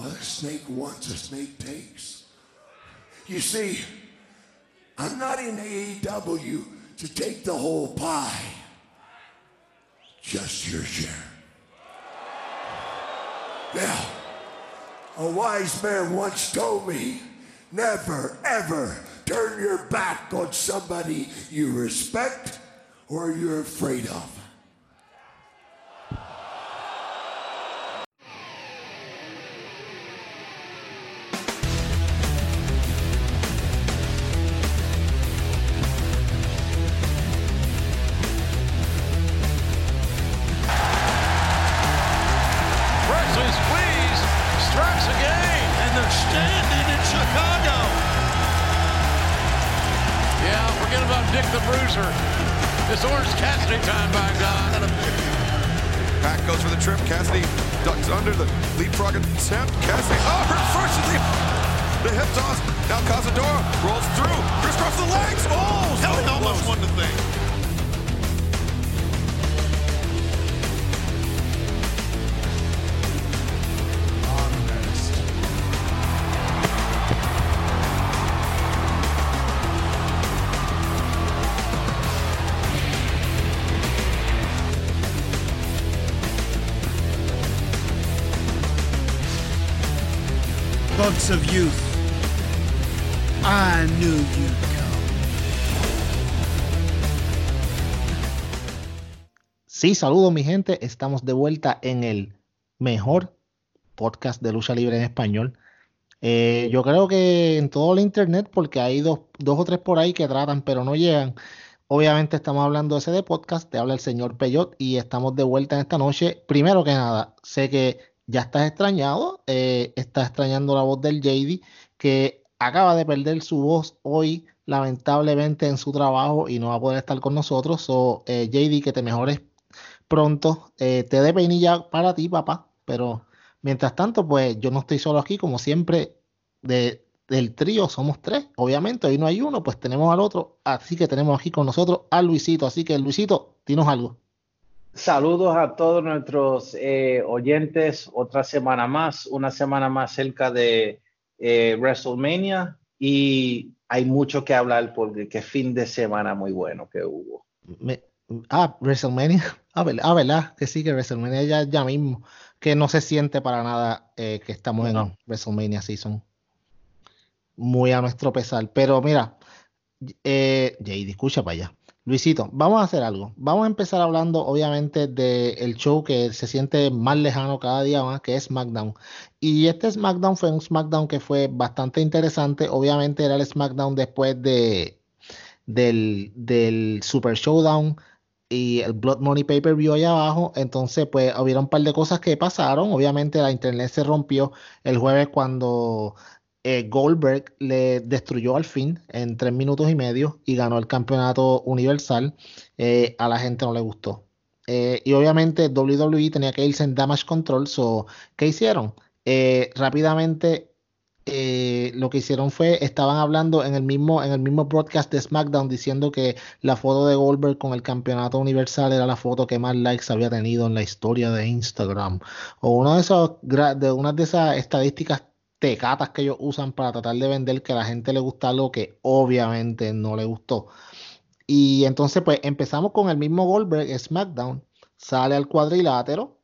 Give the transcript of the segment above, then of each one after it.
Well, a snake wants, a snake takes. You see, I'm not in AEW to take the whole pie, just your share. Now, a wise man once told me never, ever turn your back on somebody you respect or you're afraid of. Sí, saludos mi gente, estamos de vuelta en el mejor podcast de lucha libre en español. Eh, yo creo que en todo el internet, porque hay dos, dos o tres por ahí que tratan, pero no llegan. Obviamente estamos hablando ese de podcast, te habla el señor Peyot y estamos de vuelta en esta noche. Primero que nada, sé que ya estás extrañado, eh, estás extrañando la voz del JD, que acaba de perder su voz hoy, lamentablemente en su trabajo y no va a poder estar con nosotros. So, eh, JD, que te mejores pronto. Eh, te dé peinilla para ti, papá. Pero mientras tanto, pues yo no estoy solo aquí, como siempre, de, del trío somos tres. Obviamente, hoy no hay uno, pues tenemos al otro. Así que tenemos aquí con nosotros a Luisito. Así que, Luisito, dinos algo. Saludos a todos nuestros eh, oyentes. Otra semana más, una semana más cerca de eh, WrestleMania y hay mucho que hablar porque qué fin de semana muy bueno que hubo. Me- ah, WrestleMania. Ah, ¿verdad? Ah, ¿verdad? Que sí, que WrestleMania ya, ya mismo. Que no se siente para nada eh, que estamos en. WrestleMania Season. Muy a nuestro pesar. Pero mira, eh, JD, escucha para allá. Luisito, vamos a hacer algo. Vamos a empezar hablando, obviamente, del show que se siente más lejano cada día más, que es SmackDown. Y este SmackDown fue un SmackDown que fue bastante interesante. Obviamente era el SmackDown después de, del, del Super Showdown y el Blood Money Pay Per View allá abajo. Entonces, pues, hubieron un par de cosas que pasaron. Obviamente, la internet se rompió el jueves cuando eh, Goldberg le destruyó al fin en tres minutos y medio y ganó el campeonato universal. Eh, a la gente no le gustó. Eh, y obviamente WWE tenía que irse en Damage Control. So, ¿qué hicieron? Rápidamente eh, lo que hicieron fue, estaban hablando en el mismo, en el mismo broadcast de SmackDown diciendo que la foto de Goldberg con el campeonato universal era la foto que más likes había tenido en la historia de Instagram. O de de una de esas estadísticas tecatas que ellos usan para tratar de vender que a la gente le gusta algo que obviamente no le gustó. Y entonces, pues empezamos con el mismo Goldberg, SmackDown, sale al cuadrilátero.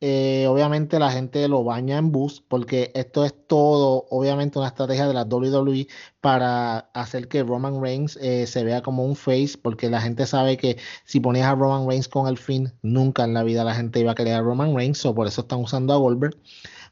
Eh, obviamente la gente lo baña en bus porque esto es todo, obviamente, una estrategia de la WWE para hacer que Roman Reigns eh, se vea como un face, porque la gente sabe que si ponías a Roman Reigns con el fin, nunca en la vida la gente iba a querer a Roman Reigns, o por eso están usando a Goldberg.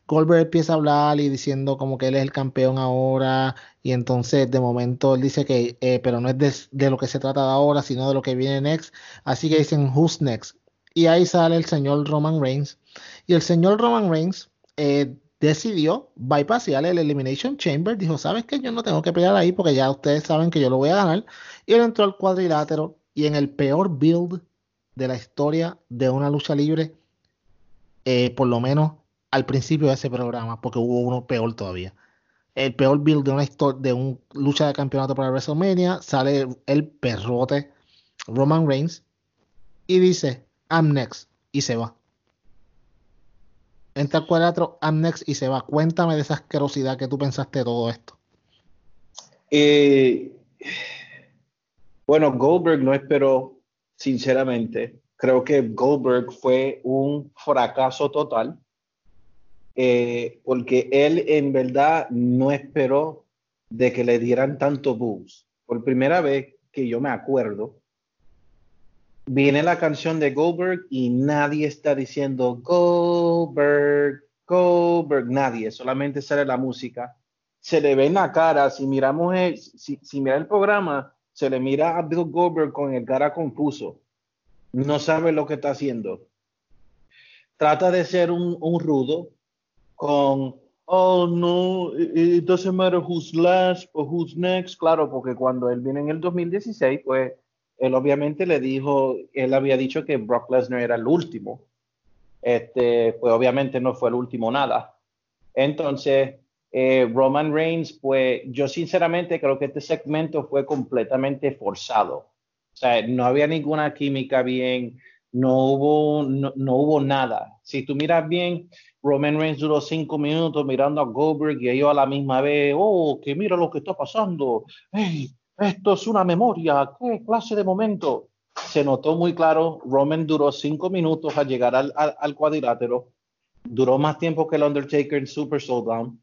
Goldberg empieza a hablar y diciendo como que él es el campeón ahora y entonces de momento él dice que eh, pero no es de, lo que se trata de ahora sino de lo que viene next así que dicen who's next y ahí sale el señor Roman Reigns. Y el señor Roman Reigns eh, decidió bypassear el Elimination Chamber. Dijo sabes que yo no tengo que pelear ahí porque ya ustedes saben que yo lo voy a ganar y él entró al cuadrilátero y en el peor build de la historia de una lucha libre eh, por lo menos al principio de ese programa, porque hubo uno peor todavía. El peor build de una de un lucha de campeonato para WrestleMania, sale el perrote Roman Reigns y dice, I'm next, y se va. entra al cuadrilátero, Amnex y se va. Cuéntame de esa asquerosidad que tú pensaste de todo esto. Eh, bueno, Goldberg no esperó, sinceramente. Creo que Goldberg fue un fracaso total, eh, porque él en verdad no esperó de que le dieran tanto boost. Por primera vez que yo me acuerdo, viene la canción de Goldberg y nadie está diciendo Goldberg, Goldberg, nadie, solamente sale la música. Se le ve en la cara, si miramos el, si, si mira el programa, se le mira a Bill Goldberg con el cara confuso. No sabe lo que está haciendo. Trata de ser un, un rudo con, oh no, it doesn't matter who's last or who's next. Claro, porque cuando él viene en el 2016, pues él obviamente le dijo, él había dicho que Brock Lesnar era el último. Este, pues obviamente no fue el último nada. Entonces, eh, Roman Reigns, pues yo sinceramente creo que este segmento fue completamente forzado. O sea, no había ninguna química bien, no hubo, no, no hubo nada. Si tú miras bien, Roman Reigns duró cinco minutos mirando a Goldberg y ellos a la misma vez, oh, que mira lo que está pasando. Hey, esto es una memoria, qué clase de momento. Se notó muy claro, Roman duró cinco minutos al llegar al, al, al cuadrilátero, duró más tiempo que el Undertaker en Super Showdown.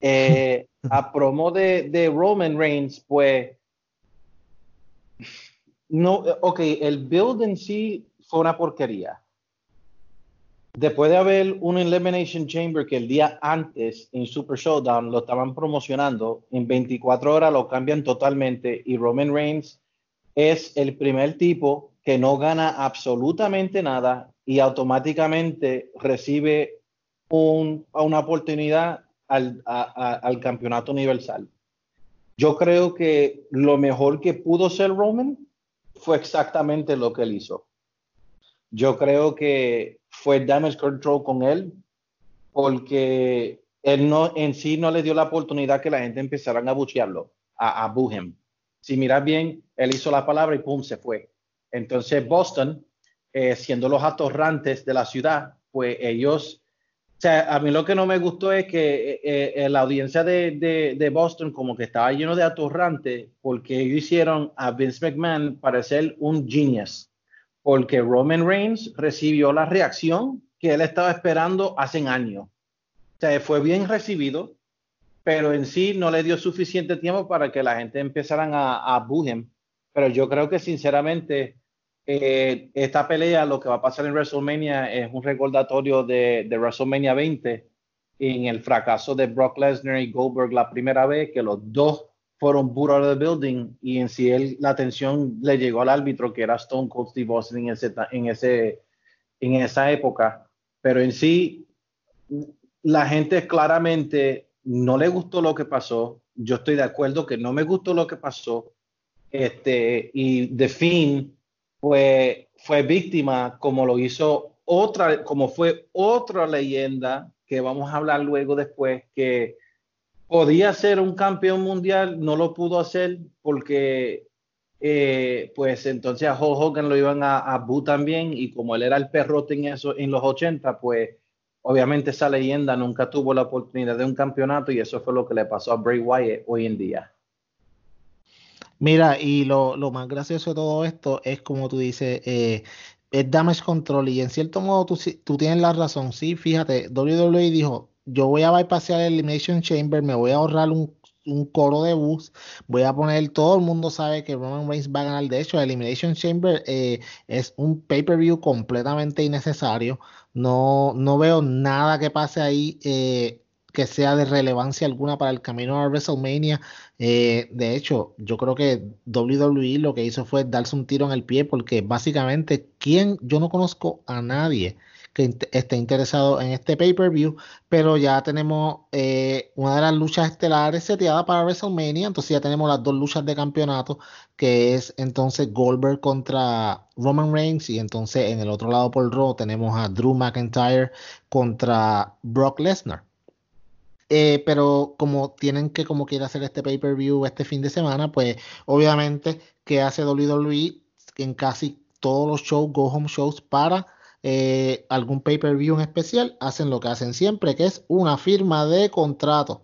Eh, a promo de, de, Roman Reigns, pues, no, ok, el build en sí fue una porquería. Después de haber un Elimination Chamber que el día antes en Super Showdown lo estaban promocionando, en 24 horas lo cambian totalmente y Roman Reigns es el primer tipo que no gana absolutamente nada y automáticamente recibe un, una oportunidad al, al, campeonato universal. Yo creo que lo mejor que pudo ser Roman fue exactamente lo que él hizo. Yo creo que fue damage control con él, porque él no, en sí no le dio la oportunidad que la gente empezara a buchearlo, a, a. Si miras bien, él hizo la palabra y pum, se fue. Entonces Boston, eh, siendo los atorrantes de la ciudad, pues ellos, o sea, a mí lo que no me gustó es que eh, eh, la audiencia de, de, de, Boston como que estaba lleno de atorrantes porque ellos hicieron a Vince McMahon parecer un genius porque Roman Reigns recibió la reacción que él estaba esperando hace años. O sea, fue bien recibido, pero en sí no le dio suficiente tiempo para que la gente empezaran a, a. Pero yo creo que sinceramente eh, esta pelea, lo que va a pasar en WrestleMania es un recordatorio de, de WrestleMania 20 en el fracaso de Brock Lesnar y Goldberg la primera vez, que los dos fueron put out of the building y en sí él, la atención le llegó al árbitro que era Stone Cold Steve Austin en, ese, en, ese, en esa época. Pero en sí, la gente claramente no le gustó lo que pasó. Yo estoy de acuerdo que no me gustó lo que pasó. Este, y The Finn pues, fue víctima como lo hizo otra, como fue otra leyenda que vamos a hablar luego después que podía ser un campeón mundial, no lo pudo hacer porque eh, pues entonces a Hulk Hogan lo iban a, a también y como él era el perrote en, eso, en los 80, pues obviamente esa leyenda nunca tuvo la oportunidad de un campeonato y eso fue lo que le pasó a Bray Wyatt hoy en día. Mira, y lo, lo más gracioso de todo esto es como tú dices, eh, es damage control y en cierto modo tú, tú tienes la razón, sí, fíjate, WWE dijo, yo voy a bypassear el Elimination Chamber, me voy a ahorrar un, un, coro de bus, voy a poner, todo el mundo sabe que Roman Reigns va a ganar, de hecho, el Elimination Chamber eh, es un pay-per-view completamente innecesario, no, no veo nada que pase ahí. Eh, que sea de relevancia alguna para el camino a WrestleMania. Eh, de hecho, yo creo que WWE lo que hizo fue darse un tiro en el pie porque básicamente, ¿quién? Yo no conozco a nadie que esté interesado en este pay-per-view, pero ya tenemos eh, una de las luchas estelares seteada para WrestleMania, entonces ya tenemos las dos luchas de campeonato, que es entonces Goldberg contra Roman Reigns y entonces en el otro lado por Raw tenemos a Drew McIntyre contra Brock Lesnar. Eh, pero como tienen que como quiere hacer este pay-per-view este fin de semana, pues obviamente que hace WWE en casi todos los shows, go home shows para eh, algún pay-per-view en especial, hacen lo que hacen siempre, que es una firma de contrato.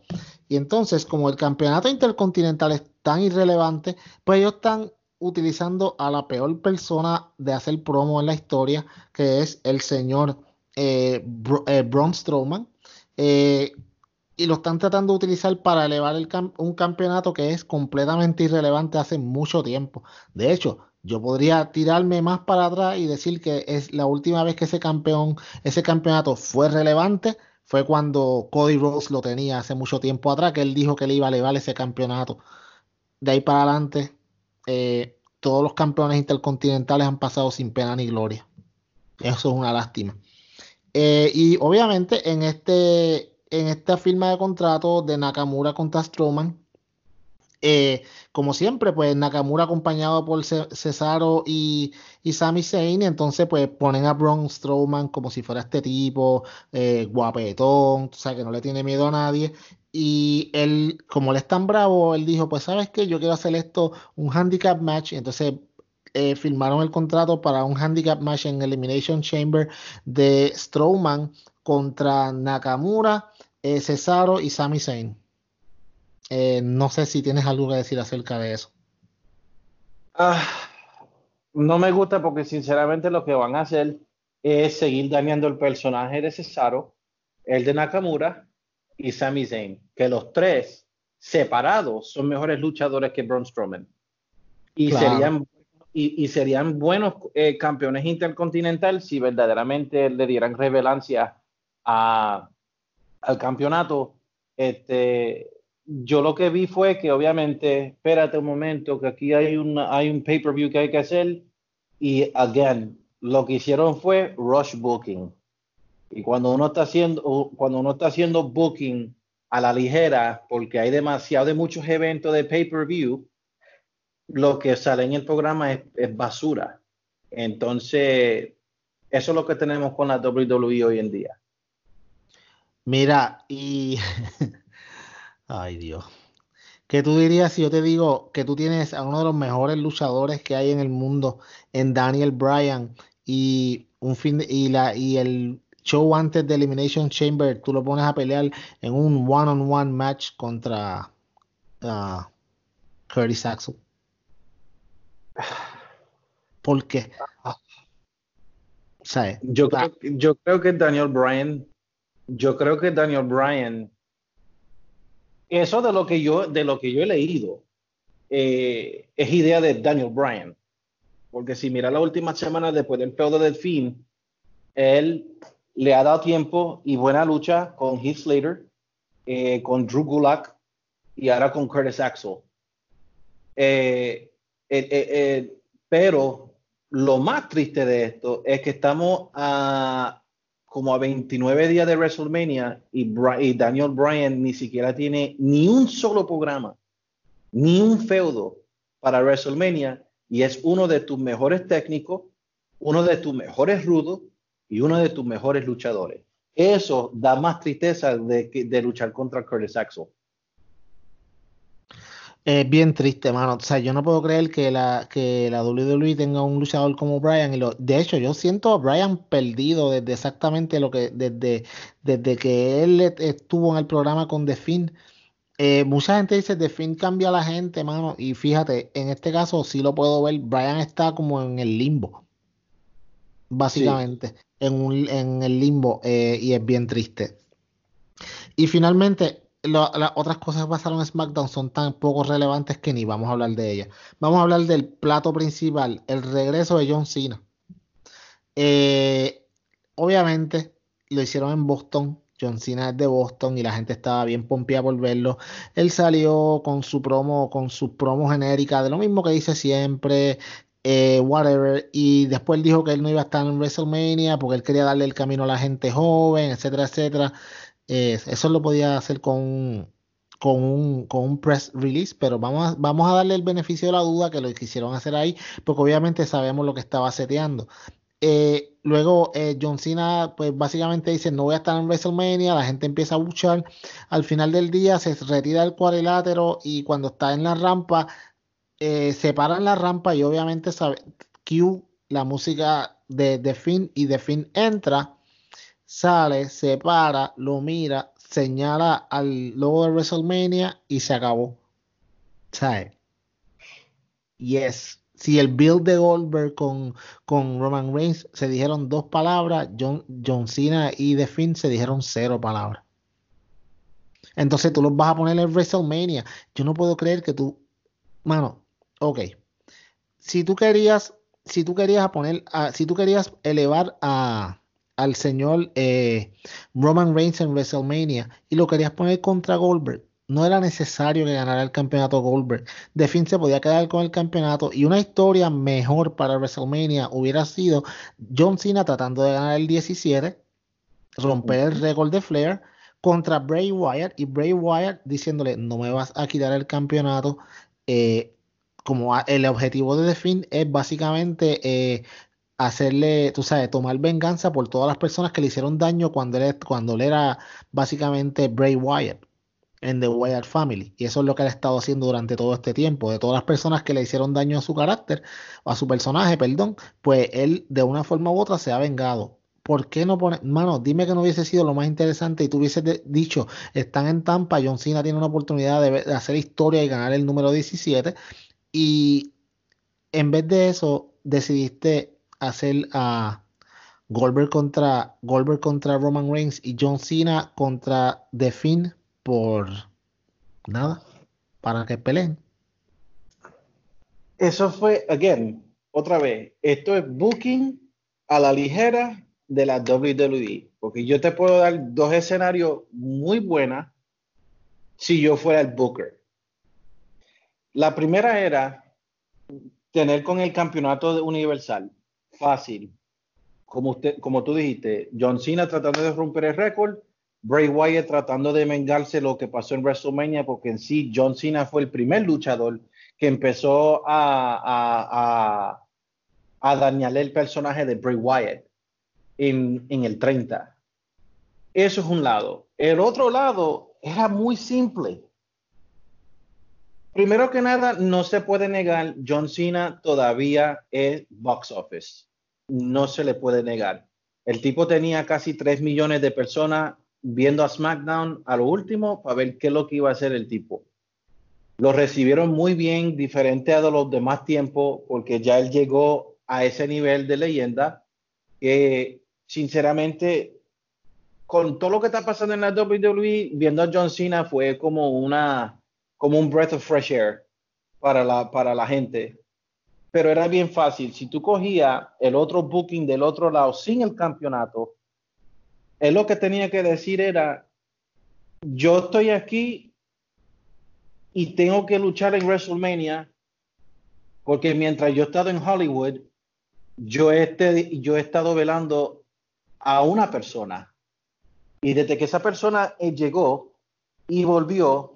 Y entonces, como el campeonato intercontinental es tan irrelevante, pues ellos están utilizando a la peor persona de hacer promo en la historia, que es el señor eh, eh Braun Strowman. Eh, y lo están tratando de utilizar para elevar un campeonato que es completamente irrelevante hace mucho tiempo. De hecho, yo podría tirarme más para atrás y decir que es la última vez que ese campeón, ese campeonato fue relevante, fue cuando Cody Rhodes lo tenía hace mucho tiempo atrás, que él dijo que le iba a elevar ese campeonato. De ahí para adelante, eh, todos los campeones intercontinentales han pasado sin pena ni gloria. Eso es una lástima. Eh, y obviamente en este en esta firma de contrato de Nakamura contra Strowman, eh, como siempre, pues Nakamura acompañado por Cesaro y, y Sami Zayn, entonces pues ponen a Braun Strowman como si fuera este tipo eh, guapetón, o sea, que no le tiene miedo a nadie. Y él, como él es tan bravo, él dijo, pues sabes que yo quiero hacer esto un handicap match, entonces eh, firmaron el contrato para un handicap match en Elimination Chamber de Strowman contra Nakamura, Cesaro y Sami Zayn. Eh, no sé si tienes algo que decir acerca de eso. Ah, no me gusta porque sinceramente lo que van a hacer es seguir dañando el personaje de Cesaro, el de Nakamura y Sami Zayn, que los tres separados son mejores luchadores que Braun Strowman. Y serían y, serían buenos eh, campeones intercontinental si verdaderamente le dieran revelancia a, al campeonato este, yo lo que vi fue que obviamente, espérate un momento, que aquí hay, hay un pay-per-view que hay que hacer y, again, lo que hicieron fue rush booking. Y cuando uno está haciendo, cuando uno está haciendo booking a la ligera, porque hay demasiado de muchos eventos de pay-per-view, lo que sale en el programa es, es basura. Entonces, eso es lo que tenemos con la WWE hoy en día. Mira, y Ay, Dios. ¿Qué tú dirías si yo te digo que tú tienes a uno de los mejores luchadores que hay en el mundo, en Daniel Bryan, y un fin y la y el show antes de Elimination Chamber, tú lo pones a pelear en un one-on-one match contra uh, Curtis Axel? ¿Por qué? Yo, creo, yo creo que Daniel Bryan, yo creo que Daniel Bryan eso de lo que yo, de lo que yo he leído eh, es idea de Daniel Bryan. Porque si mira la última semana después del peor del fin, él le ha dado tiempo y buena lucha con Heath Slater, eh, con Drew Gulak y ahora con Curtis Axel. Eh, pero lo más triste de esto es que estamos a como a 29 días de WrestleMania y, Daniel Bryan ni siquiera tiene ni un solo programa, ni un feudo para WrestleMania y es uno de tus mejores técnicos, uno de tus mejores rudos y uno de tus mejores luchadores. Eso da más tristeza de, de luchar contra Curtis Axel. Es bien triste, mano. O sea, yo no puedo creer que la, que la WWE tenga un luchador como Brian. Y lo, de hecho, yo siento a Brian perdido desde exactamente lo que, desde, desde que él estuvo en el programa con The Finn. Eh, mucha gente dice The Finn cambia a la gente, mano. Y fíjate, en este caso sí lo puedo ver. Brian está como en el limbo. Básicamente. En, un, en el limbo. Eh, y es bien triste. Y finalmente, las otras cosas que pasaron en SmackDown son tan poco relevantes que ni vamos a hablar de ellas. Vamos a hablar del plato principal, el regreso de John Cena. Eh, obviamente lo hicieron en Boston. John Cena es de Boston y la gente estaba bien pompeada por verlo. Él salió con su promo, con su promo genérica, de lo mismo que dice siempre, eh, whatever. Y después dijo que él no iba a estar en WrestleMania porque él quería darle el camino a la gente joven, etcétera, etcétera eso lo podía hacer con, con, un, con un press release, pero vamos a, vamos a darle el beneficio de la duda que lo quisieron hacer ahí, porque obviamente sabemos lo que estaba seteando. Eh, luego eh, John Cena, pues básicamente dice: No voy a estar en WrestleMania. La gente empieza a luchar. Al final del día se retira el cuadrilátero y cuando está en la rampa, eh, se para en la rampa y obviamente sabe, Q la música de, de Finn y de Finn entra, sale, se para, lo mira, señala al logo de WrestleMania y se acabó. ¿Sabes? Yes. Si el build de Goldberg con, con Roman Reigns se dijeron dos palabras, John, John Cena y The Finn se dijeron cero palabras. Entonces tú los vas a poner en WrestleMania. Yo no puedo creer que tú, mano, ok. Si tú querías, si tú querías poner, si tú querías elevar a, al señor eh, Roman Reigns en WrestleMania y lo querías poner contra Goldberg, no era necesario que ganara el campeonato Goldberg. De fin se podía quedar con el campeonato y una historia mejor para WrestleMania hubiera sido John Cena tratando de ganar el 17, romper el récord de Flair contra Bray Wyatt y Bray Wyatt diciéndole no me vas a quitar el campeonato. Eh, como el objetivo de The Finn es básicamente eh, hacerle, tú sabes, tomar venganza por todas las personas que le hicieron daño cuando él, cuando él era básicamente Bray Wyatt en The Wyatt Family. Y eso es lo que él ha estado haciendo durante todo este tiempo. De todas las personas que le hicieron daño a su carácter, a su personaje, perdón, pues él de una forma u otra se ha vengado. ¿Por qué no pone, mano, dime que no hubiese sido lo más interesante y tú hubieses dicho, están en Tampa, John Cena tiene una oportunidad de, de hacer historia y ganar el número 17 y en vez de eso decidiste hacer a Goldberg contra Goldberg contra Roman Reigns y John Cena contra The Finn por nada, para que peleen. Eso fue, again, otra vez, esto es booking a la ligera de la WWE, porque yo te puedo dar dos escenarios muy buenos si yo fuera el booker. La primera era tener con el campeonato universal fácil, como usted, como tú dijiste, John Cena tratando de romper el récord Bray Wyatt tratando de vengarse lo que pasó en WrestleMania, porque en sí John Cena fue el primer luchador que empezó a, a, dañarle el personaje de Bray Wyatt en, en el 30. Eso es un lado. El otro lado era muy simple. Primero que nada, no se puede negar, John Cena todavía es box office. No se le puede negar. El tipo tenía casi 3 millones de personas viendo a SmackDown a lo último para ver qué es lo que iba a hacer el tipo. Lo recibieron muy bien, diferente a los demás tiempos, porque ya él llegó a ese nivel de leyenda que, sinceramente, con todo lo que está pasando en la WWE, viendo a John Cena fue como una como un breath of fresh air para la, para la gente. Pero era bien fácil. Si tú cogías el otro booking del otro lado sin el campeonato, él lo que tenía que decir era, yo estoy aquí y tengo que luchar en WrestleMania porque mientras yo he estado en Hollywood, yo he, yo he estado velando a una persona. Y desde que esa persona eh, llegó y volvió,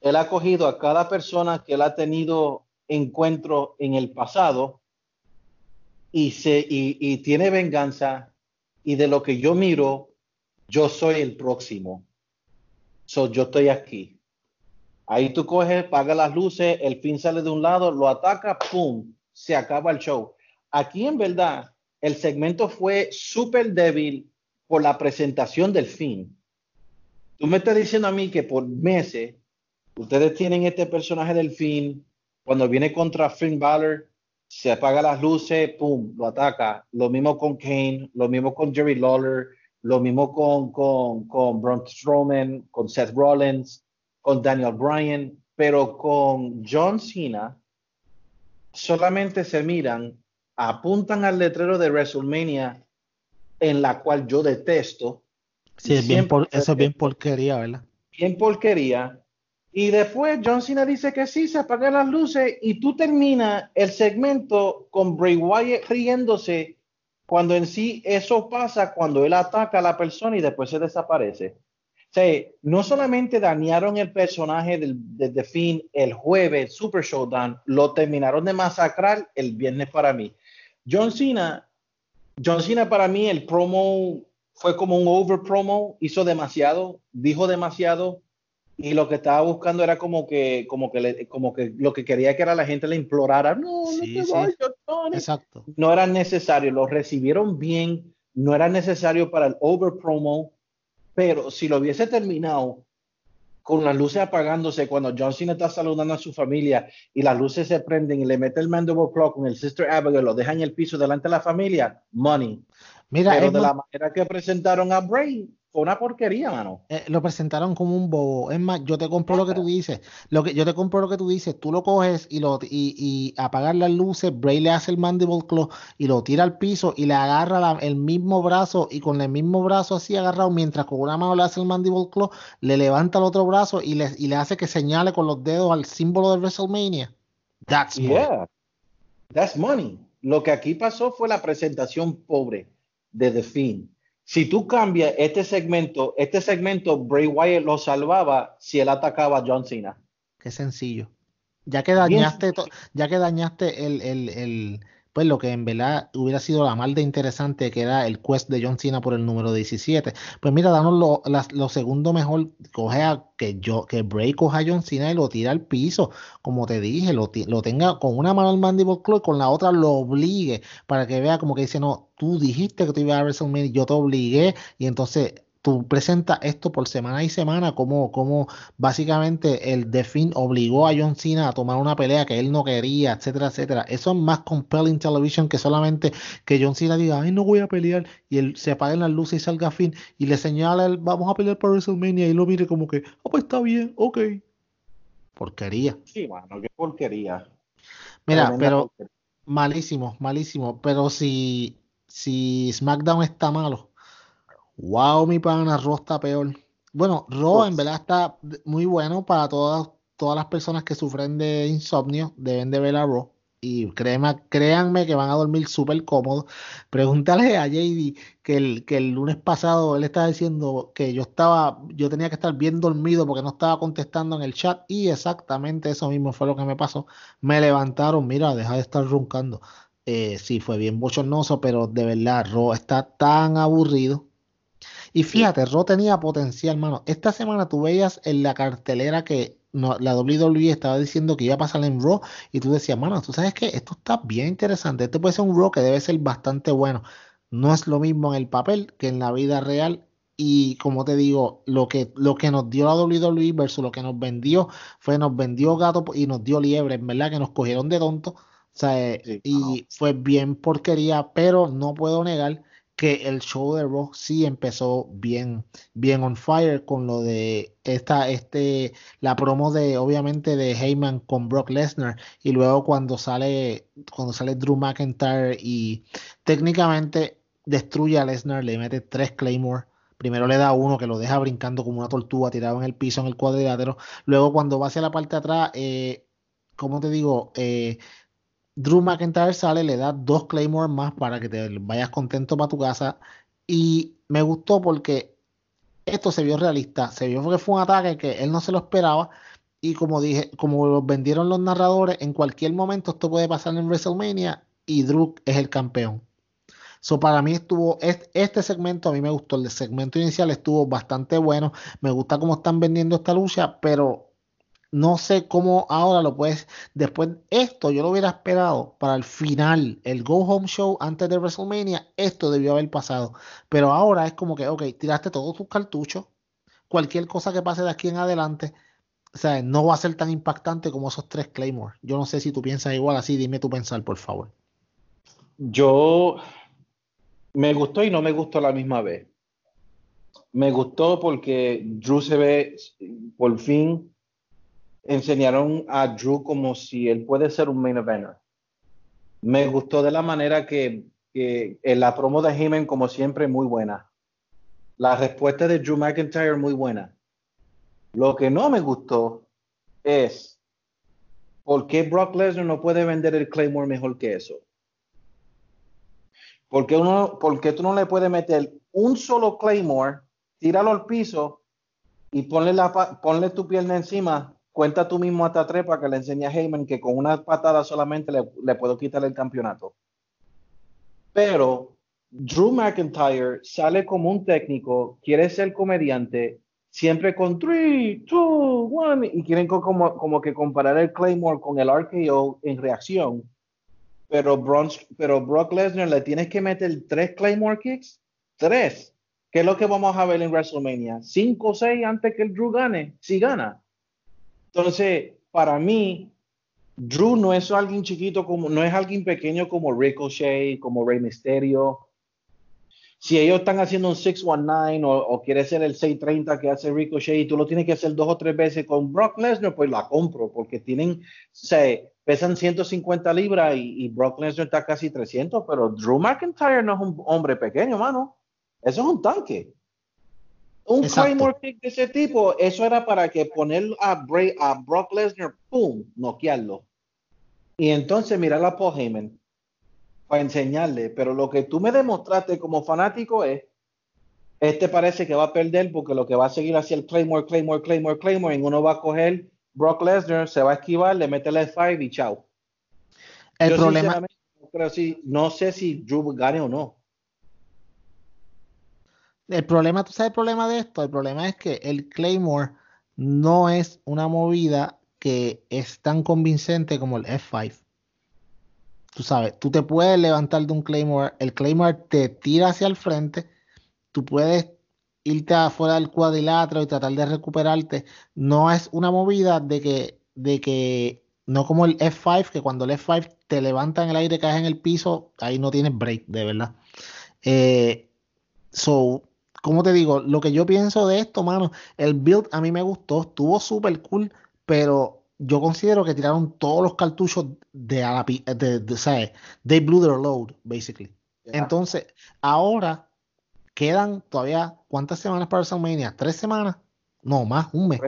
él ha cogido a cada persona que él ha tenido encuentro en el pasado y, se, y, tiene venganza. Y de lo que yo miro, yo soy el próximo. So, yo estoy aquí. Ahí tú coges, paga las luces, el fin sale de un lado, lo ataca, ¡pum! Se acaba el show. Aquí en verdad, el segmento fue súper débil por la presentación del fin. Tú me estás diciendo a mí que por meses ustedes tienen este personaje del fin, cuando viene contra Finn Balor, se apaga las luces, ¡pum! Lo ataca. Lo mismo con Kane, lo mismo con Jerry Lawler, lo mismo con, con, con Braun Strowman, con Seth Rollins, con Daniel Bryan, pero con John Cena solamente se miran, apuntan al letrero de WrestleMania, en la cual yo detesto. Sí, es bien por, eso es bien porquería, ¿verdad? Bien porquería. Y después John Cena dice que sí, se apagan las luces y tú terminas el segmento con Bray Wyatt riéndose cuando en sí eso pasa cuando él ataca a la persona y después se desaparece. O sea, no solamente dañaron el personaje del, de The Finn el jueves, Super Showdown, lo terminaron de masacrar el viernes para mí. John Cena, John Cena para mí el promo fue como un over promo, hizo demasiado, dijo demasiado, y lo que estaba buscando era como que, como que, le- como que lo que quería que era la gente le implorara, no, no Sí, te sí. vayas, Tony". Exacto. No era necesario, lo recibieron bien, no era necesario para el over promo, pero si lo hubiese terminado con las luces apagándose cuando John Cena está saludando a su familia y las luces se prenden y le mete el mandible claw con el Sister Abigail, lo deja en el piso delante de la familia, money. Mira, pero de la manera que presentaron a Bray, fue una porquería, mano. eh, lo presentaron como un bobo. Es más, yo te compro lo que tú dices. Lo que yo te compro lo que tú dices. Tú lo coges y lo y, y apagas las luces. Bray le hace el mandible claw y lo tira al piso y le agarra la- el mismo brazo y con el mismo brazo así agarrado mientras con una mano le hace el mandible claw, le levanta el otro brazo y le, y le hace que señale con los dedos al símbolo de WrestleMania. That's money. Yeah, that's money. Lo que aquí pasó fue la presentación pobre de The Fiend. Si tú cambias este segmento, este segmento Bray Wyatt lo salvaba si él atacaba a John Cena. Qué sencillo. Ya que dañaste, ya que dañaste el, el, el, pues lo que en verdad hubiera sido la mal de interesante, que era el quest de John Cena por el número 17. Pues mira, danos lo, lo segundo mejor, coge a que yo, que Bray coja a John Cena y lo tira al piso, como te dije, lo, lo tenga con una mano al mandible claw y con la otra lo obligue para que vea como que dice, no, tú dijiste que tú ibas a WrestleMania, yo te obligué, y entonces tú presentas esto por semana y semana, como, como básicamente el The obligó a John Cena a tomar una pelea que él no quería, etcétera, etcétera. Eso es más compelling television que solamente que John Cena diga, ay, no voy a pelear, y él se apaguen las luces y salga Finn y le señala, vamos a pelear por WrestleMania, y lo mire como que, ah, pues está bien, ok. Porquería. Sí, mano, qué porquería. Mira, pero porquería. malísimo, malísimo. Pero si, si SmackDown está malo, wow, mi pana, Raw está peor. Bueno, Raw en Pues. verdad está muy bueno para todas, todas las personas que sufren de insomnio, deben de ver a Raw. Y créeme, créanme que van a dormir súper cómodos. Pregúntale a JD que el, que el lunes pasado él estaba diciendo que yo estaba, yo tenía que estar bien dormido porque no estaba contestando en el chat. Y exactamente eso mismo fue lo que me pasó. Me levantaron, mira, deja de estar roncando. Eh, sí, fue bien bochornoso, pero de verdad, Raw está tan aburrido. Y fíjate, Raw tenía potencial, mano. Esta semana tú veías en la cartelera que no, la WWE estaba diciendo que iba a pasar en Raw y tú decías, mano, tú sabes que esto está bien interesante. Este puede ser un Raw que debe ser bastante bueno. No es lo mismo en el papel que en la vida real. Y como te digo, lo que, lo que nos dio la WWE versus lo que nos vendió fue nos vendió gato y nos dio liebre, en verdad, que nos cogieron de tonto. O sea, eh, Sí, y fue bien porquería, pero no puedo negar que el show de Raw sí empezó bien, bien on fire con lo de esta, este, la promo de, obviamente, de Heyman con Brock Lesnar y luego cuando sale, cuando sale Drew McIntyre y técnicamente destruye a Lesnar, le mete tres Claymore. Primero le da uno que lo deja brincando como una tortuga tirado en el piso en el cuadrilátero. Luego cuando va hacia la parte de atrás, eh, ¿cómo te digo? Eh, Drew McIntyre sale, le da dos Claymore más para que te vayas contento para tu casa. Y me gustó porque esto se vio realista. Se vio que fue un ataque que él no se lo esperaba. Y como dije, como lo vendieron los narradores, en cualquier momento esto puede pasar en WrestleMania y Drew es el campeón. So, para mí estuvo, este segmento a mí me gustó, el segmento inicial estuvo bastante bueno, me gusta cómo están vendiendo esta lucha, pero no sé cómo ahora lo puedes, después esto yo lo hubiera esperado para el final, el Go Home Show antes de WrestleMania, esto debió haber pasado, pero ahora es como que, ok, tiraste todos tus cartuchos, cualquier cosa que pase de aquí en adelante, o sea, no va a ser tan impactante como esos tres Claymore. Yo no sé si tú piensas igual así, dime tu pensar, por favor. Yo me gustó y no me gustó a la misma vez. Me gustó porque Drew se ve, por fin enseñaron a Drew como si él puede ser un main eventer. Me gustó de la manera que, que en la promo de Heyman, como siempre, muy buena. La respuesta de Drew McIntyre, muy buena. Lo que no me gustó es por qué Brock Lesnar no puede vender el Claymore mejor que eso. ¿Por qué, uno, por qué tú no le puedes meter un solo Claymore, tíralo al piso y ponle, la, ponle tu pierna encima? Cuenta tú mismo hasta tres para que le enseñe a Heyman que con una patada solamente le, le puedo quitar el campeonato. Pero Drew McIntyre sale como un técnico, quiere ser comediante, siempre con 3, 2, 1 y quieren como, que comparar el Claymore con el RKO en reacción. Pero, pero Brock Lesnar le tienes que meter tres Claymore kicks, tres. ¿Qué es lo que vamos a ver en WrestleMania? ¿Cinco o seis antes que el Drew gane? Si gana. Entonces, para mí, Drew no es alguien chiquito como, no es alguien pequeño como Ricochet, como Rey Mysterio. Si ellos están haciendo un 619 o, o quiere ser el 630 que hace Ricochet y tú lo tienes que hacer dos o tres veces con Brock Lesnar, pues la compro porque tienen, se pesan 150 libras y, Brock Lesnar está casi 300, pero Drew McIntyre no es un hombre pequeño, mano. Eso es un tanque. Un Claymore kick de ese tipo, eso era para que poner a, a Brock Lesnar, ¡pum!, noquearlo. Y entonces mirar a Paul Heyman para enseñarle. Pero lo que tú me demostraste como fanático es, este parece que va a perder porque lo que va a seguir hacia el Claymore, Claymore, Claymore, Claymore, y uno va a coger Brock Lesnar, se va a esquivar, le mete el F5 y chao. El problema... Pero sí, no sé si Drew gane o no. El problema, ¿tú sabes el problema de esto? El problema es que el Claymore no es una movida que es tan convincente como el F5. Tú sabes, tú te puedes levantar de un Claymore, el Claymore te tira hacia el frente, tú puedes irte afuera del cuadrilátero y tratar de recuperarte. No es una movida de que, de que, no como el F5, que cuando el F5 te levanta en el aire, caes en el piso, ahí no tienes break, de verdad. Eh, so, como te digo, lo que yo pienso de esto, mano, el build a mí me gustó, estuvo súper cool, pero yo considero que tiraron todos los cartuchos de, a la, de, de, ¿sabes? They blew their load, basically. Entonces, ahora quedan todavía, ¿cuántas semanas para WrestleMania? ¿Tres semanas? No, más, un mes.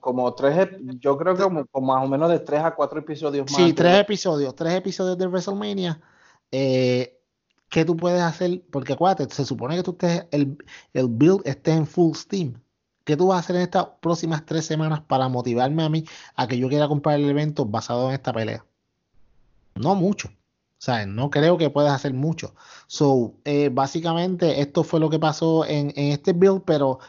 Como, tres, yo creo que como, más o menos de tres a cuatro episodios más. Sí, tres episodios, tres episodios de WrestleMania. Eh, ¿qué tú puedes hacer? Porque acuérdate, se supone que tú estés, el, el build esté en full steam. ¿Qué tú vas a hacer en estas próximas tres semanas para motivarme a mí a que yo quiera comprar el evento basado en esta pelea? No mucho. Sea, no creo que puedas hacer mucho. So, eh, básicamente, esto fue lo que pasó en, este build, pero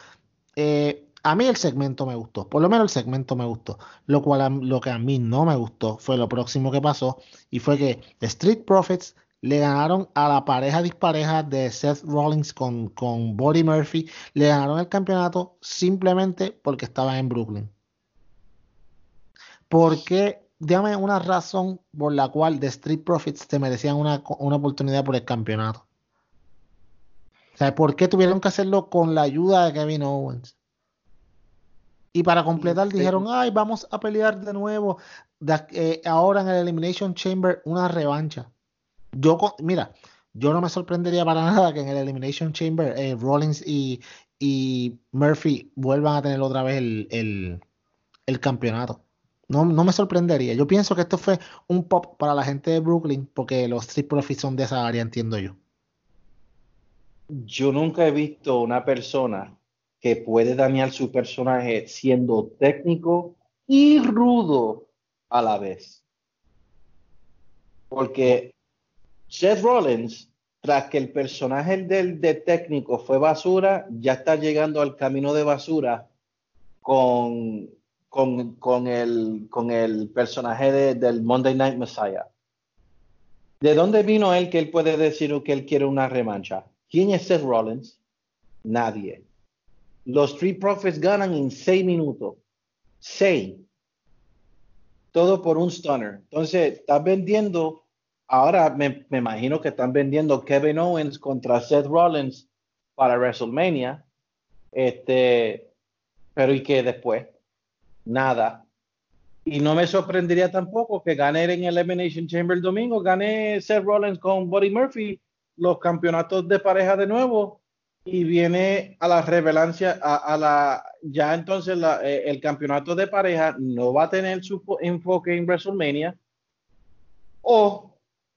eh, a mí el segmento me gustó. Por lo menos el segmento me gustó. Lo cual lo que a mí no me gustó fue lo próximo que pasó. Y fue que Street Profits le ganaron a la pareja dispareja de Seth Rollins con, con Buddy Murphy, le ganaron el campeonato simplemente porque estaba en Brooklyn. Porque, dígame una razón por la cual The Street Profits te merecían una, una oportunidad por el campeonato. O sea, ¿por qué tuvieron que hacerlo con la ayuda de Kevin Owens? Y para completar dijeron, ay, vamos a pelear de nuevo eh, ahora en el Elimination Chamber una revancha. Yo, mira, yo no me sorprendería para nada que en el Elimination Chamber eh, Rollins y, Murphy vuelvan a tener otra vez el, campeonato. No, no, me sorprendería. Yo pienso que esto fue un pop para la gente de Brooklyn porque los Street Profits son de esa área, entiendo yo. Yo nunca he visto una persona que puede dañar su personaje siendo técnico y rudo a la vez. Porque Seth Rollins, tras que el personaje del de técnico fue basura, ya está llegando al camino de basura con, con, el, con el personaje del Monday Night Messiah. ¿De dónde vino él que él puede decir que él quiere una remancha? ¿Quién es Seth Rollins? Nadie. Los Street Profits ganan en seis minutos. Seis. Todo por un stunner. Entonces, estás vendiendo Ahora me, imagino que están vendiendo Kevin Owens contra Seth Rollins para WrestleMania. Este, pero ¿y qué después? Nada. Y no me sorprendería tampoco que gane en el Elimination Chamber el domingo, gane Seth Rollins con Buddy Murphy los campeonatos de pareja de nuevo y viene a la revelancia, a, la, ya entonces eh, el campeonato de pareja no va a tener su enfoque en WrestleMania o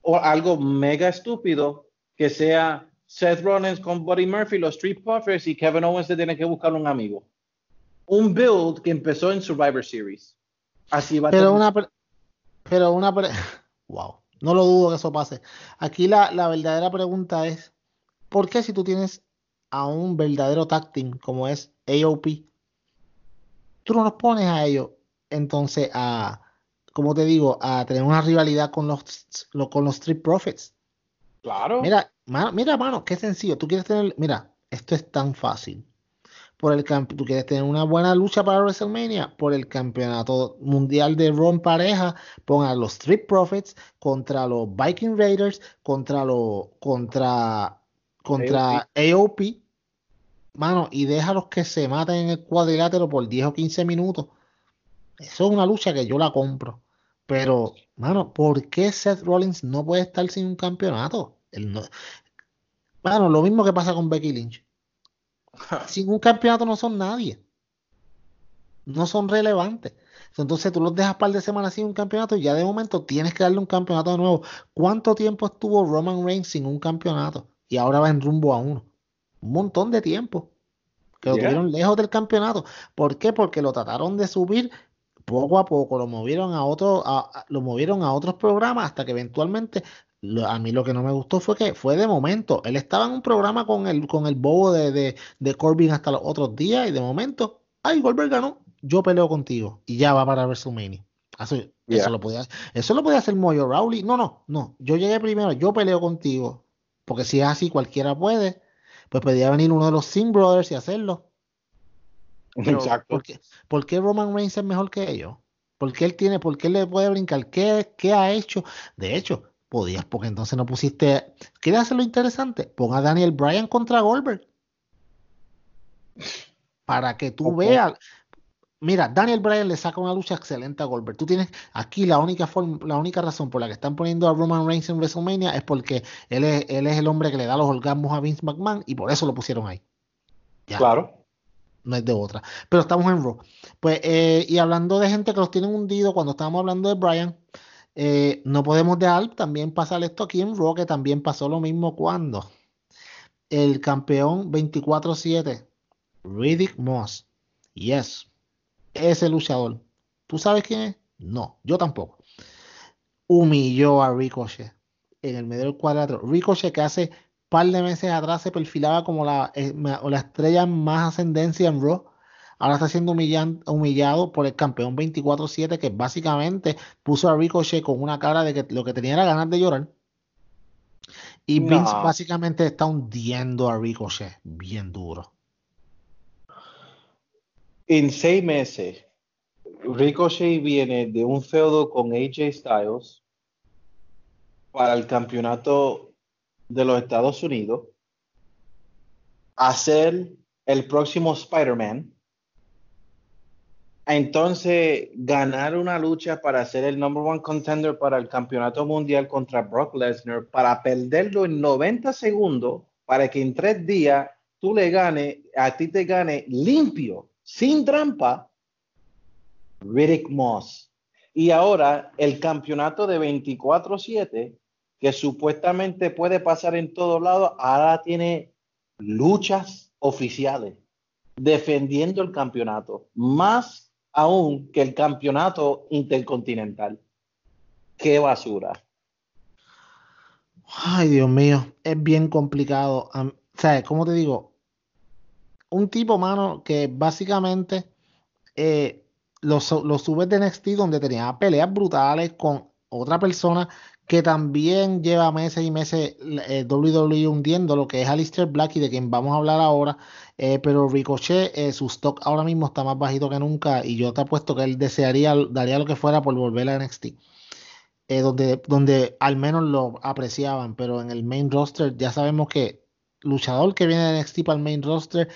o algo mega estúpido que sea Seth Rollins con Buddy Murphy, los Street Puffers y Kevin Owens se tiene que buscar un amigo. Un build que empezó en Survivor Series. Así va pero a una Pero una wow, no lo dudo que eso pase. Aquí la, la verdadera pregunta es, ¿por qué si tú tienes a un verdadero tag team como es AOP tú no los pones a ellos entonces a, como te digo, a tener una rivalidad con los, con los Street Profits. Claro. Mira, mira, mano, qué sencillo. Tú quieres tener, mira, esto es tan fácil. Por el tú quieres tener una buena lucha para WrestleMania, por el campeonato mundial de Ron pareja, pon a los Street Profits contra los Viking Raiders, contra los contra contra AOP. Mano, y déjalos que se maten en el cuadrilátero por 10 o 15 minutos. Eso es una lucha que yo la compro. Pero, mano, ¿por qué Seth Rollins no puede estar sin un campeonato? no... Bueno, lo mismo que pasa con Becky Lynch. sin un campeonato no son nadie. No son relevantes. Entonces tú los dejas par de semanas sin un campeonato y ya de momento tienes que darle un campeonato de nuevo. ¿Cuánto tiempo estuvo Roman Reigns sin un campeonato? Y ahora va en rumbo a uno. Un montón de tiempo. Que lo tuvieron lejos del campeonato. ¿Por qué? Porque lo trataron de subir poco a poco lo movieron a otro, lo movieron a otros programas hasta que eventualmente a mí lo que no me gustó fue que fue de momento. Él estaba en un programa con el, con el bobo de, de, Corbin hasta los otros días y de momento, ay, Goldberg ganó, yo peleo contigo y ya va para WrestleMania. Eso, eso, lo podía, eso lo podía hacer Moyo Rowley. No, no, no. Yo llegué primero, yo peleo contigo. Porque si es así, cualquiera puede. Pues podía venir uno de los Sing Brothers y hacerlo. Exacto. ¿por qué, Roman Reigns es mejor que ellos? ¿Por qué él tiene, por qué él le puede brincar? ¿Qué, ¿Qué ha hecho? De hecho, podías, porque entonces no pusiste. ¿Quieres hacerlo interesante? Pon a Daniel Bryan contra Goldberg. Para que tú veas. Mira, Daniel Bryan le saca una lucha excelente a Goldberg. Tú tienes aquí la única forma, la única razón por la que están poniendo a Roman Reigns en WrestleMania es porque él es, él es el hombre que le da los orgasmos a Vince McMahon y por eso lo pusieron ahí. Claro no es de otra. Pero estamos en Raw. Pues, eh, y hablando de gente que los tienen hundido, cuando estábamos hablando de Brian, eh, no podemos dejar también pasar esto aquí en Raw, que también pasó lo mismo cuando el campeón 24-7, Riddick Moss, yes, ese luchador. ¿Tú sabes quién es? No, yo tampoco. Humilló a Ricochet en el medio del cuadrado. Ricochet que hace par de meses atrás se perfilaba como la, eh, la estrella más ascendencia en Raw. Ahora está siendo humillado por el campeón 24-7 que básicamente puso a Ricochet con una cara de que lo que tenía era ganas de llorar. Y Vince básicamente está hundiendo a Ricochet bien duro. En seis meses, Ricochet viene de un feudo con AJ Styles para el campeonato de los Estados Unidos a ser el próximo Spider-Man, entonces ganar una lucha para ser el number one contender para el campeonato mundial contra Brock Lesnar, para perderlo en 90 segundos, para que en tres días tú le gane, a ti te gane limpio, sin trampa, Riddick Moss. Y ahora el campeonato de 24-7 que supuestamente puede pasar en todos lados, ahora tiene luchas oficiales defendiendo el campeonato, más aún que el campeonato intercontinental. Qué basura. Ay, Dios mío, es bien complicado. sea, ¿cómo te digo? Un tipo, mano, que básicamente eh, los, los subes de NXT donde tenía peleas brutales con otra persona que también lleva meses y meses eh, WWE hundiendo lo que es Alistair Black y de quien vamos a hablar ahora. Eh, pero Ricochet, eh, su stock ahora mismo está más bajito que nunca y yo te apuesto que él desearía, daría lo que fuera por volver a NXT. donde, donde al menos lo apreciaban, pero en el main roster ya sabemos que luchador que viene de NXT para el main roster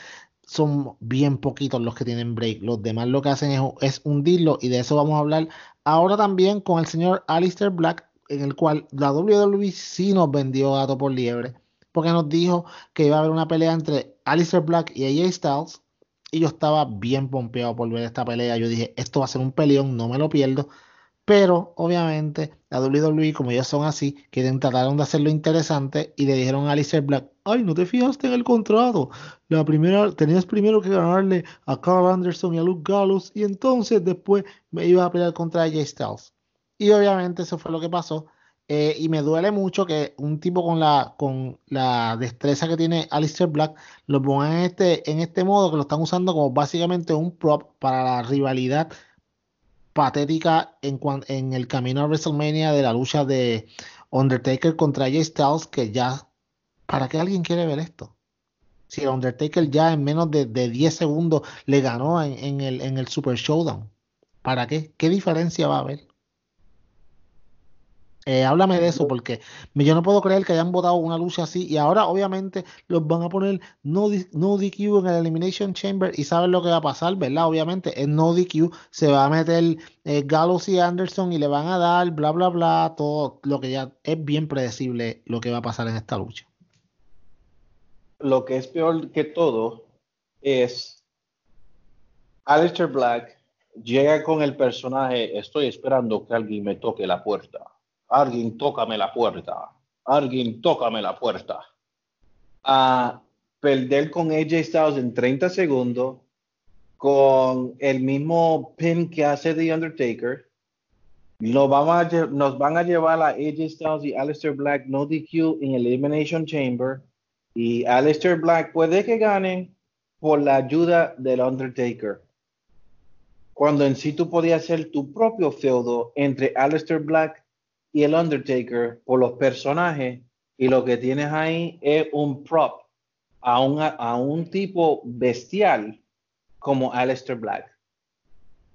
son bien poquitos los que tienen break. Los demás lo que hacen es, es hundirlo y de eso vamos a hablar ahora también con el señor Alistair Black en el cual la WWE sí nos vendió gato por liebre, porque nos dijo que iba a haber una pelea entre Alistair Black y AJ Styles, y yo estaba bien pompeado por ver esta pelea. Yo dije, esto va a ser un peleón, no me lo pierdo. Pero obviamente la WWE, como ellos son así, quieren trataron de hacerlo interesante y le dijeron a Alistair Black, ay, no te fijaste en el contrato. La primera, tenías primero que ganarle a Carl Anderson y a Luke Gallows y entonces después me iba a pelear contra AJ Styles. Y obviamente eso fue lo que pasó. Eh, y me duele mucho que un tipo con la, con la destreza que tiene Alistair Black lo pongan en este, en este modo que lo están usando como básicamente un prop para la rivalidad patética en, en el camino a WrestleMania de la lucha de Undertaker contra Jay Styles, que ya, ¿para qué alguien quiere ver esto? Si Undertaker ya en menos de, 10 segundos le ganó en, el, en el Super Showdown, ¿para qué? ¿Qué diferencia va a haber? Eh, háblame de eso, porque yo no puedo creer que hayan votado una lucha así y ahora obviamente los van a poner no, no DQ en el Elimination Chamber y saben lo que va a pasar, ¿verdad? Obviamente en no DQ se va a meter eh, Gallows y Anderson y le van a dar bla, bla, bla, todo lo que ya es bien predecible lo que va a pasar en esta lucha. Lo que es peor que todo es Alistair Black llega con el personaje, estoy esperando que alguien me toque la puerta alguien tócame la puerta, alguien tócame la puerta. A perder con AJ Styles en 30 segundos, con el mismo pin que hace The Undertaker. Nos, vamos nos van a llevar a AJ Styles y Aleister Black no DQ en el Elimination Chamber. Y Aleister Black puede que gane por la ayuda del Undertaker. Cuando en sí tú podías hacer tu propio feudo entre Aleister Black y el Undertaker por los personajes y lo que tienes ahí es un prop a un, a un tipo bestial como Aleister Black,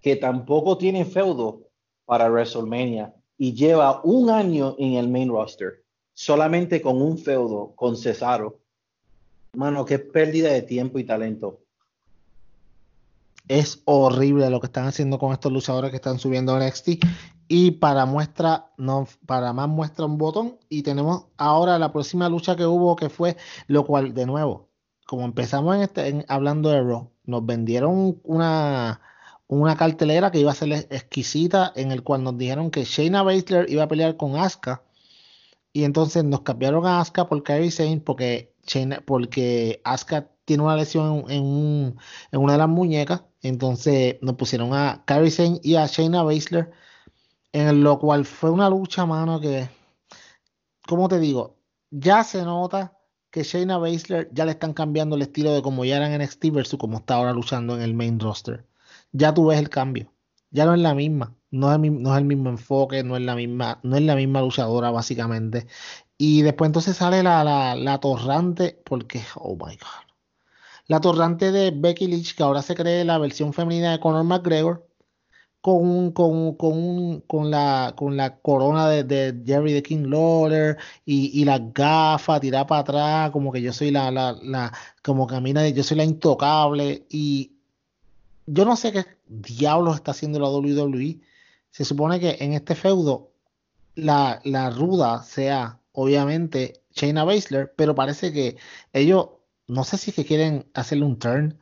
que tampoco tiene feudo para WrestleMania y lleva un año en el main roster, solamente con un feudo con Cesaro. Mano, qué pérdida de tiempo y talento. Es horrible lo que están haciendo con estos luchadores que están subiendo a NXT. Y para muestra, no, para más muestra un botón. Y tenemos ahora la próxima lucha que hubo, que fue lo cual, de nuevo, como empezamos en este, hablando de Raw, nos vendieron una, una cartelera que iba a ser exquisita, en el cual nos dijeron que Shayna Baszler iba a pelear con Asuka. Y entonces nos cambiaron a Asuka por Kairi Sane porque Shayna, Asuka tiene una lesión en, en una de las muñecas. Entonces nos pusieron a Kairi Sane y a Shayna Baszler en lo cual fue una lucha, mano, que, como te digo, ya se nota que Shayna Baszler ya le están cambiando el estilo de como ya era en NXT versus como está ahora luchando en el main roster. Ya tú ves el cambio. Ya no es la misma. No es no es el mismo enfoque, no es la misma, no es la misma luchadora, básicamente. Y después entonces sale la, la, la torrante, porque, oh my god. La torrante de Becky Lynch, que ahora se cree la versión femenina de Conor McGregor con, con, con, con, la, con la corona de, Jerry the King Lawler y, y las gafas tirada para atrás, como que yo soy la, la, la, como camina de yo soy la intocable. Y yo no sé qué diablos está haciendo la WWE. Se supone que en este feudo la, la ruda sea obviamente Shayna Baszler, pero parece que ellos, no sé si es que quieren hacerle un turn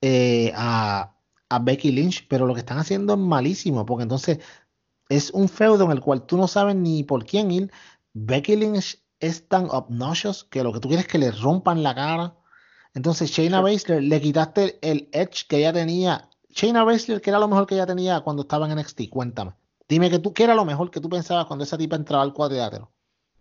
eh, a a Becky Lynch, pero lo que están haciendo es malísimo, porque entonces es un feudo en el cual tú no sabes ni por quién ir. Becky Lynch es tan obnoxious que lo que tú quieres es que le rompan la cara. Entonces Shayna Baszler le quitaste el edge que ella tenía. Shayna Baszler, que era lo mejor que ella tenía cuando estaba en NXT, cuéntame. Dime que tú, ¿qué era lo mejor que tú pensabas cuando esa tipa entraba al cuadrilátero?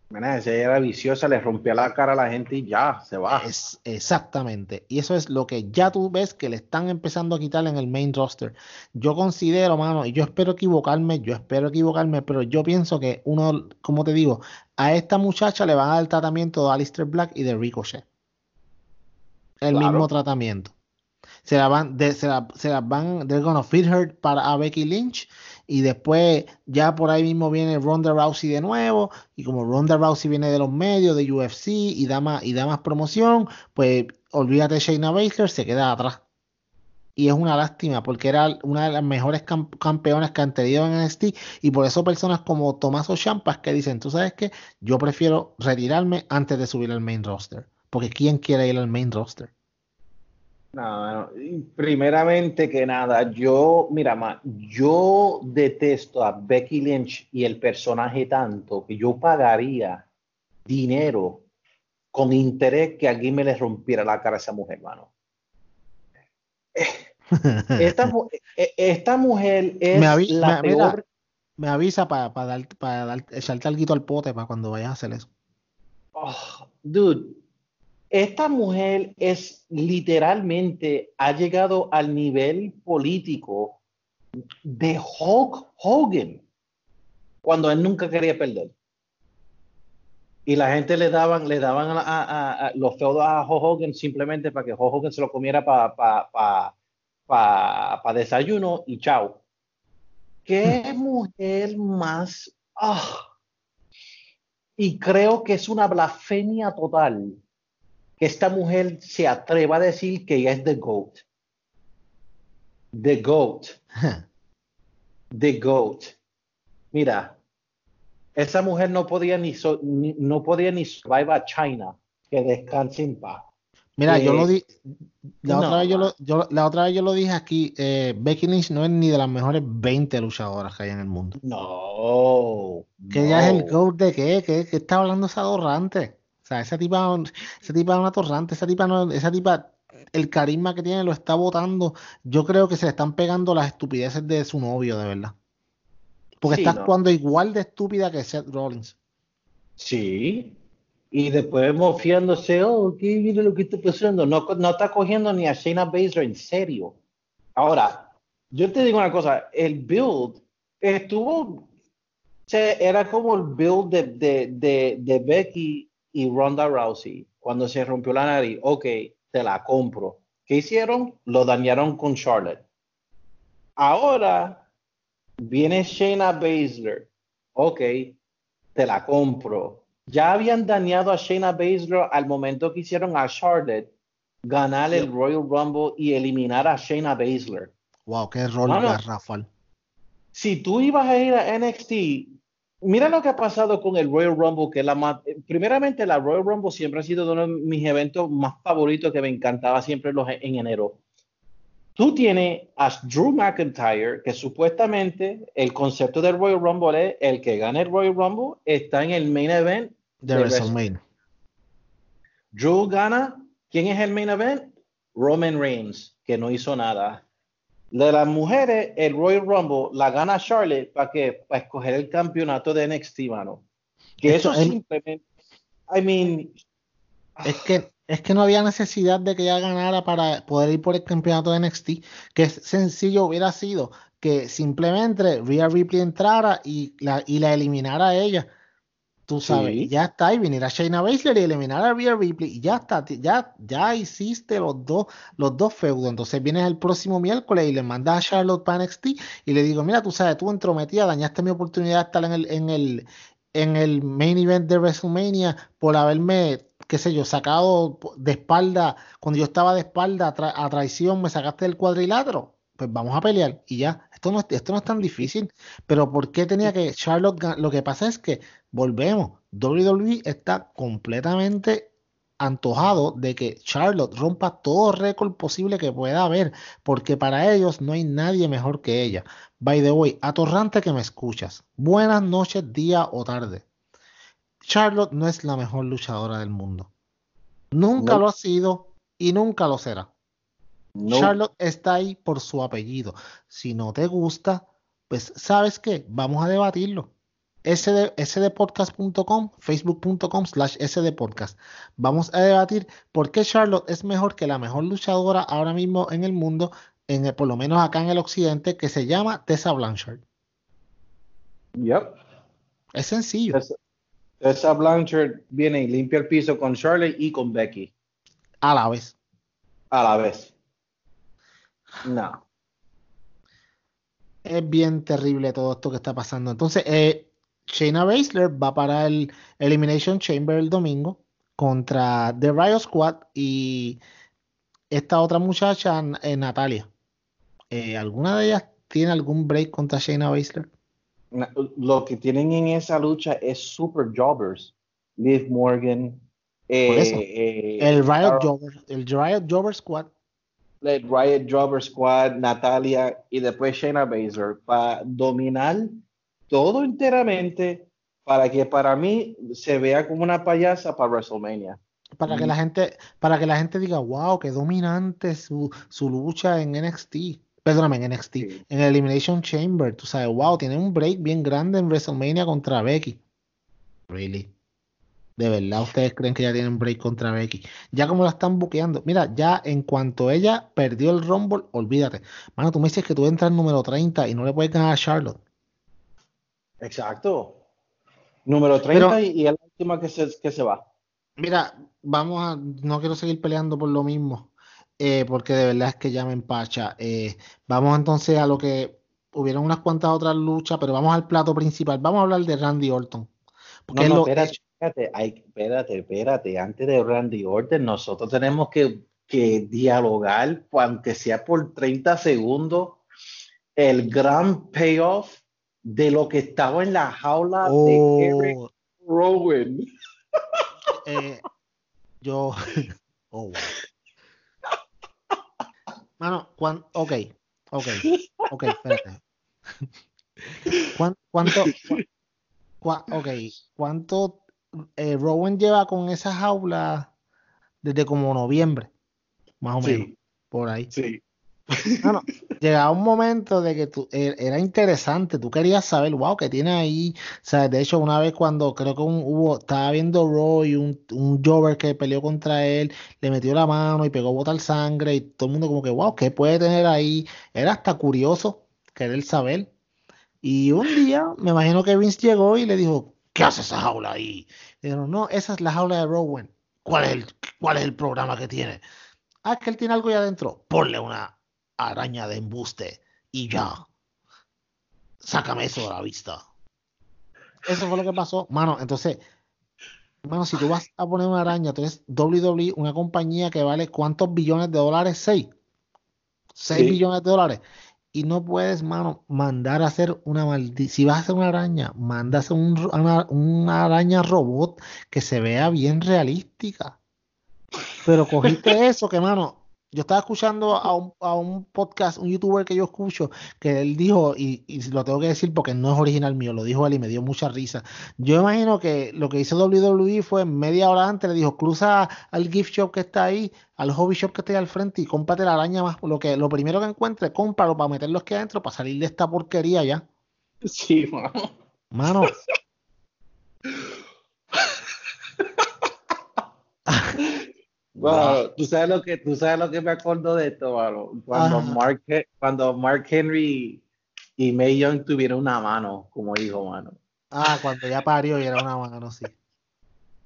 Mira, era viciosa, le rompía la cara a la gente y ya, se va. Es, exactamente. Y eso es lo que ya tú ves que le están empezando a quitar en el main roster. Yo considero, mano, y yo espero equivocarme, yo espero equivocarme, pero yo pienso que uno, como te digo, a esta muchacha le van a dar el tratamiento de Alistair Black y de Ricochet. El mismo tratamiento. Se la van, de, se, la, se la van, they're gonna feed her para a Becky Lynch y después ya por ahí mismo viene Ronda Rousey de nuevo y como Ronda Rousey viene de los medios de UFC y da más, y da más promoción, pues olvídate Shayna Baszler, se queda atrás. Y es una lástima porque era una de las mejores campeonas que han tenido en NXT y por eso personas como Tomás Champas que dicen, tú sabes que yo prefiero retirarme antes de subir al main roster, porque ¿quién quiere ir al main roster? No, primeramente que nada, yo, mira, yo detesto a Becky Lynch y el personaje tanto que yo pagaría dinero con interés que alguien me le rompiera la cara a esa mujer, mano. Esta, e, esta mujer es la peor. Me avisa para dar, para echarte algo al pote para cuando vayas a hacer eso. Oh, dude, esta mujer es literalmente, ha llegado al nivel político de Hulk Hogan, cuando él nunca quería perder. Y la gente le daban, le daban a, los feudos a Hulk Hogan simplemente para que Hulk Hogan se lo comiera para pa, pa, desayuno y chao. Qué mujer más. Ah. Y creo que es una blasfemia total que esta mujer se atreva a decir que ella es The GOAT. The GOAT. The GOAT. Mira, esa mujer no podía ni, no podía ni survive a China. Que descanse en paz. Mira, yo lo eh, di, la, otra vez yo lo, yo, la otra vez yo lo dije aquí, eh, Becky Lynch no es ni de las mejores 20 luchadoras que hay en el mundo. No. Que ella es el GOAT de qué, ¿Qué, qué está hablando esa dorrante? O sea, esa tipa, esa tipa es una torrante, esa tipa no, esa tipa, el carisma que tiene lo está botando. Yo creo que se le están pegando las estupideces de su novio, de verdad. Porque está actuando igual de estúpida que Seth Rollins. Sí. Y después mofiándose, oh, ¿qué mire lo que está pasando? No, no está cogiendo ni a Shayna Baszler en serio. Ahora, yo te digo una cosa, el build estuvo, era como el build de, de, de, de Becky y Ronda Rousey, cuando se rompió la nariz, ok, te la compro. ¿Qué hicieron? Lo dañaron con Charlotte. Ahora viene Shayna Baszler. Ok, te la compro. Ya habían dañado a Shayna Baszler al momento que hicieron a Charlotte ganar el Royal Rumble y eliminar a Shayna Baszler. Wow, qué rol Rafael. Si tú ibas a ir a NXT Mira lo que ha pasado con el Royal Rumble, que la más, primeramente la Royal Rumble siempre ha sido uno de mis eventos más favoritos que me encantaba siempre los, en enero. Tú tienes a Drew McIntyre, que supuestamente el concepto del Royal Rumble es el que gane el Royal Rumble está en el main event de WrestleMania. Drew gana. ¿Quién es el main event? Roman Reigns, que no hizo nada de las mujeres, el Royal Rumble la gana Charlotte para que para escoger el campeonato de NXT, mano. Que eso, simplemente, I mean, es que es que no había necesidad de que ella ganara para poder ir por el campeonato de NXT. Que sencillo hubiera sido que simplemente Rhea Ripley entrara y la, y la eliminara a ella. Tú sabes, ya está, y venir a Shayna Baszler y eliminar a Rhea Ripley, y ya está, ya, ya hiciste los dos, los dos feudos. Entonces vienes el próximo miércoles y le mandas a Charlotte para NXT y le digo, mira, tú sabes, tú entrometida, dañaste mi oportunidad de estar en el, en el, en el main event de WrestleMania por haberme, qué sé yo, sacado de espalda, cuando yo estaba de espalda a traición, me sacaste del cuadrilátero. Pues vamos a pelear y ya. Esto no, esto no es tan difícil. Pero ¿por qué tenía que Charlotte? Lo que pasa es que volvemos. WWE está completamente antojado de que Charlotte rompa todo récord posible que pueda haber, porque para ellos no hay nadie mejor que ella. By the way, atorrante que me escuchas. Buenas noches, día o tarde. Charlotte no es la mejor luchadora del mundo. Nunca lo ha sido y nunca lo será. Charlotte está ahí por su apellido. Si no te gusta, pues sabes qué, vamos a debatirlo sd, sdpodcast.com, facebook.com slash sdpodcast. Vamos a debatir por qué Charlotte es mejor que la mejor luchadora ahora mismo en el mundo, en por lo menos acá en el occidente, que se llama Tessa Blanchard. Yep. Es sencillo. Tessa, Blanchard viene y limpia el piso con Charlotte y con Becky. A la vez. A la vez. No. Es bien terrible todo esto que está pasando. Entonces, eh, Shayna Baszler va para el Elimination Chamber el domingo contra The Riot Squad y esta otra muchacha, eh, Natalia. Eh, ¿Alguna de ellas tiene algún break contra Shayna Baszler? Lo que tienen en esa lucha es super jobbers. Liv Morgan. Eh, el Riot Jobber, el Riot Jobber Squad. El Riot Jobber Squad, Natalia y después Shayna Baszler para dominar todo enteramente para que para mí se vea como una payasa para WrestleMania. Para que la gente, para que la gente diga, wow, qué dominante su, su lucha en NXT. Perdóname, en NXT. Sí. En el Elimination Chamber, tú sabes, wow, tiene un break bien grande en WrestleMania contra Becky. Really. De verdad, ustedes creen que ya tienen un break contra Becky. Ya como la están buqueando. Mira, ya en cuanto ella perdió el Rumble, olvídate. Mano, tú me dices que tú entras número 30 y no le puedes ganar a Charlotte. Exacto. Número 30 Pero- y, es la última que se, que se va. Mira, vamos a, no quiero seguir peleando por lo mismo, eh, porque de verdad es que ya me empacha. Eh, vamos entonces a lo que hubieron unas cuantas otras luchas, pero vamos al plato principal. Vamos a hablar de Randy Orton. Porque No, no, lo- espérate, espérate, ay, espérate, espérate. Antes de Randy Orton, nosotros tenemos que, que dialogar, aunque sea por 30 segundos, el gran payoff de lo que estaba en la jaula de Eric Oh, Rowan. eh, yo, oh, wow. Mano, cuan- ok, ok, ok, espérate. ¿Cuán- ¿Cuánto, ok, cuánto eh, Rowan lleva con esa jaula desde como noviembre, más o menos, por ahí? sí. Bueno, llegaba un momento de que tú, er- era interesante, tú querías saber, wow, que tiene ahí, o sea, de hecho una vez cuando creo que hubo, estaba viendo Raw y un, un Jobber que peleó contra él, le metió la mano y pegó botar sangre y todo el mundo como que, wow, ¿qué puede tener ahí? Era hasta curioso querer saber. Y un día, me imagino que Vince llegó y le dijo, ¿qué hace esa jaula ahí? Y dijeron, no, esa es la jaula de Rowan. ¿Cuál es el, cuál es el programa que tiene? Ah, es que él tiene algo ahí adentro. Ponle una araña de embuste y ya. Sácame eso de la vista. Eso fue lo que pasó. Mano, entonces, mano, si tú vas a poner una araña, entonces WWE, una compañía que vale cuántos billones de dólares? Seis. Seis Sí. billones de dólares. Y no puedes, mano, mandar a hacer una maldición. Si vas a hacer una araña, manda a hacer un una, una araña robot que se vea bien realística. Pero cogiste eso, que mano, yo estaba escuchando a un, a un podcast, un youtuber que yo escucho, que él dijo, y, y lo tengo que decir porque no es original mío, lo dijo él y me dio mucha risa. Yo imagino que lo que hizo WWE fue media hora antes, le dijo, cruza al gift shop que está ahí, al hobby shop que está ahí al frente y cómprate la araña más, lo que, lo primero que encuentre, cómpralo para meterlo aquí adentro, para salir de esta porquería ya. Sí, mano. Mano, Bueno, tú sabes lo que tú sabes lo que me acuerdo de esto, mano? Cuando Ajá. Mark cuando Mark Henry y May Young tuvieron una mano como hijo, mano. ah, cuando ya parió y era una mano, sí.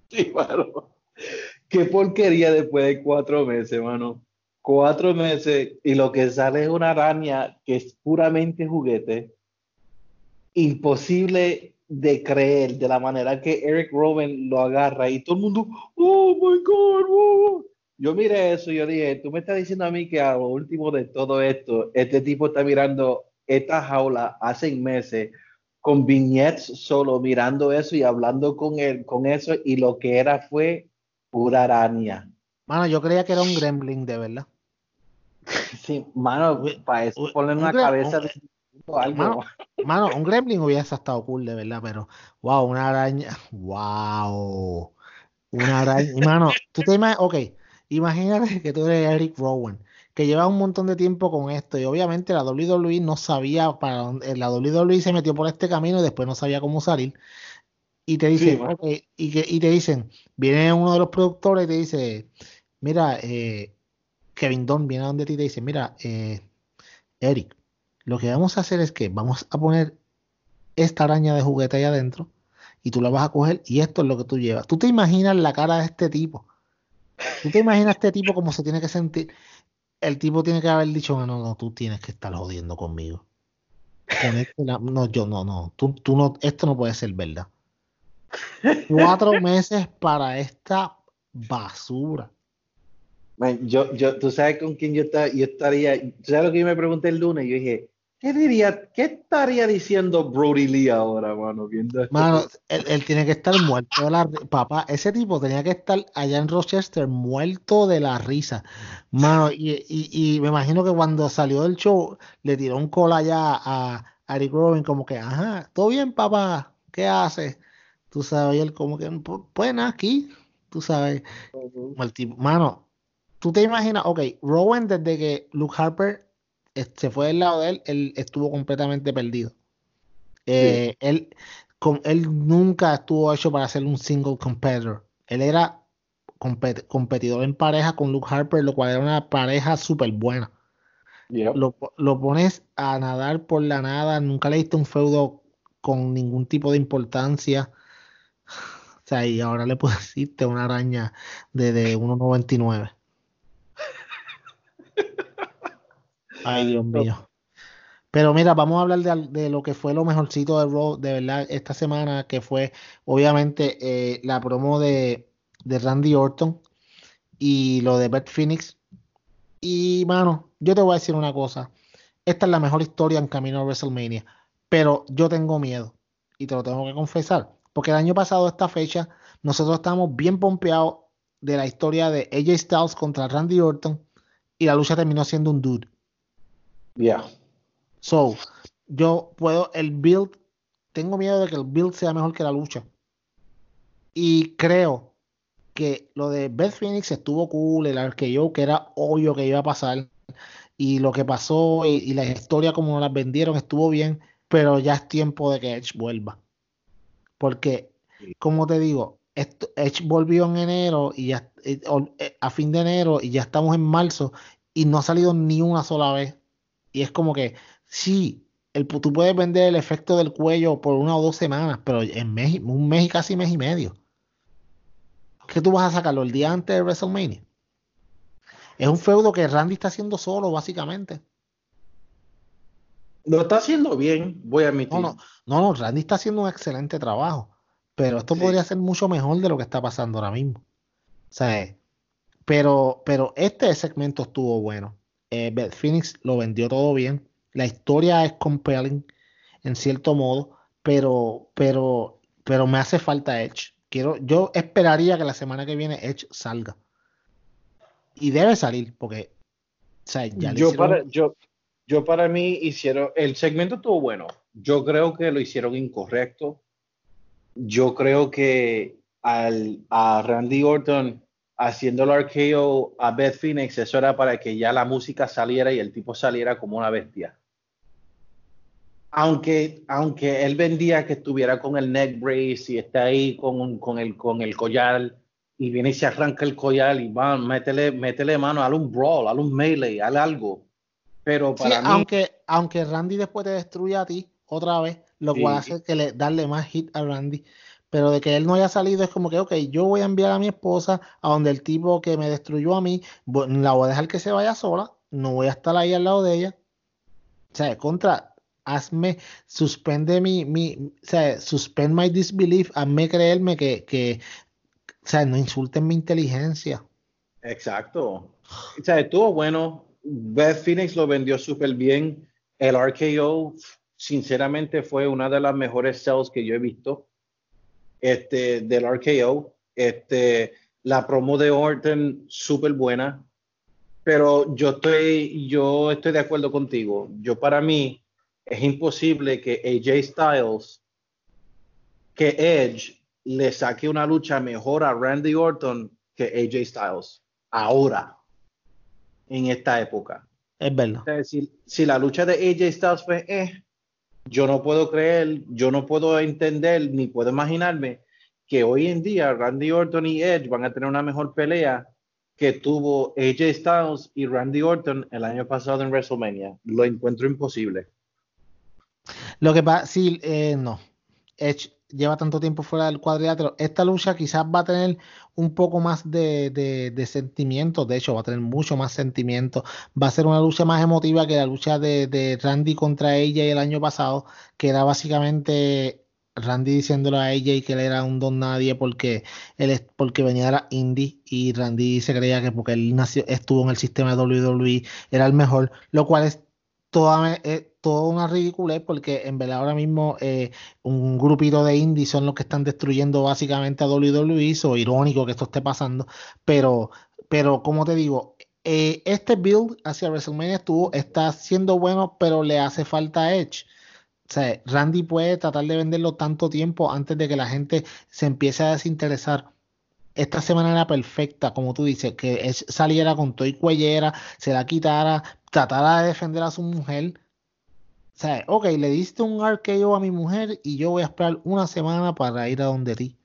Sí, mano. Qué porquería después de cuatro meses, mano. Cuatro meses y lo que sale es una araña que es puramente juguete. Imposible de creer de la manera que Eric Rowan lo agarra y todo el mundo, oh my God, wow". Yo miré eso y yo dije, tú me estás diciendo a mí que a lo último de todo esto, este tipo está mirando esta jaula hace meses con vignettes solo mirando eso y hablando con él, con eso y lo que era fue pura araña. Mano, yo creía que era un gremlin, de verdad. Sí, mano, para eso un una cabeza de algo. Mano, Mano, un gremlin hubiese estado cool, de verdad, pero wow, una araña, wow, una araña. Mano, tú te imaginas, ok, imagínate que tú eres Eric Rowan, que lleva un montón de tiempo con esto, y obviamente la WWE no sabía para dónde, la WWE se metió por este camino y después no sabía cómo salir. Y te dicen, ok, y, que, y te dicen, viene uno de los productores y te dice, mira, eh, Kevin Dunn viene a donde ti y te dice, mira, eh, Eric, lo que vamos a hacer es que vamos a poner esta araña de juguete ahí adentro y tú la vas a coger y esto es lo que tú llevas. ¿Tú te imaginas la cara de este tipo? ¿Tú te imaginas este tipo cómo se tiene que sentir? El tipo tiene que haber dicho, no, no, no, tú tienes que estar jodiendo conmigo. No, yo no, no, tú, tú no, esto no puede ser verdad. Cuatro meses para esta basura. Man, yo, yo, tú sabes con quién yo, esta- yo estaría, tú sabes lo que yo me pregunté el lunes, yo dije, ¿qué diría, qué estaría diciendo Brody Lee ahora, mano, viendo esto? Mano, él, él tiene que estar muerto de la papá, ese tipo tenía que estar allá en Rochester muerto de la risa. Mano, y, y, y me imagino que cuando salió del show le tiró un cola allá a, Eric Robin como que, ajá, todo bien papá, ¿qué haces? Tú sabes, y él como que, "Pu- pues nada, aquí, tú sabes. Como el tipo, mano, tú te imaginas, ok, Rowan desde que Luke Harper se fue del lado de él, él estuvo completamente perdido. Eh, él, con, él nunca estuvo hecho para ser un single competitor. Él era competidor en pareja con Luke Harper, lo cual era una pareja súper buena. Lo, lo, pones a nadar por la nada, nunca le diste un feudo con ningún tipo de importancia. O sea, y ahora le puedes decirte una araña de, de 1.99. Ay, Dios mío. Pero mira, vamos a hablar de, lo que fue lo mejorcito de Raw de verdad esta semana, que fue obviamente eh, la promo de, de, Randy Orton y lo de Beth Phoenix. Y mano, yo te voy a decir una cosa. Esta es la mejor historia en camino a WrestleMania. Pero yo tengo miedo. Y te lo tengo que confesar. Porque el año pasado, esta fecha, nosotros estábamos bien pompeados de la historia de AJ Styles contra Randy Orton. Y la lucha terminó siendo un dude. Ya. So, yo puedo, el build, tengo miedo de que el build sea mejor que la lucha. Y creo que lo de Beth Phoenix estuvo cool, el yo que era obvio que iba a pasar, y lo que pasó y, la historia como nos las vendieron estuvo bien, pero ya es tiempo de que Edge vuelva. Porque, como te digo, Edge volvió en enero y ya eh, eh, a fin de enero y ya estamos en marzo y no ha salido ni una sola vez y es como que, sí, el, tú puedes vender el efecto del cuello por una o dos semanas, pero en mes, un mes y casi mes y medio. ¿Qué tú vas a sacarlo el día antes de WrestleMania? Es un feudo que Randy está haciendo solo, básicamente. Lo está haciendo bien, voy a admitir. No, no, no, Randy está haciendo un excelente trabajo. Pero esto podría ser mucho mejor de lo que está pasando ahora mismo. O sea, pero, pero este segmento estuvo bueno. Eh, Beth Phoenix lo vendió todo bien. La historia es compelling en cierto modo, pero, pero, pero me hace falta Edge. Quiero, yo esperaría que la semana que viene Edge salga. Y debe salir, porque ya yo, para, yo, yo para mí hicieron, el segmento estuvo bueno. Yo creo que lo hicieron incorrecto. Yo creo que al, a Randy Orton haciendo el arqueo a Beth Phoenix, eso era para que ya la música saliera y el tipo saliera como una bestia. Aunque, aunque él vendía que estuviera con el neck brace y está ahí con, con, el, con el collar y viene y se arranca el collar y va, métele, métele mano, haz un brawl, haz un melee, haz algo. Pero para mí, aunque, aunque Randy después te destruya a ti otra vez, lo cual hace que le darle más hit a Randy pero de que él no haya salido es como que, ok, yo voy a enviar a mi esposa a donde el tipo que me destruyó a mí, la voy a dejar que se vaya sola, no voy a estar ahí al lado de ella. O sea, contra, hazme, suspende mi, mi o sea, suspend my disbelief, hazme creerme que, que, o sea, no insulten mi inteligencia. Exacto. O sea, estuvo bueno. Beth Phoenix lo vendió súper bien. El RKO, sinceramente, fue una de las mejores sales que yo he visto este, del RKO. Este, la promo de Orton, súper buena. Pero yo estoy, yo estoy de acuerdo contigo. Yo para mí es imposible que AJ Styles, que Edge le saque una lucha mejor a Randy Orton que AJ Styles. Ahora, en esta época. Es verdad. si, la lucha de AJ Styles fue, eh, yo no puedo creer, yo no puedo entender ni puedo imaginarme que hoy en día Randy Orton y Edge van a tener una mejor pelea que tuvo AJ Styles y Randy Orton el año pasado en WrestleMania. Lo encuentro imposible. Lo que pasa, sí, eh, no. Edge lleva tanto tiempo fuera del cuadrilátero. Esta lucha quizás va a tener un poco más de, de, de sentimiento, de hecho va a tener mucho más sentimiento. Va a ser una lucha más emotiva que la lucha de, Randy contra ella el año pasado, que era básicamente Randy diciéndole a ella que él era un don nadie porque él porque venía de la indie y Randy se creía que porque él nació, estuvo en el sistema de WWE era el mejor, lo cual es toda, toda una ridiculez porque en verdad ahora mismo eh, un grupito de indies son los que están destruyendo básicamente a WWE, o irónico que esto esté pasando, pero, pero como te digo, eh, este build hacia WrestleMania estuvo, está siendo bueno, pero le hace falta Edge. O sea, Randy puede tratar de venderlo tanto tiempo antes de que la gente se empiece a desinteresar esta semana era perfecta, como tú dices, que saliera con todo y cuellera, se la quitara, tratara de defender a su mujer. Sea, ok, le diste un RKO a mi mujer y yo voy a esperar una semana para ir a donde ti.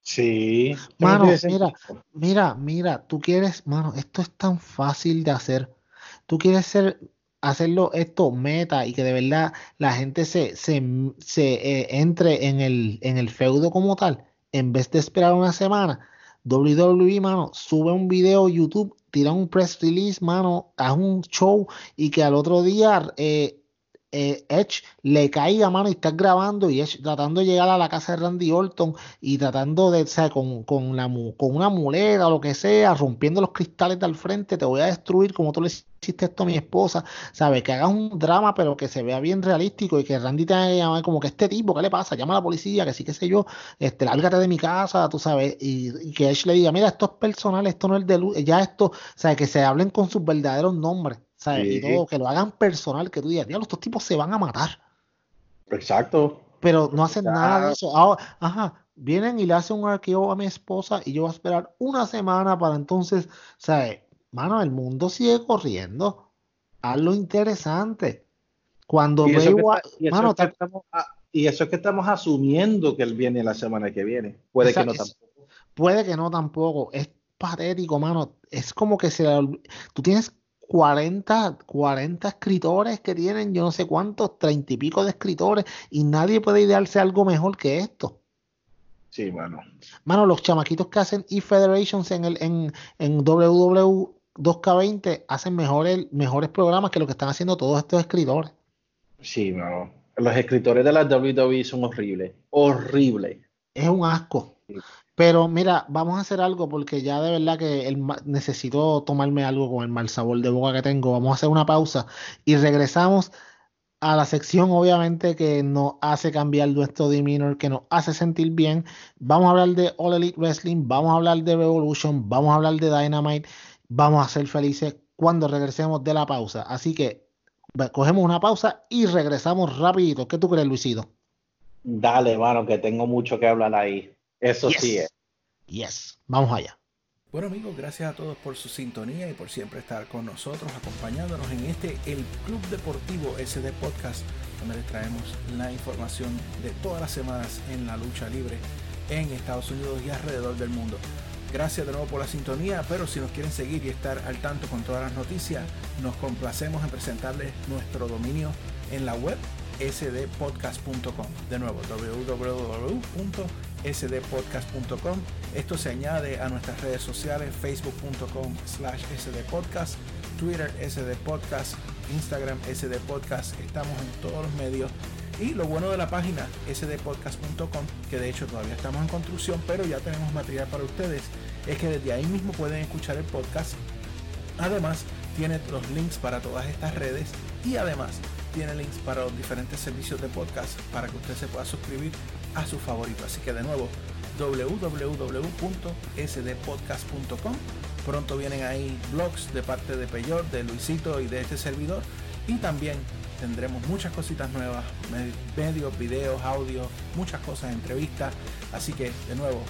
Sí. Mano, mira, mira, mira, tú quieres, mano, esto es tan fácil de hacer. Tú quieres ser, hacerlo esto meta y que de verdad la gente se, se, se eh, entre en el, en el feudo como tal, en vez de esperar una semana. WWE, mano, sube un video YouTube, tira un press release, mano, haz un show y que al otro día eh, eh, Edge le caiga mano y estás grabando y Edge tratando de llegar a la casa de Randy Orton y tratando de, o sea, con, con, la, con una muleta o lo que sea, rompiendo los cristales del frente, te voy a destruir como tú le hiciste esto a mi esposa, ¿sabes? Que hagas un drama pero que se vea bien realístico y que Randy que llamar como que este tipo, ¿qué le pasa? Llama a la policía, que sí, que sé yo, este, lárgate de mi casa, tú sabes, y, que Edge le diga, mira, esto es personal, esto no es de luz, ya esto, o sea, que se hablen con sus verdaderos nombres. Y todo, que lo hagan personal, que tú digas, diablo, estos tipos se van a matar. Exacto. Pero no hacen nada de eso. Ahora, ajá, vienen y le hacen un arqueo a mi esposa y yo voy a esperar una semana para entonces, ¿sabes? Mano, el mundo sigue corriendo. Hazlo interesante. Cuando y eso, y, eso que estamos, y eso es que estamos asumiendo que él viene la semana que viene. Puede que no tampoco. Puede que no tampoco. Es patético, mano. Es como que se tú tienes 40, 40 escritores que tienen, yo no sé cuántos, 30 y pico de escritores, y nadie puede idearse algo mejor que esto. Sí, mano. Mano, los chamaquitos que hacen e-Federations en, el, en, en WW 2K20 hacen mejores, mejores programas que lo que están haciendo todos estos escritores. Sí, mano. Los escritores de la WWE son horribles. Horribles. Es un asco. Pero mira, vamos a hacer algo porque ya de verdad que necesito tomarme algo con el mal sabor de boca que tengo. Vamos a hacer una pausa y regresamos a la sección obviamente que nos hace cambiar nuestro demeanor, que nos hace sentir bien. Vamos a hablar de All Elite Wrestling, vamos a hablar de Revolution, vamos a hablar de Dynamite, vamos a ser felices cuando regresemos de la pausa. Así que cogemos una pausa y regresamos rapidito. ¿Qué tú crees, Luisito? Dale, mano, que tengo mucho que hablar ahí. Eso sí es. Yes. Vamos allá. Bueno amigos, gracias a todos por su sintonía y por siempre estar con nosotros, acompañándonos en este, el Club Deportivo SD Podcast, donde les traemos la información de todas las semanas en la lucha libre en Estados Unidos y alrededor del mundo. Gracias de nuevo por la sintonía, pero si nos quieren seguir y estar al tanto con todas las noticias, nos complacemos en presentarles nuestro dominio en la web sdpodcast.com. De nuevo, www.sdpodcast.com. Esto se añade a nuestras redes sociales, facebook.com slash sdpodcast, Twitter sdpodcast, Instagram sdpodcast. Estamos en todos los medios. Y lo bueno de la página sdpodcast.com, que de hecho todavía estamos en construcción, pero ya tenemos material para ustedes, es que desde ahí mismo pueden escuchar el podcast. Además, tiene los links para todas estas redes y además tiene links para los diferentes servicios de podcast para que usted se pueda suscribir a su favorito. Así que de nuevo, www.sdpodcast.com. Pronto vienen ahí blogs de parte de Peyor, de Luisito y de este servidor. Y también tendremos muchas cositas nuevas, medios, videos, audio, muchas cosas, entrevistas. Así que de nuevo,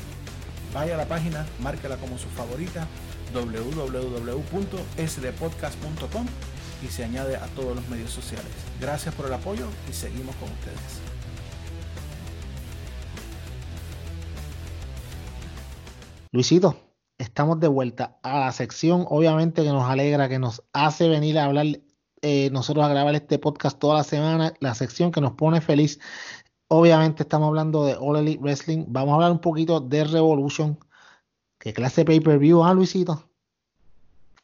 vaya a la página, márquela como su favorita, www.sdpodcast.com y se añade a todos los medios sociales. Gracias por el apoyo y seguimos con ustedes. Luisito, estamos de vuelta a la sección, obviamente que nos alegra, que nos hace venir a hablar, eh, nosotros a grabar este podcast toda la semana, la sección que nos pone feliz. Obviamente estamos hablando de All Elite Wrestling, vamos a hablar un poquito de Revolution. ¿Qué clase de pay-per-view, ah, Luisito?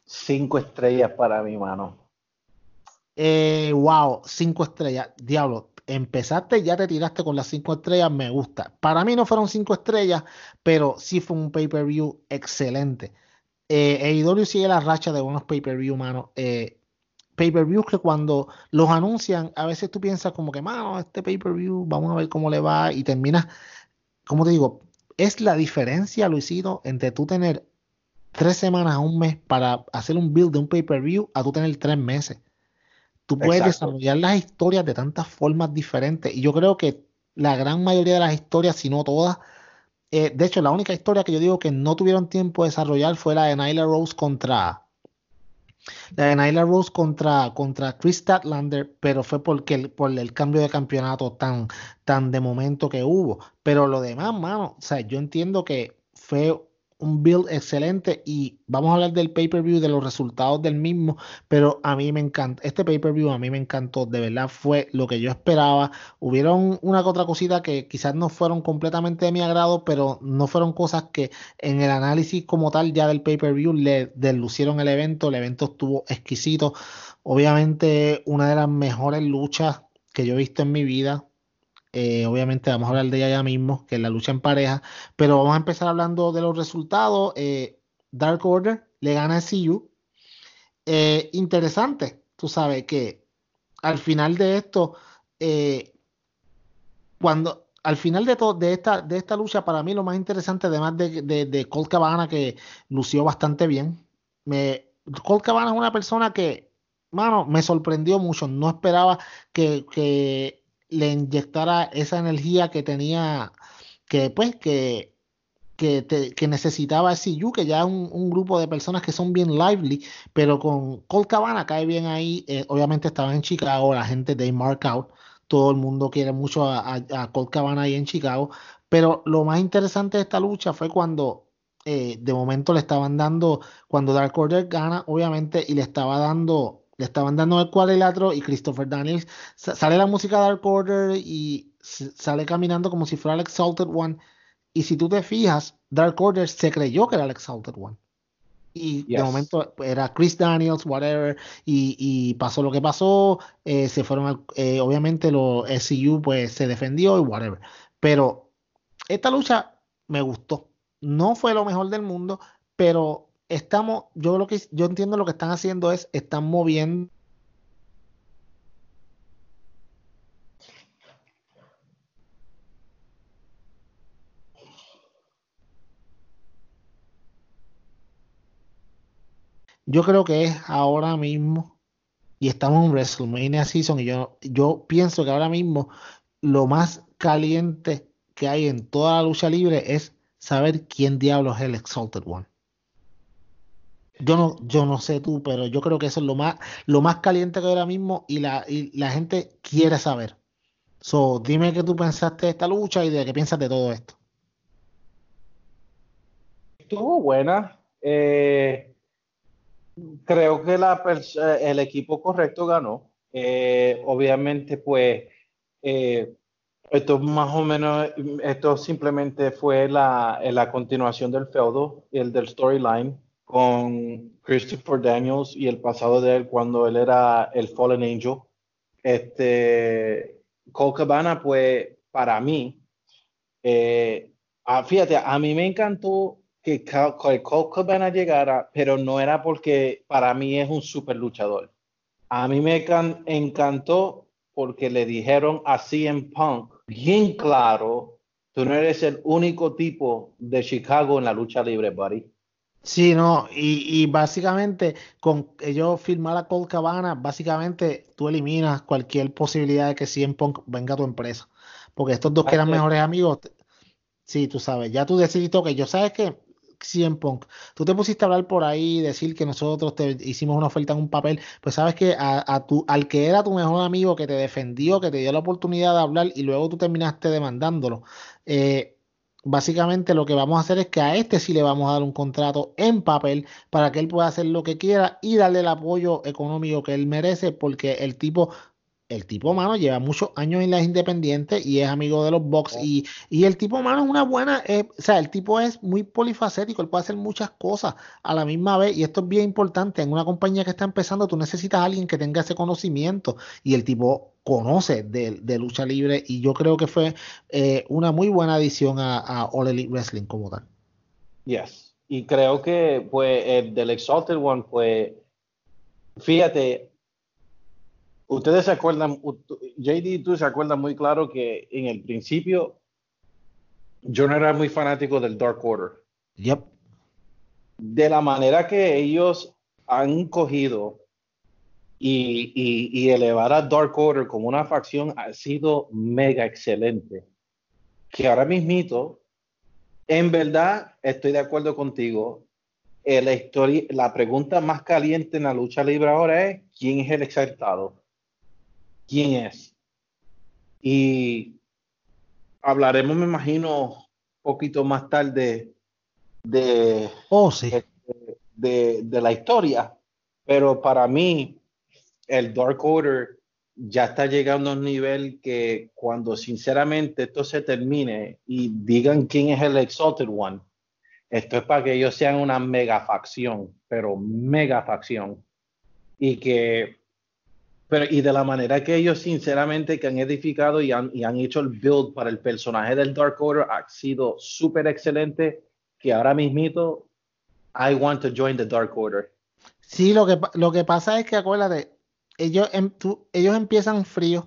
Cinco estrellas para mi mano. Eh, wow, cinco estrellas. Diablo, empezaste, ya te tiraste con las cinco estrellas, me gusta. Para mí no fueron cinco estrellas, pero sí fue un pay-per-view excelente. Eh, AEW sigue la racha de buenos pay-per-view, mano. Eh, pay-per-views que cuando los anuncian, a veces tú piensas como que, mano, este pay-per-view, vamos a ver cómo le va, y terminas, como te digo, es la diferencia, Luisito, entre tú tener tres semanas a un mes para hacer un build de un pay-per-view a tú tener tres meses. Tú puedes desarrollar las historias de tantas formas diferentes. Y yo creo que la gran mayoría de las historias, si no todas, eh, de hecho, la única historia que yo digo que no tuvieron tiempo de desarrollar fue la de Nyla Rose contra, La de Nyla Rose contra, contra Chris Statlander, pero fue porque el, por el cambio de campeonato tan, tan de momento que hubo. Pero lo demás, mano, o sea, yo entiendo que fue un build excelente y vamos a hablar del pay-per-view, de los resultados del mismo, pero a mí me encanta, este pay-per-view a mí me encantó, de verdad fue lo que yo esperaba. Hubieron una que otra cosita que quizás no fueron completamente de mi agrado, pero no fueron cosas que en el análisis como tal ya del pay-per-view le deslucieron el evento, el evento estuvo exquisito. Obviamente una de las mejores luchas que yo he visto en mi vida, eh, obviamente vamos a hablar de ella ya mismo, que es la lucha en pareja, pero vamos a empezar hablando de los resultados. Eh, Dark Order le gana a CU. Eh, interesante, tú sabes que al final de esto, cuando al final de, de, esta, de esta lucha, para mí lo más interesante, además de, de, de Colt Cabana, que lució bastante bien, me, Colt Cabana es una persona que, mano, me sorprendió mucho. No esperaba que le inyectara esa energía que tenía, que pues, que, que, que necesitaba que ya un, un, grupo de personas que son bien lively, pero con Colt Cabana cae bien ahí. Eh, obviamente estaba en Chicago, la gente de Mark Out, todo el mundo quiere mucho a, a, Cabana ahí en Chicago, pero lo más interesante de esta lucha fue cuando eh, de momento le estaban dando, cuando Dark Order gana, obviamente, y le estaba dando le estaban dando el cuadrilátero y Christopher Daniels sale la música de Dark Order y sale caminando como si fuera el Exalted One. Y si tú te fijas, Dark Order se creyó que era el Exalted One. Y yes. de momento era Chris Daniels, whatever, y, y pasó lo que pasó. Eh, se fueron, al, eh, obviamente, los SCU pues se defendió y whatever. Pero esta lucha me gustó. No fue lo mejor del mundo, pero estamos, yo lo que yo entiendo lo que están haciendo es, están moviendo Yo creo que es ahora mismo, y estamos en WrestleMania Season, y yo, yo pienso que ahora mismo lo más caliente que hay en toda la lucha libre es saber quién diablos es el Exalted One. Yo no, yo no sé tú, pero yo creo que eso es lo más, lo más caliente que hay ahora mismo y la, y la gente quiere saber. So, dime qué tú pensaste de esta lucha y de qué piensas de todo esto. Estuvo buena. Eh, creo que la el equipo correcto ganó. Eh, obviamente, pues, eh, esto más o menos, esto simplemente fue la, la continuación del feudo, el del storyline con Christopher Daniels y el pasado de él cuando él era el Fallen Angel. Este, Cole Cabana, pues para mí, eh, fíjate, a mí me encantó que Cole Cabana llegara, pero no era porque para mí es un super luchador. A mí me encantó porque le dijeron a CM Punk bien claro, tú no eres el único tipo de Chicago en la lucha libre, buddy. Sí, no, y, y, básicamente con ellos firmar a Cold Cabana, básicamente tú eliminas cualquier posibilidad de que CM Punk venga a tu empresa. Porque estos dos que eran mejores amigos, sí, tú sabes, ya tú decidiste, que yo sabes que CM Punk, tú te pusiste a hablar por ahí, decir que nosotros te hicimos una oferta en un papel, pues sabes que a, a tu, al que era tu mejor amigo, que te defendió, que te dio la oportunidad de hablar y luego tú terminaste demandándolo. Eh, básicamente lo que vamos a hacer es que a este sí le vamos a dar un contrato en papel para que él pueda hacer lo que quiera y darle el apoyo económico que él merece porque el tipo el tipo mano lleva muchos años en las independientes y es amigo de los box y, y, el tipo mano es una buena eh, o sea el tipo es muy polifacético él puede hacer muchas cosas a la misma vez y esto es bien importante. En una compañía que está empezando tú necesitas a alguien que tenga ese conocimiento y el tipo conoce de, de lucha libre y yo creo que fue eh, una muy buena adición a, a, All Elite Wrestling como tal. Yes. Y creo que pues el del Exalted One pues fíjate Ustedes se acuerdan, JD, tú se acuerdan muy claro que en el principio yo no era muy fanático del Dark Order. Yep. De la manera que ellos han cogido y, y, y, elevar a Dark Order como una facción ha sido mega excelente. Que ahora mismito, en verdad, estoy de acuerdo contigo. eh, la, historia, la pregunta más caliente en la lucha libre ahora es, ¿quién es el exaltado? ¿Quién es? Y hablaremos, me imagino, un poquito más tarde de, Oh, sí. de, de la historia, pero para mí el Dark Order ya está llegando a un nivel que cuando sinceramente esto se termine y digan quién es el Exalted One, esto es para que ellos sean una mega facción, pero mega facción. Y que, pero y de la manera que ellos sinceramente que han edificado y han, y han hecho el build para el personaje del Dark Order ha sido súper excelente que ahora mismito I want to join the Dark Order. Sí, lo que, lo que pasa es que acuérdate, ellos, em- tú- ellos empiezan fríos,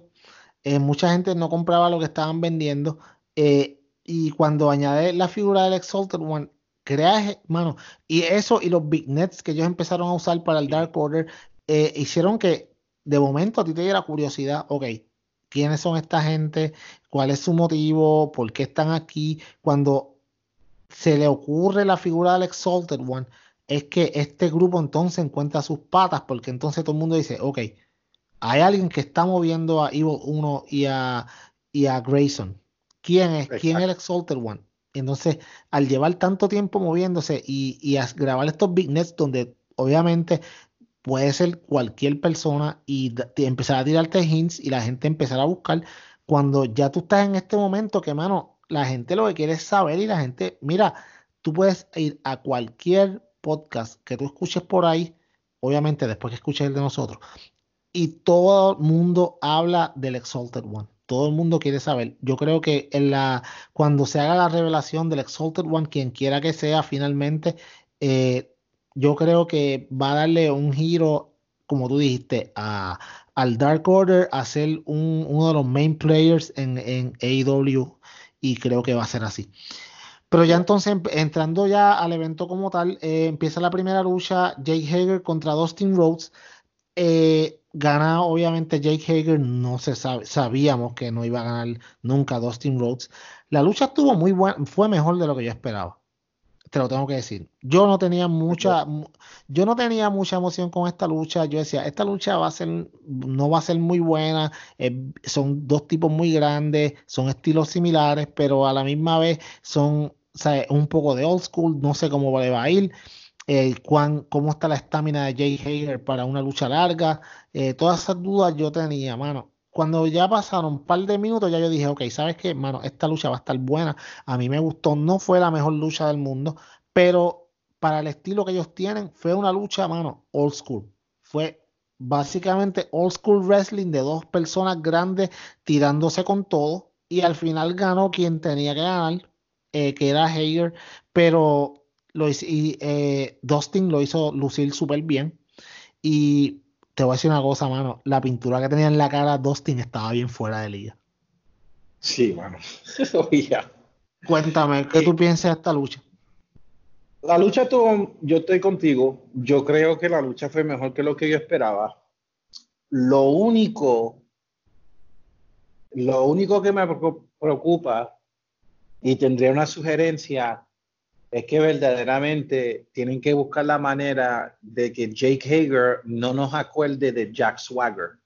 eh, mucha gente no compraba lo que estaban vendiendo, eh, y cuando añade la figura del Exalted One, crea, mano, y eso y los Big Nets que ellos empezaron a usar para el Dark Order, eh, hicieron que de momento a ti te diera curiosidad, ok, ¿quiénes son esta gente? ¿Cuál es su motivo? ¿Por qué están aquí? Cuando se le ocurre la figura del Exalted One, es que este grupo entonces encuentra sus patas, porque entonces todo el mundo dice, ok, hay alguien que está moviendo a Evil 1 y a, y a Grayson. ¿Quién es? ¿Quién es el Exalted One? Entonces, al llevar tanto tiempo moviéndose y, y a grabar estos Big Nets donde obviamente puede ser cualquier persona y empezar a tirarte hints y la gente empezar a buscar, cuando ya tú estás en este momento que, mano, la gente lo que quiere es saber y la gente, mira, tú puedes ir a cualquier podcast que tú escuches por ahí, obviamente después que escuches el de nosotros, y todo el mundo habla del Exalted One. Todo el mundo quiere saber. Yo creo que en la, cuando se haga la revelación del Exalted One, quien quiera que sea finalmente, eh, yo creo que va a darle un giro, como tú dijiste, a, al Dark Order, a ser un- uno de los main players en, en AEW, y creo que va a ser así. Pero ya entonces, entrando ya al evento como tal, eh, empieza la primera lucha, Jake Hager contra Dustin Rhodes. Eh, gana obviamente Jake Hager, no se sabe, sabíamos que no iba a ganar nunca Dustin Rhodes. La lucha estuvo muy buena, fue mejor de lo que yo esperaba. Te lo tengo que decir. Yo no tenía mucha, mu- yo no tenía mucha emoción con esta lucha. Yo decía, esta lucha va a ser, no va a ser muy buena. eh, son dos tipos muy grandes, son estilos similares, pero a la misma vez son, o sea, un poco de old school. No sé cómo le va a ir eh, cuán, cómo está la estamina de Jay Hager para una lucha larga. eh, todas esas dudas yo tenía, mano. Cuando ya pasaron un par de minutos, ya yo dije, ok, ¿sabes qué, mano? Esta lucha va a estar buena. A mí me gustó, no fue la mejor lucha del mundo, pero para el estilo que ellos tienen, fue una lucha, mano, old school. Fue básicamente old school wrestling de dos personas grandes tirándose con todo. Y al final ganó quien tenía que ganar, eh, que era Hager, pero lo y, eh, Dustin lo hizo lucir súper bien. Y te voy a decir una cosa, mano. La pintura que tenía en la cara Dustin estaba bien fuera de liga. Sí, mano. Cuéntame, ¿qué tú piensas de esta lucha? La lucha tuvo, yo estoy contigo. Yo creo que la lucha fue mejor que lo que yo esperaba. Lo único, lo único que me preocu- preocupa y tendría una sugerencia es que verdaderamente tienen que buscar la manera de que Jake Hager no nos acuerde de Jack Swagger.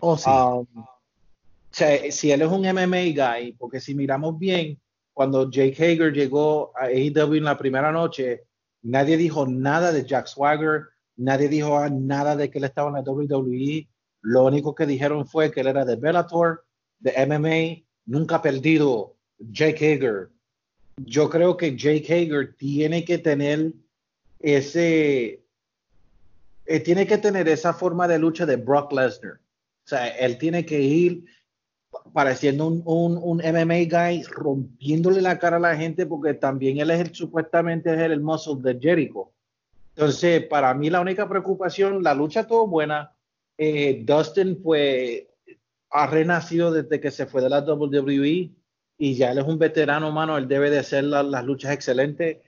Oh, sí. Um, o sea, si él es un MMA guy, porque si miramos bien, cuando Jake Hager llegó a AEW en la primera noche, nadie dijo nada de Jack Swagger, nadie dijo nada de que él estaba en la WWE. Lo único que dijeron fue que él era de Bellator, de MMA, nunca ha perdido Jake Hager. Yo creo que Jake Hager tiene que tener ese, eh, tiene que tener esa forma de lucha de Brock Lesnar. O sea, él tiene que ir pareciendo un, un, un MMA guy, rompiéndole la cara a la gente, porque también él es el, supuestamente es el, el muscle de Jericho. Entonces, para mí la única preocupación, la lucha estuvo buena. Eh, Dustin fue, ha renacido desde que se fue de la WWE y ya él es un veterano, mano, él debe de hacer la- las luchas excelentes,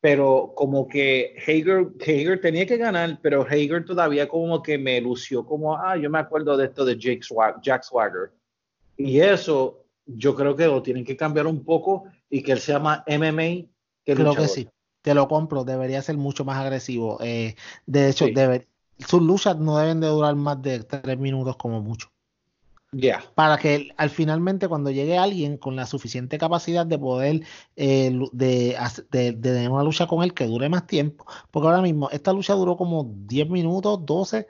pero como que Hager, Hager tenía que ganar, pero Hager todavía como que me lució como, ah, yo me acuerdo de esto de Jake Swag, Jack Swagger. Y eso yo creo que lo tienen que cambiar un poco y que él sea más MMA que Creo que sí. te lo compro, debería ser mucho más agresivo. Eh, de hecho, Sí. debe- sus luchas no deben de durar más de tres minutos como mucho. Para que al finalmente cuando llegue alguien con la suficiente capacidad de poder eh, de, de- de tener una lucha con él que dure más tiempo. Porque ahora mismo esta lucha duró como 10 minutos, 12.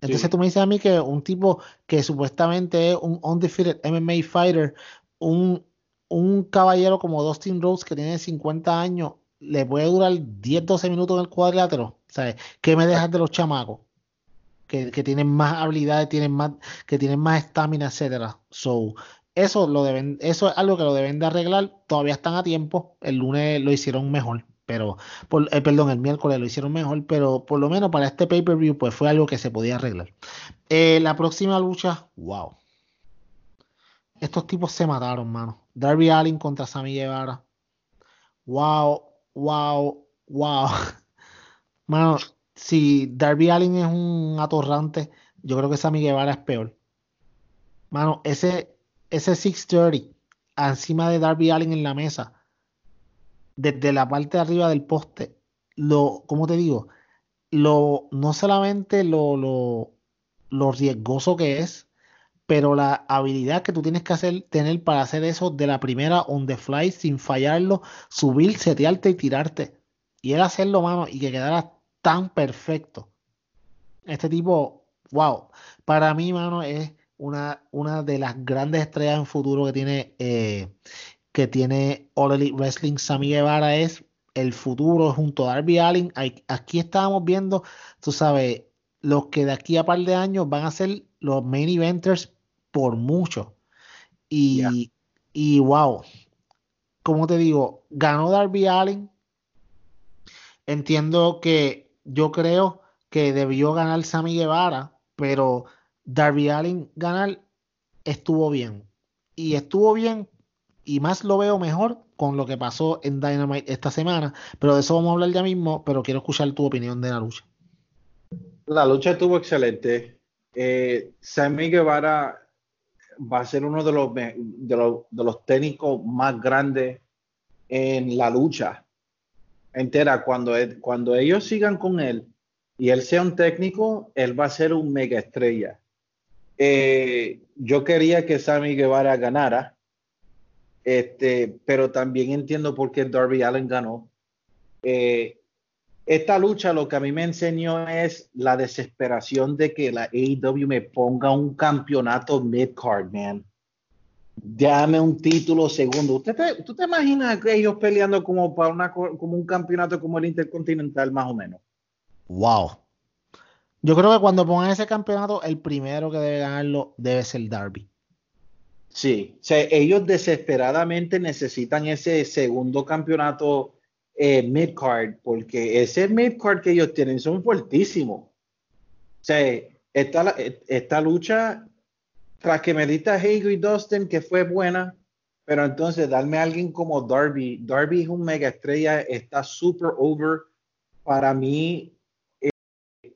Entonces Sí. tú me dices a mí que un tipo que supuestamente es un undefeated MMA fighter, un, un caballero como Dustin Rhodes que tiene 50 años, le puede durar 10, 12 minutos en el cuadrilátero. ¿Sabes? ¿Qué me dejas de los chamacos? Que, tienen más habilidades, tienen más, que tienen más estamina, etcétera. So, eso lo deben, eso es algo que lo deben de arreglar. Todavía están a tiempo. El lunes lo hicieron mejor, pero eh, perdón, el miércoles lo hicieron mejor, pero por lo menos para este pay-per-view, pues fue algo que se podía arreglar. Eh, la próxima lucha, wow. Estos tipos se mataron, mano. Darby Allin contra Sammy Guevara. Wow, wow, wow. Mano, si Darby Allin es un atorrante, yo creo que Sammy Guevara es peor. Mano, ese, ese 630 encima de Darby Allin en la mesa, desde la parte de arriba del poste, lo, ¿cómo te digo? Lo, no solamente lo, lo, riesgoso que es, pero la habilidad que tú tienes que hacer, tener para hacer eso de la primera on the fly sin fallarlo, subir, setearte y tirarte. Y él hacerlo, mano, y que quedara tan perfecto. Este tipo, wow, para mí, mano, es una, una de las grandes estrellas en futuro que tiene, eh, que tiene All Elite Wrestling. Sammy Guevara es el futuro junto a Darby Allin. Aquí estábamos viendo, tú sabes, los que de aquí a par de años van a ser los main eventers por mucho. Y, y wow, como te digo, ganó Darby Allin. Entiendo que yo creo que debió ganar Sammy Guevara, pero Darby Allin ganar estuvo bien. Y estuvo bien, y más lo veo mejor con lo que pasó en Dynamite esta semana. Pero de eso vamos a hablar ya mismo, pero quiero escuchar tu opinión de la lucha. La lucha estuvo excelente. Eh, Sammy Guevara va a ser uno de los, de los, de los técnicos más grandes en la lucha entera. Cuando, él- cuando ellos sigan con él y él sea un técnico, él va a ser un mega estrella. Eh, yo quería que Sammy Guevara ganara, este, pero también entiendo por qué Darby Allen ganó. Eh, esta lucha lo que a mí me enseñó es la desesperación de que la AEW me ponga un campeonato mid-card, man. Dame un título segundo. ¿Usted te, ¿Tú te imaginas que ellos peleando como para una, co- como un campeonato como el Intercontinental, más o menos? Wow. Yo creo que cuando pongan ese campeonato, el primero que debe ganarlo debe ser Darby. Sí, o sea, ellos desesperadamente necesitan ese segundo campeonato eh, mid-card, porque ese mid-card que ellos tienen son fuertísimos. O sea, esta, esta lucha, tras que me diste a y Dustin, que fue buena, pero entonces darme a alguien como Darby, Darby es un mega estrella, está super over. Para mí, eh,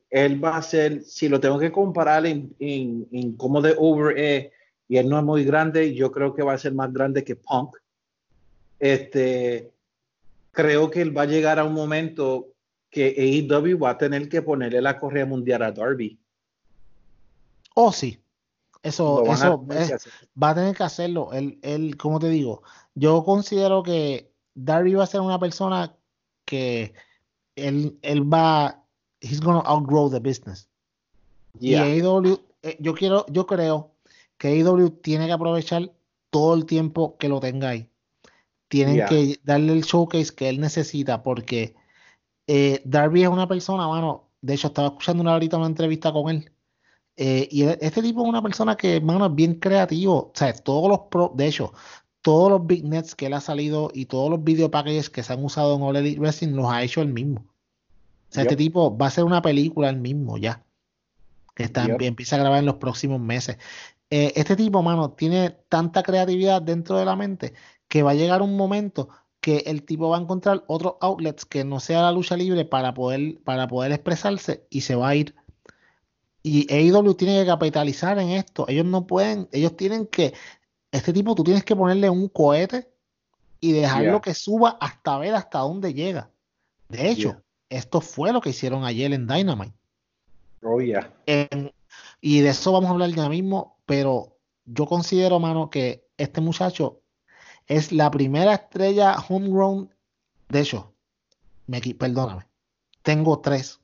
él va a ser, si lo tengo que comparar en, en, en cómo de over es, y él no es muy grande, yo creo que va a ser más grande que Punk. Este, creo que él va a llegar a un momento que AEW va a tener que ponerle la correa mundial a Darby. Oh, sí. Eso, a eso es- va a tener que hacerlo. Él, él, como te digo, yo considero que Darby va a ser una persona que él, él va, he's gonna outgrow the business. Yeah. Y AEW, eh, yo quiero, yo creo que AEW tiene que aprovechar todo el tiempo que lo tenga ahí. Tienen Yeah. que darle el showcase que él necesita porque eh, Darby es una persona, mano. De hecho, estaba escuchando una ahorita una entrevista con él. Eh, y él- este tipo es una persona que, mano, es bien creativo. O sea, todos los pro, de hecho, todos los big nets que él ha salido y todos los video packages que se han usado en All Elite Wrestling los ha hecho él mismo. O sea, este tipo va a ser una película él mismo ya. Que está, Yep. empieza a grabar en los próximos meses. Eh, este tipo, mano, tiene tanta creatividad dentro de la mente que va a llegar un momento que el tipo va a encontrar otros outlets que no sea la lucha libre para poder, para poder expresarse y se va a ir. Y AEW tiene que capitalizar en esto. Ellos no pueden, ellos tienen que, este tipo tú tienes que ponerle un cohete y dejarlo Yeah. que suba hasta ver hasta dónde llega. De hecho, Yeah. esto fue lo que hicieron ayer en Dynamite. Oh, yeah. En- y de eso vamos a hablar ya mismo, pero yo considero, mano, que este muchacho es la primera estrella homegrown. De hecho, me, perdóname, tengo tres,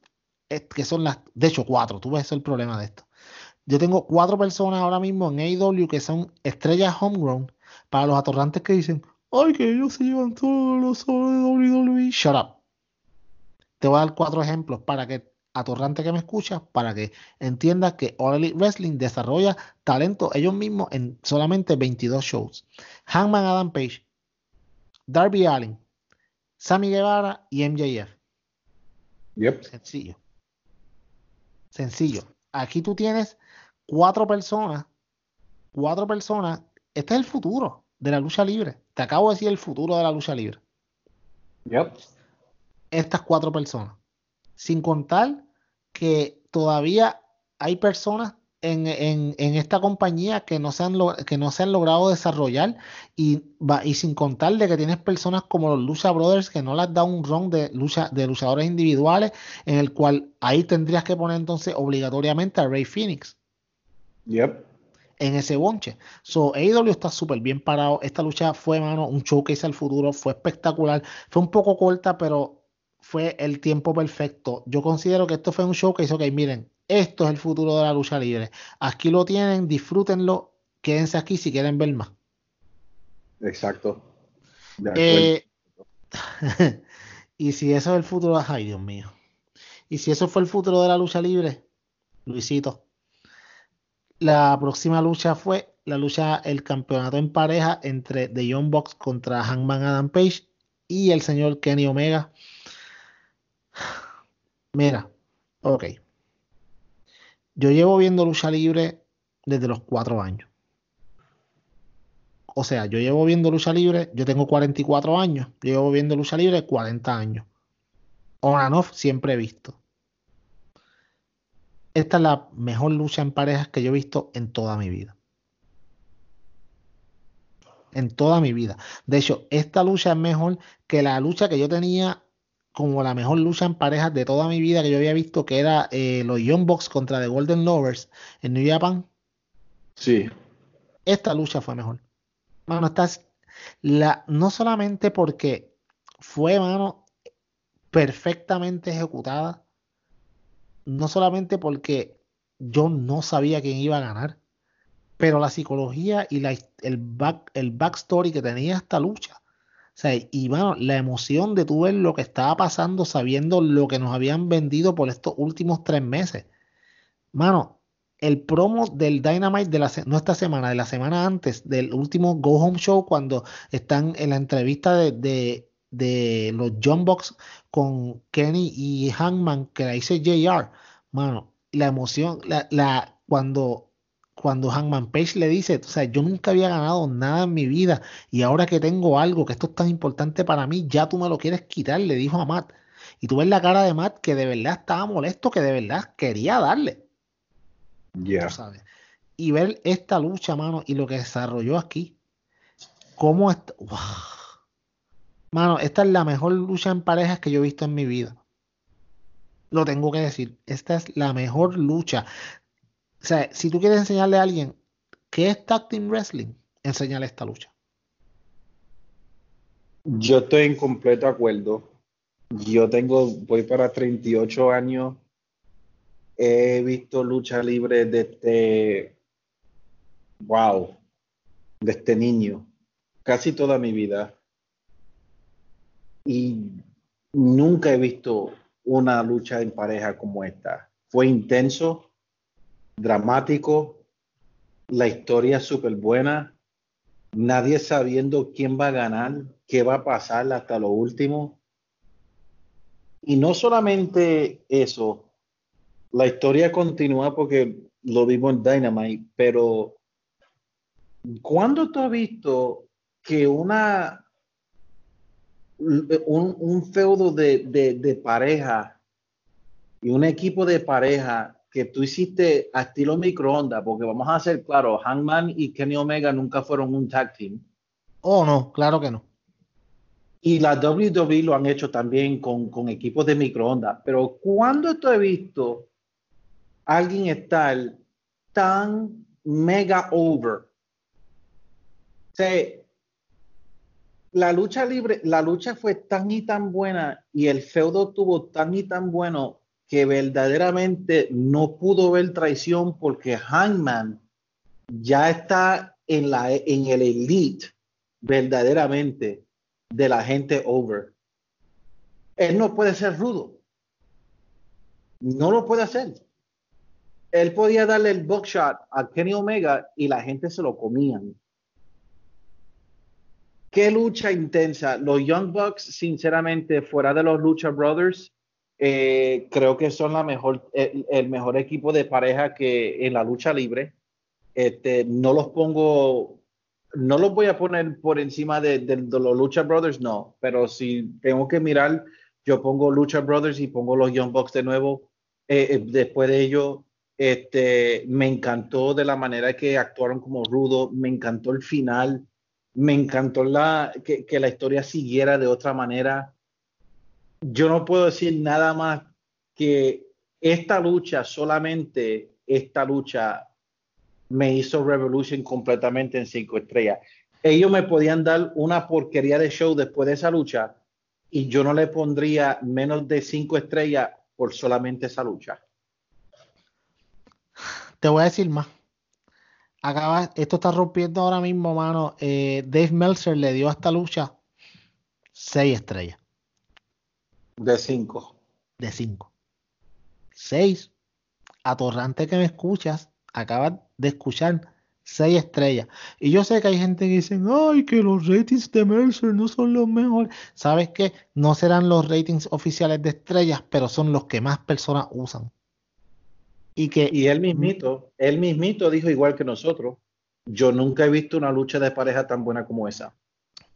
que son las, de hecho, cuatro. Tú ves el problema de esto. Yo tengo cuatro personas ahora mismo en AEW que son estrellas homegrown para los atorrantes que dicen, ay, que ellos se llevan todos los solos de WWE. Shut up. Te voy a dar cuatro ejemplos para que, atorrante que me escuchas, para que entiendas que All Elite Wrestling desarrolla talento ellos mismos en solamente 22 shows. Hangman Adam Page, Darby Allin, Sammy Guevara y MJF. Yep. Sencillo. Sencillo. Aquí tú tienes cuatro personas, cuatro personas. Este es el futuro de la lucha libre. Te acabo de decir el futuro de la lucha libre. Yep. Estas cuatro personas. Sin contar que todavía hay personas en, en- en esta compañía que no, se han que no se han logrado desarrollar y, va- y sin contar de que tienes personas como los Lucha Brothers que no les da un run de, lucha, de luchadores individuales en el cual ahí tendrías que poner entonces obligatoriamente a Ray Phoenix Yep. en ese bonche. So, AEW está súper bien parado. Esta lucha fue, mano, un showcase al futuro. Fue espectacular. Fue un poco corta, pero fue el tiempo perfecto. Yo considero que esto fue un showcase. Ok, miren, esto es el futuro de la lucha libre. Aquí lo tienen, disfrútenlo. Quédense aquí si quieren ver más. Exacto. Eh, y si eso es el futuro, ay Dios mío. Y si eso fue el futuro de la lucha libre, Luisito. La próxima lucha fue la lucha, el campeonato en pareja entre The Young Bucks contra Hangman Adam Page y el señor Kenny Omega. Mira, ok. Yo llevo viendo lucha libre desde los cuatro años. O sea, yo llevo viendo lucha libre, yo tengo 44 años, llevo viendo lucha libre 40 años. On and off siempre he visto. Esta es la mejor lucha en parejas que yo he visto en toda mi vida. En toda mi vida. De hecho, esta lucha es mejor que la lucha que yo tenía como la mejor lucha en parejas de toda mi vida que yo había visto, que era eh, los Young Bucks contra The Golden Lovers en New Japan. Sí. Esta lucha fue mejor. Mano, la, no solamente porque fue, mano, perfectamente ejecutada, no solamente porque yo no sabía quién iba a ganar, pero la psicología y la, el, back, el backstory que tenía esta lucha. Sea, y mano, la emoción de tú ver lo que estaba pasando sabiendo lo que nos habían vendido por estos últimos tres meses. Mano, el promo del Dynamite de la no esta semana, de la semana antes, del último Go Home Show, cuando están en la entrevista de, de, los John Box con Kenny y Hangman, que la dice JR, mano, la emoción, la, la, cuando, cuando Hangman Page le dice, o sea, yo nunca había ganado nada en mi vida y ahora que tengo algo, que esto es tan importante para mí, ya tú me lo quieres quitar, le dijo a Matt. Y tú ves la cara de Matt que de verdad estaba molesto, que de verdad quería darle Yeah. tú sabes. Y ver esta lucha, mano, y lo que desarrolló aquí. Cómo está. ¡Wow! Mano, esta es la mejor lucha en parejas que yo he visto en mi vida. Lo tengo que decir. Esta es la mejor lucha. O sea, si tú quieres enseñarle a alguien qué es Tag Team Wrestling, enseñale esta lucha. Yo estoy en completo acuerdo. Yo tengo, voy para 38 años. He visto lucha libre desde, wow, desde niño, casi toda mi vida. Y nunca he visto una lucha en pareja como esta. Fue intenso, dramático, la historia súper buena nadie sabiendo quién va a ganar, qué va a pasar hasta lo último. Y no solamente eso, la historia continúa porque lo vimos en Dynamite, pero ¿cuándo tú has visto que una un, un feudo de, de pareja y un equipo de pareja que tú hiciste a estilo microondas, porque vamos a ser claros, Hangman y Kenny Omega nunca fueron un tag team. Oh, no, claro que no. Y la WWE lo han hecho también con, con equipos de microondas. Pero cuando tú he visto a alguien estar tan mega over? O sea, la lucha libre, la lucha fue tan y tan buena y el feudo tuvo tan y tan bueno que verdaderamente no pudo ver traición porque Hangman ya está en, la, en el elite verdaderamente de la gente over. Él no puede ser rudo. No lo puede hacer. Él podía darle el buckshot a Kenny Omega y la gente se lo comían. Qué lucha intensa. Los Young Bucks, sinceramente, fuera de los Lucha Brothers, eh, creo que son la mejor, el, mejor equipo de pareja que en la lucha libre. Este, no los pongo no los voy a poner por encima de, los Lucha Brothers, no, pero si tengo que mirar, yo pongo Lucha Brothers y pongo los Young Bucks de nuevo. Eh, eh, después de ello, este, me encantó de la manera que actuaron como rudo, me encantó el final, me encantó la, que la historia siguiera de otra manera. Yo no puedo decir nada más que esta lucha, solamente esta lucha me hizo Revolution completamente en cinco estrellas. Ellos me podían dar una porquería de show después de esa lucha y yo no le pondría menos de cinco estrellas por solamente esa lucha. Te voy a decir más. Acaba, esto está rompiendo ahora mismo, mano. Eh, Dave Meltzer le dio a esta lucha seis estrellas. De cinco. De cinco. Seis. Atorrante que me escuchas acabas de escuchar seis estrellas. Y yo sé que hay gente que dice, ay, que los ratings de Mercer no son los mejores. ¿Sabes qué? No serán los ratings oficiales de estrellas, pero son los que más personas usan. Y que y él mismito, él mismito dijo igual que nosotros, yo nunca he visto una lucha de pareja tan buena como esa.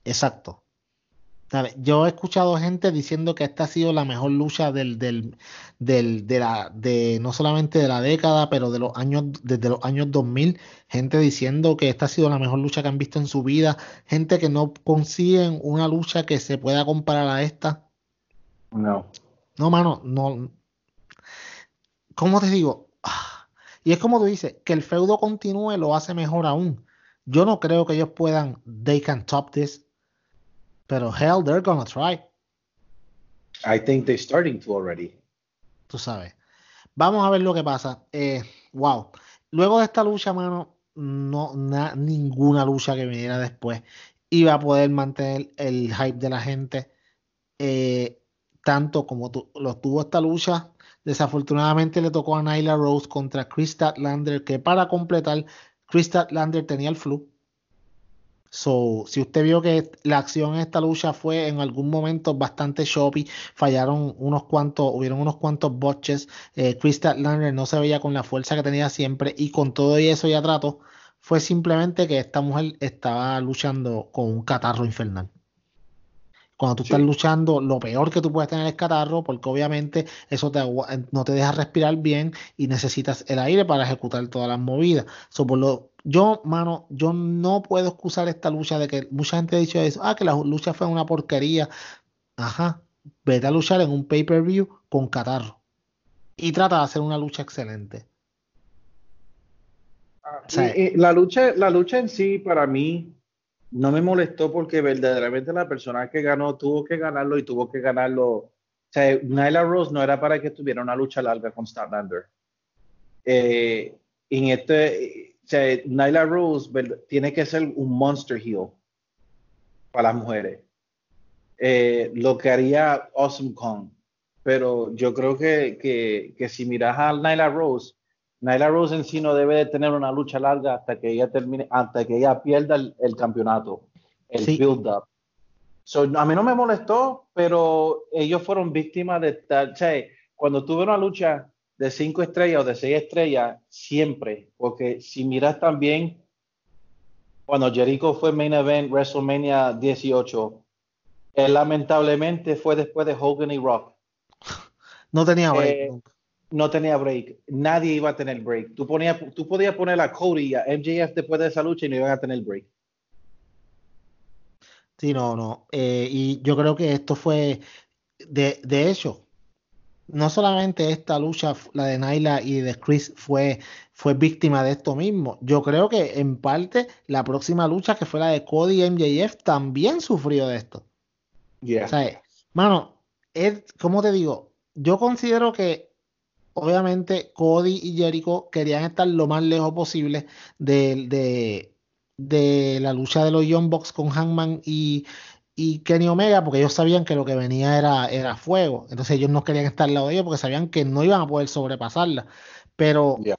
Exacto. Yo he escuchado gente diciendo que esta ha sido la mejor lucha del, del, del, de la, de no solamente de la década, pero de los años, desde los años 2000, gente diciendo que esta ha sido la mejor lucha que han visto en su vida, gente que no consiguen una lucha que se pueda comparar a esta. No. No, mano, no. ¿Cómo te digo? Y es como tú dices, que el feudo continúe lo hace mejor aún. Yo no creo que ellos puedan, they can top this pero hell, they're gonna try. I think they're starting to already. Tú sabes. Vamos a ver lo que pasa. Eh, wow. Luego de esta lucha, mano, no ninguna lucha que viniera después iba a poder mantener el hype de la gente eh, tanto como lo tuvo esta lucha. Desafortunadamente le tocó a Nyla Rose contra Chris Statlander, que para completar, Chris Statlander tenía el flu. So, si usted vio que la acción en esta lucha fue en algún momento bastante choppy, fallaron unos cuantos, hubieron unos cuantos botches, eh, Crystal Lander no se veía con la fuerza que tenía siempre y con todo eso ya trato, fue simplemente que esta mujer estaba luchando con un catarro infernal. Cuando tú estás luchando, lo peor que tú puedes tener es catarro, porque obviamente eso te, no te deja respirar bien y necesitas el aire para ejecutar todas las movidas. So, por lo, yo, mano, yo no puedo excusar esta lucha de que mucha gente ha dicho eso, ah, que la lucha fue una porquería. Ajá, vete a luchar en un pay-per-view con catarro y trata de hacer una lucha excelente. Ah, la lucha, la lucha en sí para mí no me molestó porque verdaderamente la persona que ganó tuvo que ganarlo y tuvo que ganarlo. O sea, Nyla Rose no era para que tuviera una lucha larga con Statlander. Eh, en este, o sea, Nyla Rose tiene que ser un monster heel para las mujeres. Eh, lo que haría Awesome Kong. Pero yo creo que, que, que si miras a Nyla Rose, Nyla Rose en sí no debe de tener una lucha larga hasta que ella termine, hasta que ella pierda el, campeonato, el build-up. a mí no me molestó, pero ellos fueron víctimas de tal. cuando tuve una lucha de cinco estrellas o de seis estrellas, siempre, porque si miras también, cuando Jericho fue main event WrestleMania 18, él lamentablemente fue después de Hogan y Rock. No tenía eh, no tenía break. Nadie iba a tener break. Tú, ponías, tú podías poner a Cody y a MJF después de esa lucha y no iban a tener break. Sí, no, no. Eh, y yo creo que esto fue, de, de hecho, no solamente esta lucha, la de Naila y de Chris, fue, fue víctima de esto mismo. Yo creo que en parte la próxima lucha, que fue la de Cody y MJF, también sufrió de esto. Yeah. O sea, mano, es, ¿cómo te digo? Yo considero que obviamente Cody y Jericho querían estar lo más lejos posible de, de, de la lucha de los Young Bucks con Hangman y, y Kenny Omega, porque ellos sabían que lo que venía era, era fuego. Entonces ellos no querían estar al lado de ellos porque sabían que no iban a poder sobrepasarla. Pero Yeah.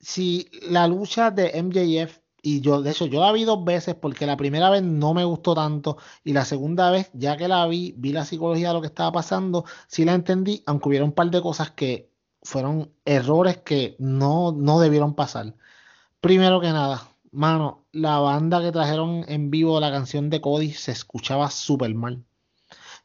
si la lucha de MJF, y yo, de hecho, yo la vi dos veces porque la primera vez no me gustó tanto y la segunda vez, ya que la vi, vi la psicología de lo que estaba pasando, sí la entendí, aunque hubiera un par de cosas que fueron errores que no, no debieron pasar. Primero que nada, mano, la banda que trajeron en vivo la canción de Cody se escuchaba súper mal.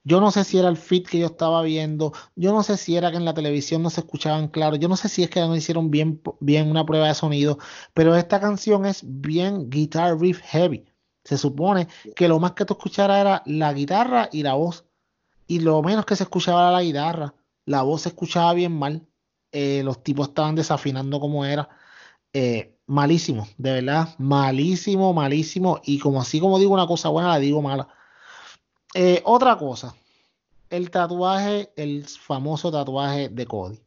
Yo no sé si era el fit que yo estaba viendo, yo no sé si era que en la televisión no se escuchaban claro, yo no sé si es que no hicieron bien, bien una prueba de sonido, pero esta canción es bien guitar riff heavy. Se supone que lo más que tú escucharas era la guitarra y la voz, y lo menos que se escuchaba era la guitarra. La voz se escuchaba bien mal, eh, los tipos estaban desafinando como era. Eh, malísimo, de verdad, malísimo, malísimo. Y como así como digo una cosa buena, la digo mala. Eh, otra cosa, el tatuaje, el famoso tatuaje de Cody.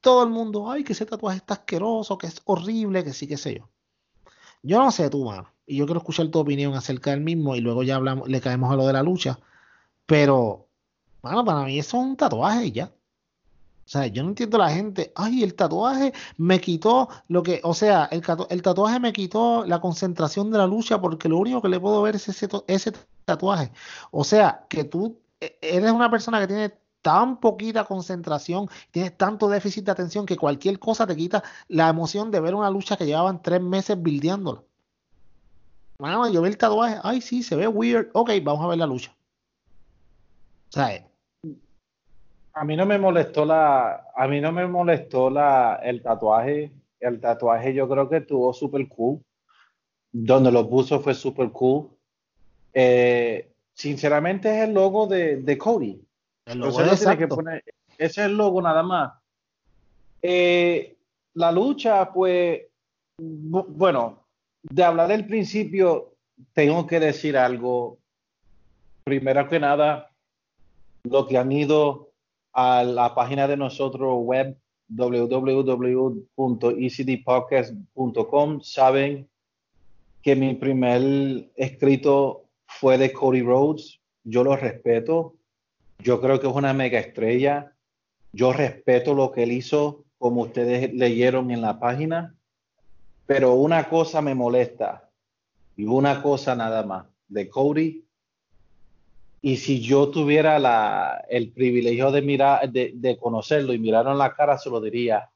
Todo el mundo, ay, que ese tatuaje está asqueroso, que es horrible, que sí, que sé yo. Yo no sé tú, mano, y yo quiero escuchar tu opinión acerca del mismo y luego ya hablamos, le caemos a lo de la lucha. Pero, mano, para mí eso es un tatuaje y ya. O sea, yo no entiendo a la gente, ay, el tatuaje me quitó lo que, o sea, el, tatuaje me quitó la concentración de la lucha porque lo único que le puedo ver es ese, tatuaje. O sea, que tú e- eres una persona que tiene tan poquita concentración, tienes tanto déficit de atención que cualquier cosa te quita la emoción de ver una lucha que llevaban tres meses buildeándola. Bueno, yo vi el tatuaje, ay, sí, se ve weird, ok, vamos a ver la lucha. O sea, A mí no me molestó la, a mí no me molestó la, el tatuaje. El tatuaje yo creo que estuvo súper cool. Donde lo puso fue súper cool. Eh, sinceramente es el logo de, de Cody. el O sea, que poner- ese es el logo nada más. Eh, la lucha, pues, bu- bueno, de hablar del principio, tengo que decir algo. Primero que nada, lo que han ido a la página de nosotros web www.ecdpodcast.com saben que mi primer escrito fue de Cody Rhodes. Yo lo respeto. Yo creo que es una mega estrella. Yo respeto lo que él hizo, como ustedes leyeron en la página. Pero una cosa me molesta, y una cosa nada más, de Cody. Y si yo tuviera la, el privilegio de mirar, de, de conocerlo y mirarlo en la cara, se lo diría.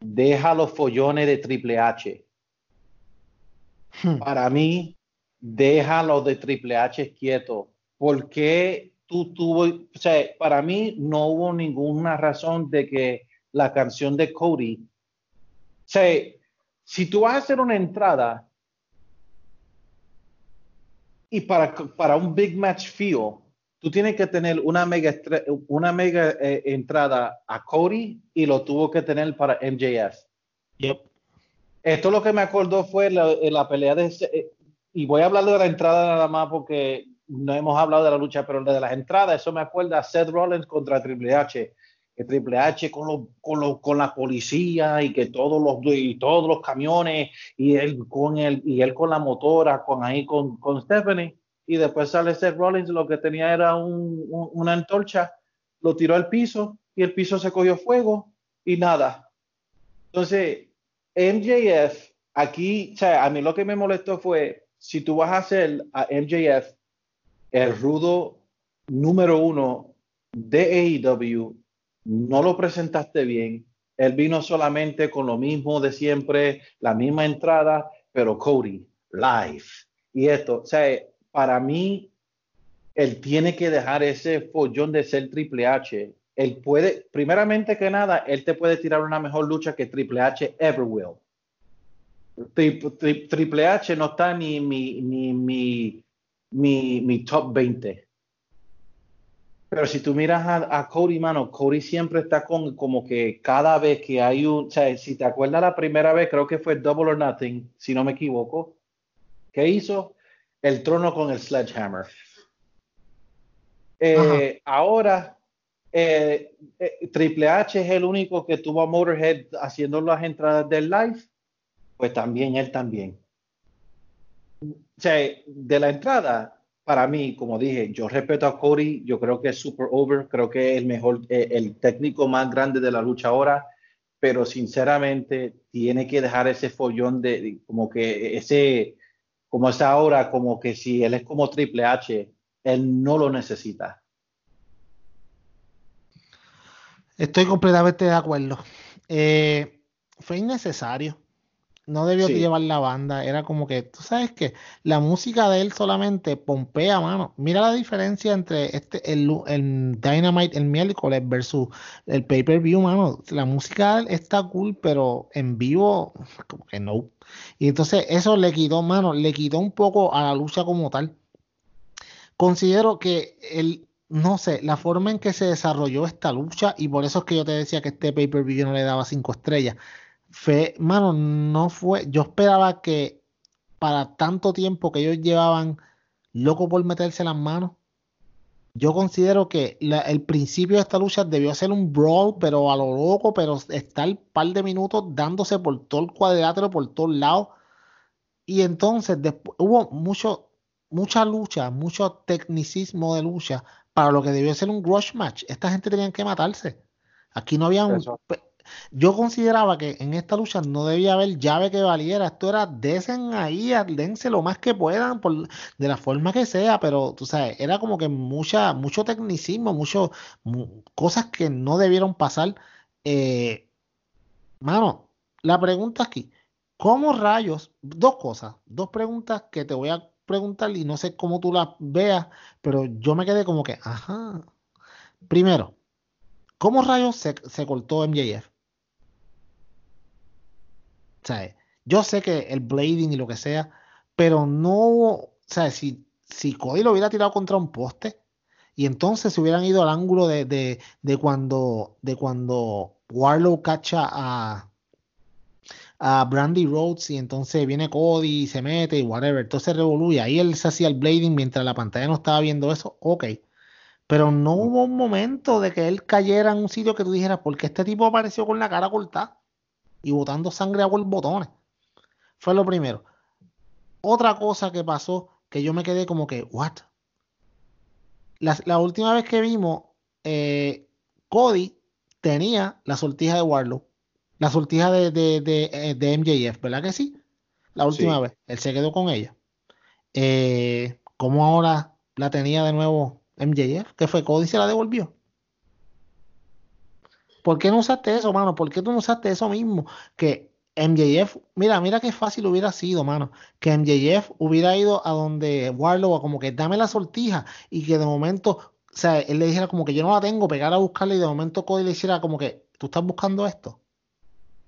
Deja los follones de Triple H. Hmm. Para mí, deja los de Triple H quietos. ¿Por qué tú tuvo, o sea, para mí no hubo ninguna razón de que la canción de Cody, o sea, si tú vas a hacer una entrada y para, para un big match feel, tú tienes que tener una mega, una mega eh, entrada a Cody y lo tuvo que tener para MJF. Yep. Esto lo que me acordó fue la, eh, la pelea de... eh, Y voy a hablar de la entrada nada más porque no hemos hablado de la lucha, pero de las entradas, eso me acuerda a Seth Rollins contra Triple H. Que Triple H con, los- con, los- con la policía y que todos los, y todos los camiones y él con el, y él con la motora, con ahí con, con Stephanie. Y después sale Seth Rollins, lo que tenía era un- un- una antorcha, lo tiró al piso y el piso se cogió fuego y nada. Entonces, MJF, aquí, o sea, a mí lo que me molestó fue, si tú vas a hacer a MJF el rudo número uno de AEW, no lo presentaste bien. Él vino solamente con lo mismo de siempre, la misma entrada, pero Cody, live. Y esto, o sea, para mí, él tiene que dejar ese follón de ser Triple H. Él puede, primeramente que nada, él te puede tirar una mejor lucha que Triple H ever will. Tri- tri- Triple H no está ni mi, ni mi mi, mi top 20. Pero si tú miras a, a, Cody, mano, Cody siempre está con como que cada vez que hay un, o sea, si te acuerdas la primera vez, creo que fue Double or Nothing, si no me equivoco, ¿qué hizo? El trono con el sledgehammer. Eh, ahora, eh, eh, Triple H es el único que tuvo a Motorhead haciendo las entradas del live, pues también él también. O sea, de la entrada, para mí, como dije, yo respeto a Cody, yo creo que es super over, creo que es el mejor, eh, el técnico más grande de la lucha ahora, pero sinceramente tiene que dejar ese follón de, como que ese, como está ahora, como que si él es como Triple H, él no lo necesita. Estoy completamente de acuerdo. Eh, fue innecesario no debió llevar la banda. Era como que, tú sabes que la música de él solamente pompea, mano. Mira la diferencia entre este, el, el Dynamite el miércoles versus el pay-per-view, mano. La música está cool, pero en vivo, como que no. Y entonces eso le quitó, mano, le quitó un poco a la lucha como tal. Considero que el, no sé, la forma en que se desarrolló esta lucha, y por eso es que yo te decía que este pay-per-view no le daba cinco estrellas fue, mano, no fue, yo esperaba que para tanto tiempo que ellos llevaban loco por meterse las manos, yo considero que el principio de esta lucha debió ser un brawl, pero a lo loco, pero estar un par de minutos dándose por todo el cuadrilátero, por todos lados. Y entonces después, hubo mucho, mucha lucha, mucho tecnicismo de lucha para lo que debió ser un rush match. Esta gente tenía que matarse. Aquí no había un, yo consideraba que en esta lucha no debía haber llave que valiera. Esto era desen ahí, dense lo más que puedan, por, de la forma que sea, pero tú sabes, era como que mucha, mucho tecnicismo, mucho, cosas que no debieron pasar. Eh, mano, la pregunta aquí, ¿cómo rayos? Dos cosas, dos preguntas que te voy a preguntar y no sé cómo tú las veas, pero yo me quedé como que, ajá. Primero, ¿cómo rayos se, se cortó MJF? Yo sé que el blading y lo que sea, pero no, sea, si, si Cody lo hubiera tirado contra un poste y entonces se hubieran ido al ángulo de, de, de cuando, de cuando Warlow cacha a, a Brandy Rhodes y entonces viene Cody y se mete y whatever, entonces revoluye, ahí él se hacía el blading mientras la pantalla no estaba viendo eso, ok. Pero no hubo un momento de que él cayera en un sitio que tú dijeras, porque este tipo apareció con la cara cortada y botando sangre a botones. Fue lo primero. Otra cosa que pasó que yo me quedé como que, ¿what? La, última vez que vimos, eh, Cody tenía la sortija de Warlock, la sortija de, de, de, MJF, ¿verdad que sí? La última vez, él se quedó con ella. Eh, ¿Cómo ahora la tenía de nuevo MJF? ¿Qué fue? Cody se la devolvió. ¿Por qué no usaste eso, mano? ¿Por qué tú no usaste eso mismo? Que MJF, mira, mira qué fácil hubiera sido, mano, que MJF hubiera ido a donde Warlow, como que dame la sortija y que de momento, o sea, él le dijera como que yo no la tengo, pegar a buscarla y de momento Cody le hiciera como que tú estás buscando esto.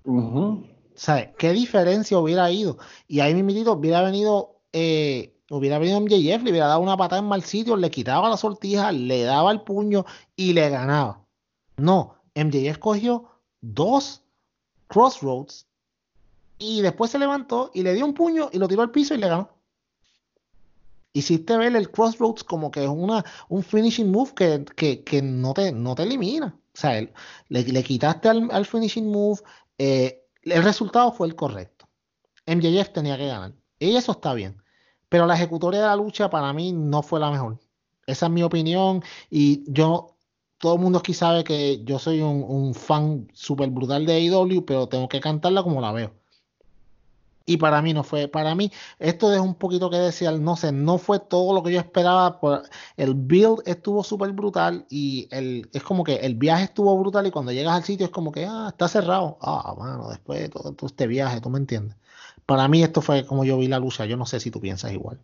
O sea, ¿qué diferencia hubiera ido? Y ahí mismo hubiera venido, eh, hubiera venido MJF, le hubiera dado una patada en mal sitio, le quitaba la sortija, le daba el puño y le ganaba. No, MJF cogió dos crossroads y después se levantó y le dio un puño y lo tiró al piso y le ganó. Hiciste ver el crossroads como que es una, un finishing move que, no, te, no te elimina. O sea, le, quitaste al, finishing move. Eh, el resultado fue el correcto. MJF tenía que ganar. Y eso está bien. Pero la ejecutoria de la lucha para mí no fue la mejor. Esa es mi opinión. Y yo todo el mundo aquí sabe que yo soy un, fan súper brutal de AEW, pero tengo que cantarla como la veo. Y para mí no fue, para mí esto es un poquito que decir, no sé, no fue todo lo que yo esperaba. El build estuvo súper brutal y el, es como que el viaje estuvo brutal y cuando llegas al sitio es como que, ah, está cerrado. Ah, bueno, después de todo, todo este viaje, tú me entiendes. Para mí esto fue como yo vi la lucha, yo no sé si tú piensas igual.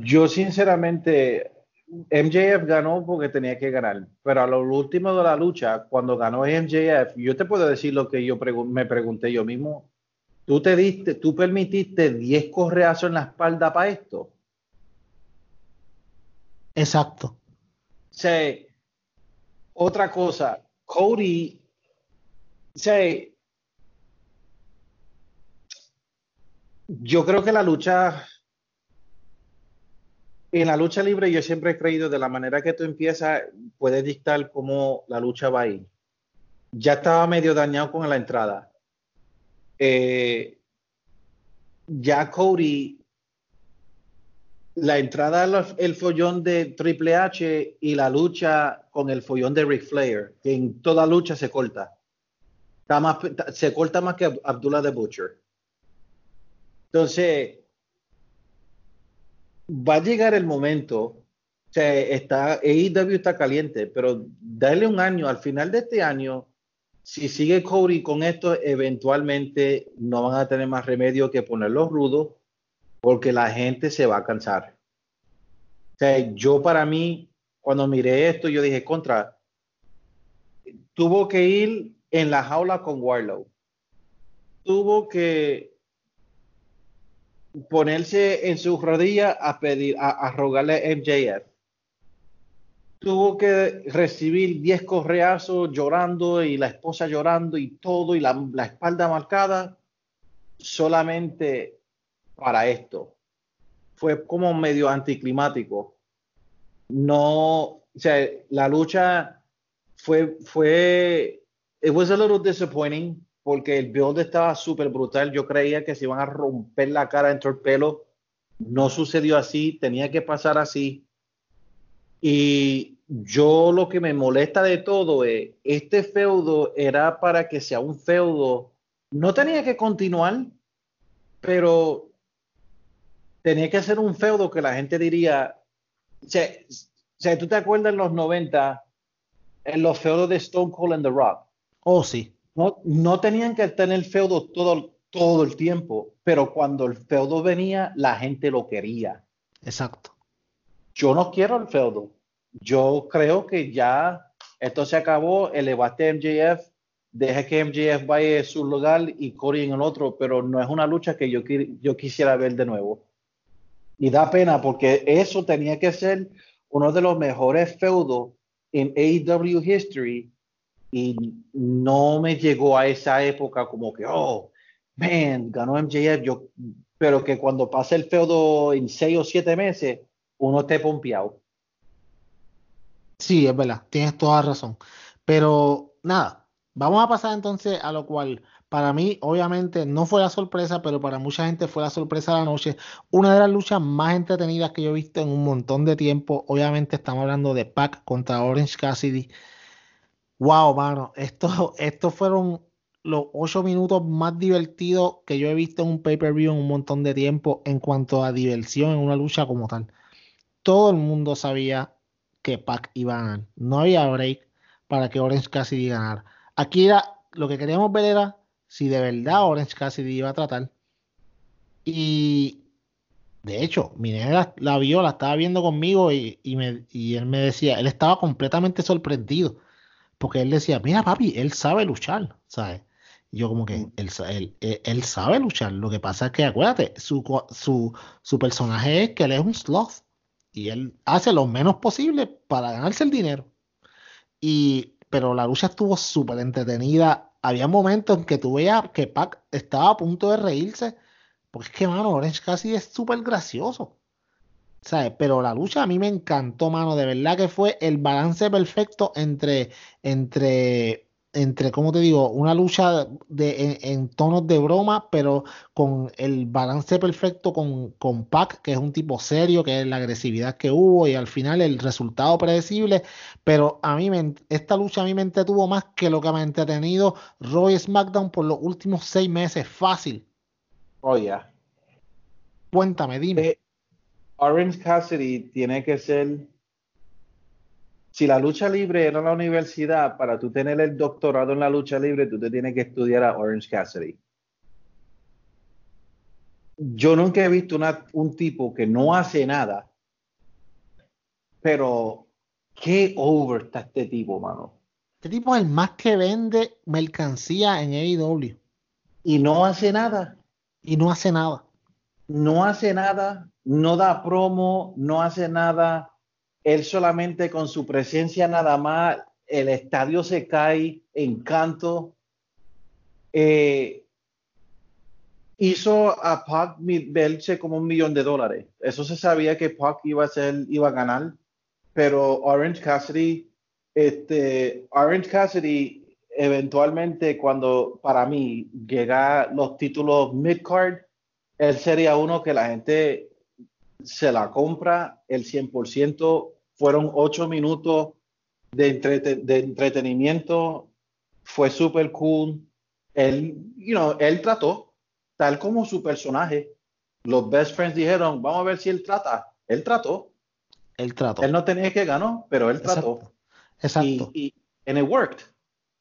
Yo sinceramente MJF ganó porque tenía que ganar, pero a lo último de la lucha, cuando ganó MJF, yo te puedo decir lo que yo me pregunté yo mismo. ¿Tú te diste, tú permitiste 10 correazos en la espalda para esto? Exacto. O sea, otra cosa, Cody, o sea, yo creo que la lucha, en la lucha libre yo siempre he creído de la manera que tú empiezas, puedes dictar cómo la lucha va a ir. Ya estaba medio dañado con la entrada. Eh, ya Cody la entrada el follón de Triple H y la lucha con el follón de Ric Flair, que en toda lucha se corta. Está más, se corta más que Abdullah the Butcher. Entonces, va a llegar el momento, o sea, está, AEW está caliente, pero dale un año, al final de este año, si sigue Cody con esto, eventualmente no van a tener más remedio que ponerlo rudo porque la gente se va a cansar. O sea, yo para mí, cuando miré esto, yo dije, contra, tuvo que ir en la jaula con Warlow. Tuvo que ponerse en sus rodillas a pedir, a, rogarle a MJF. Tuvo que recibir 10 correazos llorando y la esposa llorando y todo y la, la espalda marcada solamente para esto. Fue como medio anticlimático. No, o sea, la lucha fue, fue, it was a little disappointing porque el build estaba súper brutal. Yo creía que se iban a romper la cara dentro del pelo. No sucedió así, tenía que pasar así. Y yo lo que me molesta de todo es, este feudo era para que sea un feudo, no tenía que continuar, pero tenía que ser un feudo que la gente diría, o sea, tú te acuerdas en los 90, en los feudos de Stone Cold and The Rock. Oh, sí. No, no tenían que tener feudo todo, todo el tiempo, pero cuando el feudo venía, la gente lo quería. Exacto. Yo no quiero el feudo. Yo creo que ya esto se acabó, elevaste a MJF, deja que MJF vaya a su lugar y Corey en el otro, pero no es una lucha que yo, yo quisiera ver de nuevo. Y da pena porque eso tenía que ser uno de los mejores feudos en AEW history y no me llegó a esa época como que, oh, man, ganó MJF, yo, pero que cuando pasa el feudo en seis o siete meses, uno esté pompeado. Sí, es verdad, tienes toda razón. Pero nada, vamos a pasar entonces a lo cual para mí, obviamente, no fue la sorpresa, pero para mucha gente fue la sorpresa de la noche. Una de las luchas más entretenidas que yo he visto en un montón de tiempo. Obviamente, estamos hablando de Pac contra Orange Cassidy. Wow, mano, estos, fueron los ocho minutos más divertidos que yo he visto en un pay-per-view en un montón de tiempo en cuanto a diversión en una lucha como tal. Todo el mundo sabía que Pac iba a ganar. No había break para que Orange Cassidy ganara. Aquí era, lo que queríamos ver era si de verdad Orange Cassidy iba a tratar. Y de hecho, mi nena la, vio, la estaba viendo conmigo y, él me decía, él estaba completamente sorprendido. Porque él decía, mira papi, él sabe luchar, ¿sabes? Y yo como que mm. él, él, sabe luchar. Lo que pasa es que acuérdate, su, su, su personaje es que él es un sloth. Y él hace lo menos posible para ganarse el dinero. Y, pero la lucha estuvo súper entretenida había momentos en que tú veías que Pac estaba a punto de reírse, porque es que, mano, Orange casi es súper gracioso. ¿Sabes? Pero la lucha a mí me encantó, mano. De verdad que fue el balance perfecto entre, entre entre, ¿cómo te digo? Una lucha de, en, tonos de broma, pero con el balance perfecto con, con Pac, que es un tipo serio, que es la agresividad que hubo y al final el resultado predecible. Pero a mí, me, esta lucha a mí me entretuvo más que lo que me ha entretenido Roy SmackDown por los últimos seis meses. Fácil. Oh, ya. Cuéntame, dime. Eh, Orange Cassidy tiene que ser si la lucha libre era la universidad, para tú tener el doctorado en la lucha libre, tú te tienes que estudiar a Orange Cassidy. Yo nunca he visto un tipo que no hace nada, pero qué over está este tipo, mano. Este tipo es el más que vende mercancía en AEW. Y no hace nada. Y no hace nada. No hace nada, no da promo, no hace nada él solamente con su presencia nada más, el estadio se cae en canto. Eh, hizo a Pac verse como un millón de dólares. Eso se sabía que Pac iba a ser, iba a ganar, pero Orange Cassidy, este, Orange Cassidy eventualmente cuando para mí llega los títulos mid-card, él sería uno que la gente se la compra el 100%. Fueron ocho minutos de, de entretenimiento. Fue súper cool. Él, you know, él trató, tal como su personaje. Los best friends dijeron, vamos a ver si él trata. Él trató. Él trató. Él no tenía que ganar, pero él trató. Exacto. Y, y and it worked.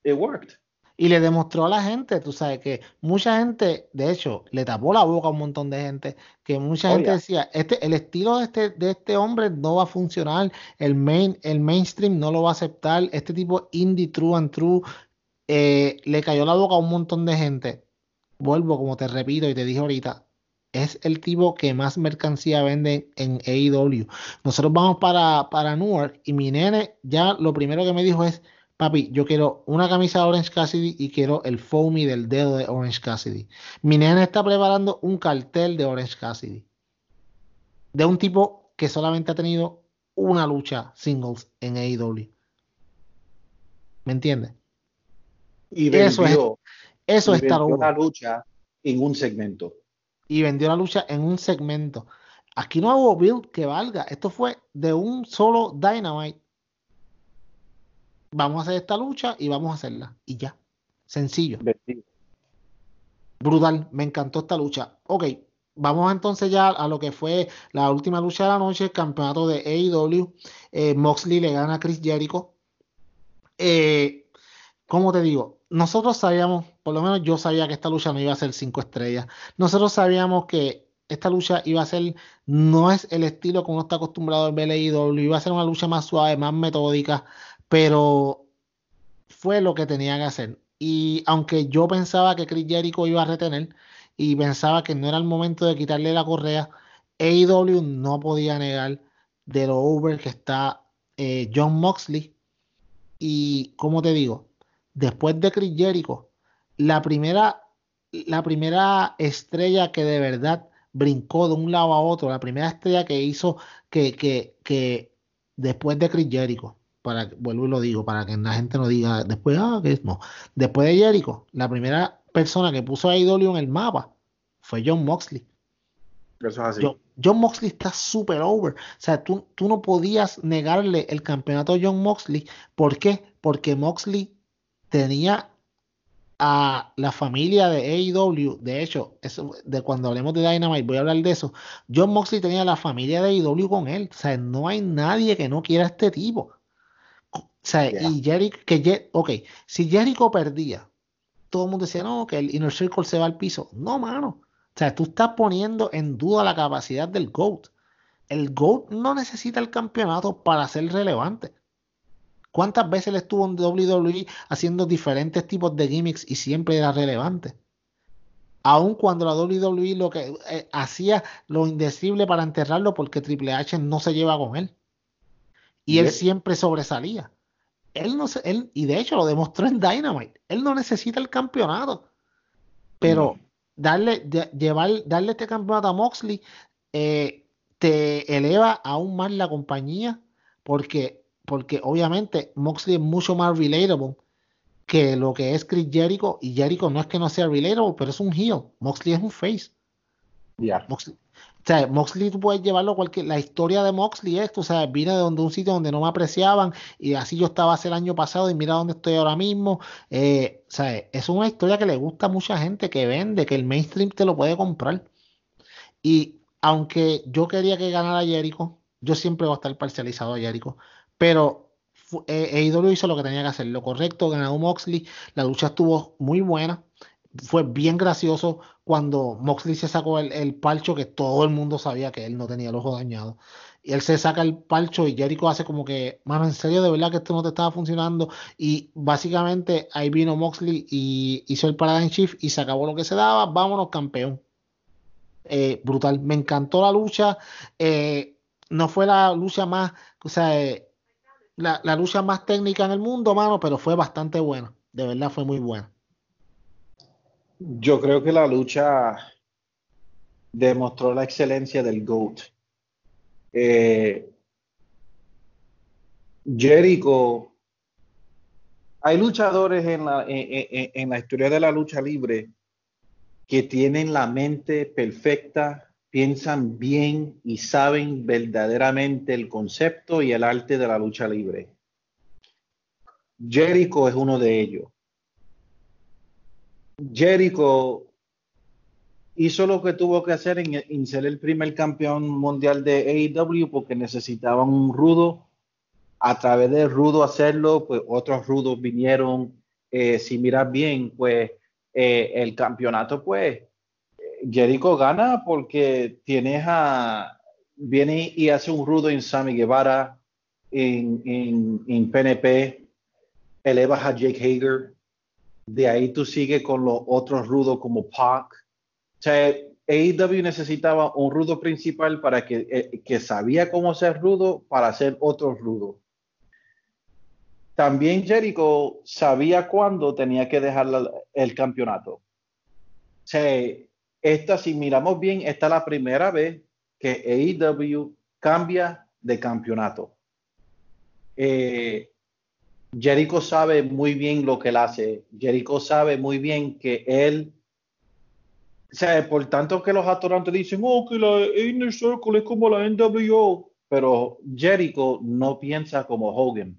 It worked. Y le demostró a la gente, tú sabes, que mucha gente, de hecho, le tapó la boca a un montón de gente, que mucha Oh, gente decía, este, el estilo de este, de este hombre no va a funcionar, el, main, el mainstream no lo va a aceptar, este tipo indie true and true, eh, le cayó la boca a un montón de gente. Vuelvo, como te repito y te dije ahorita, es el tipo que más mercancía vende en AEW. Nosotros vamos para, para Newark y mi nene ya lo primero que me dijo es, papi, yo quiero una camisa de Orange Cassidy y quiero el foamy del dedo de Orange Cassidy. Mi nene está preparando un cartel de Orange Cassidy. De un tipo que solamente ha tenido una lucha singles en AEW. ¿Me entiendes? Y Eso es- vendió, Eso y es vendió la lucha en un segmento. y vendió la lucha en un segmento. Aquí no hubo build que valga. Esto fue de un solo Dynamite. Vamos a hacer esta lucha y vamos a hacerla. Y ya. Sencillo. Brutal. Me encantó esta lucha. Ok. Vamos entonces ya a lo que fue la última lucha de la noche, el campeonato de AEW. Eh, Moxley le gana a Chris Jericho. Eh, ¿cómo te digo? Nosotros sabíamos, por lo menos yo sabía que esta lucha no iba a ser cinco estrellas. Nosotros sabíamos que esta lucha iba a ser, no es el estilo que uno está acostumbrado a ver AEW, iba a ser una lucha más suave, más metódica, pero fue lo que tenía que hacer. Y aunque yo pensaba que Chris Jericho iba a retener y pensaba que no era el momento de quitarle la correa, AEW no podía negar de lo over que está eh, John Moxley. Y como te digo, después de Chris Jericho, la primera, la primera estrella que de verdad brincó de un lado a otro, la primera estrella que hizo que, que, que después de Chris Jericho, para vuelvo y lo digo, para que la gente no diga después, ah, que es no. Después de Jericho, la primera persona que puso a AEW en el mapa fue John Moxley. Eso es así. John, John Moxley está super over. O sea, tú, tú no podías negarle el campeonato a John Moxley. ¿Por qué? Porque Moxley tenía a la familia de AEW. De hecho, eso, de cuando hablemos de Dynamite, voy a hablar de eso. John Moxley tenía la familia de AEW con él. O sea, no hay nadie que no quiera a este tipo. O sea, Yeah. y Jericho, que Jer- ok, si Jericho perdía, todo el mundo decía, no, que el Inner Circle se va al piso. No, mano. O sea, tú estás poniendo en duda la capacidad del GOAT. El GOAT no necesita el campeonato para ser relevante. ¿Cuántas veces él estuvo en WWE haciendo diferentes tipos de gimmicks y siempre era relevante? Aun cuando la WWE lo que eh, hacía lo indecible para enterrarlo porque Triple H no se lleva con él. Y él siempre sobresalía. Él no se- él, y de hecho lo demostró en Dynamite. Él no necesita el campeonato. Pero darle, lle- llevar, darle este campeonato a Moxley eh, te eleva aún más la compañía porque, porque obviamente Moxley es mucho más relatable que lo que es Chris Jericho y Jericho no es que no sea relatable, pero es un heel. Moxley es un face. Ya. Moxley, o sea, Moxley tú puedes llevarlo cualquier. La historia de Moxley es, tú sabes, vine de donde un sitio donde no me apreciaban y así yo estaba hace el año pasado y mira dónde estoy ahora mismo. Eh, o sea, es una historia que le gusta a mucha gente, que vende, que el mainstream te lo puede comprar. Y aunque yo quería que ganara Jericho, yo siempre voy a estar parcializado a Jericho, pero eh, AEW hizo lo que tenía que hacer, lo correcto, ganó Moxley, la lucha estuvo muy buena, fue bien gracioso cuando Moxley se sacó el, palcho que todo el mundo sabía que él no tenía el ojo dañado. Y él se saca el palcho y Jericho hace como que, mano, en serio, de verdad que esto no te estaba funcionando. Y básicamente ahí vino Moxley y hizo el Paradigm Shift y se acabó lo que se daba. Vámonos, campeón. Eh, brutal. Me encantó la lucha. Eh, no fue la lucha más, o sea, eh, la, la lucha más técnica en el mundo, mano, pero fue bastante buena. De verdad fue muy buena. Yo creo que la lucha demostró la excelencia del GOAT. Eh, Jericho, hay luchadores en la, en, la historia de la lucha libre que tienen la mente perfecta, piensan bien y saben verdaderamente el concepto y el arte de la lucha libre. Jericho es uno de ellos. Jericho hizo lo que tuvo que hacer en, ser el primer campeón mundial de AEW porque necesitaban un rudo. A través de rudo hacerlo, pues otros rudos vinieron. Eh, si miras bien, pues eh, el campeonato, pues Jericho gana porque tienes a. Viene y hace un rudo en Sammy Guevara, en, en, en PNP, elevas a Jake Hager. De ahí tú sigues con los otros rudos como Pac. O sea, AEW necesitaba un rudo principal para que, eh, que sabía cómo ser rudo para hacer otro rudo. También Jericho sabía cuándo tenía que dejar el campeonato. O sea, esta, si miramos bien, esta es la primera vez que AEW cambia de campeonato. Eh, Jericho sabe muy bien lo que él hace. Jericho sabe muy bien que él, o sea, por tanto que los atorantes dicen, oh, que la Inner Circle es como la NWO, pero Jericho no piensa como Hogan.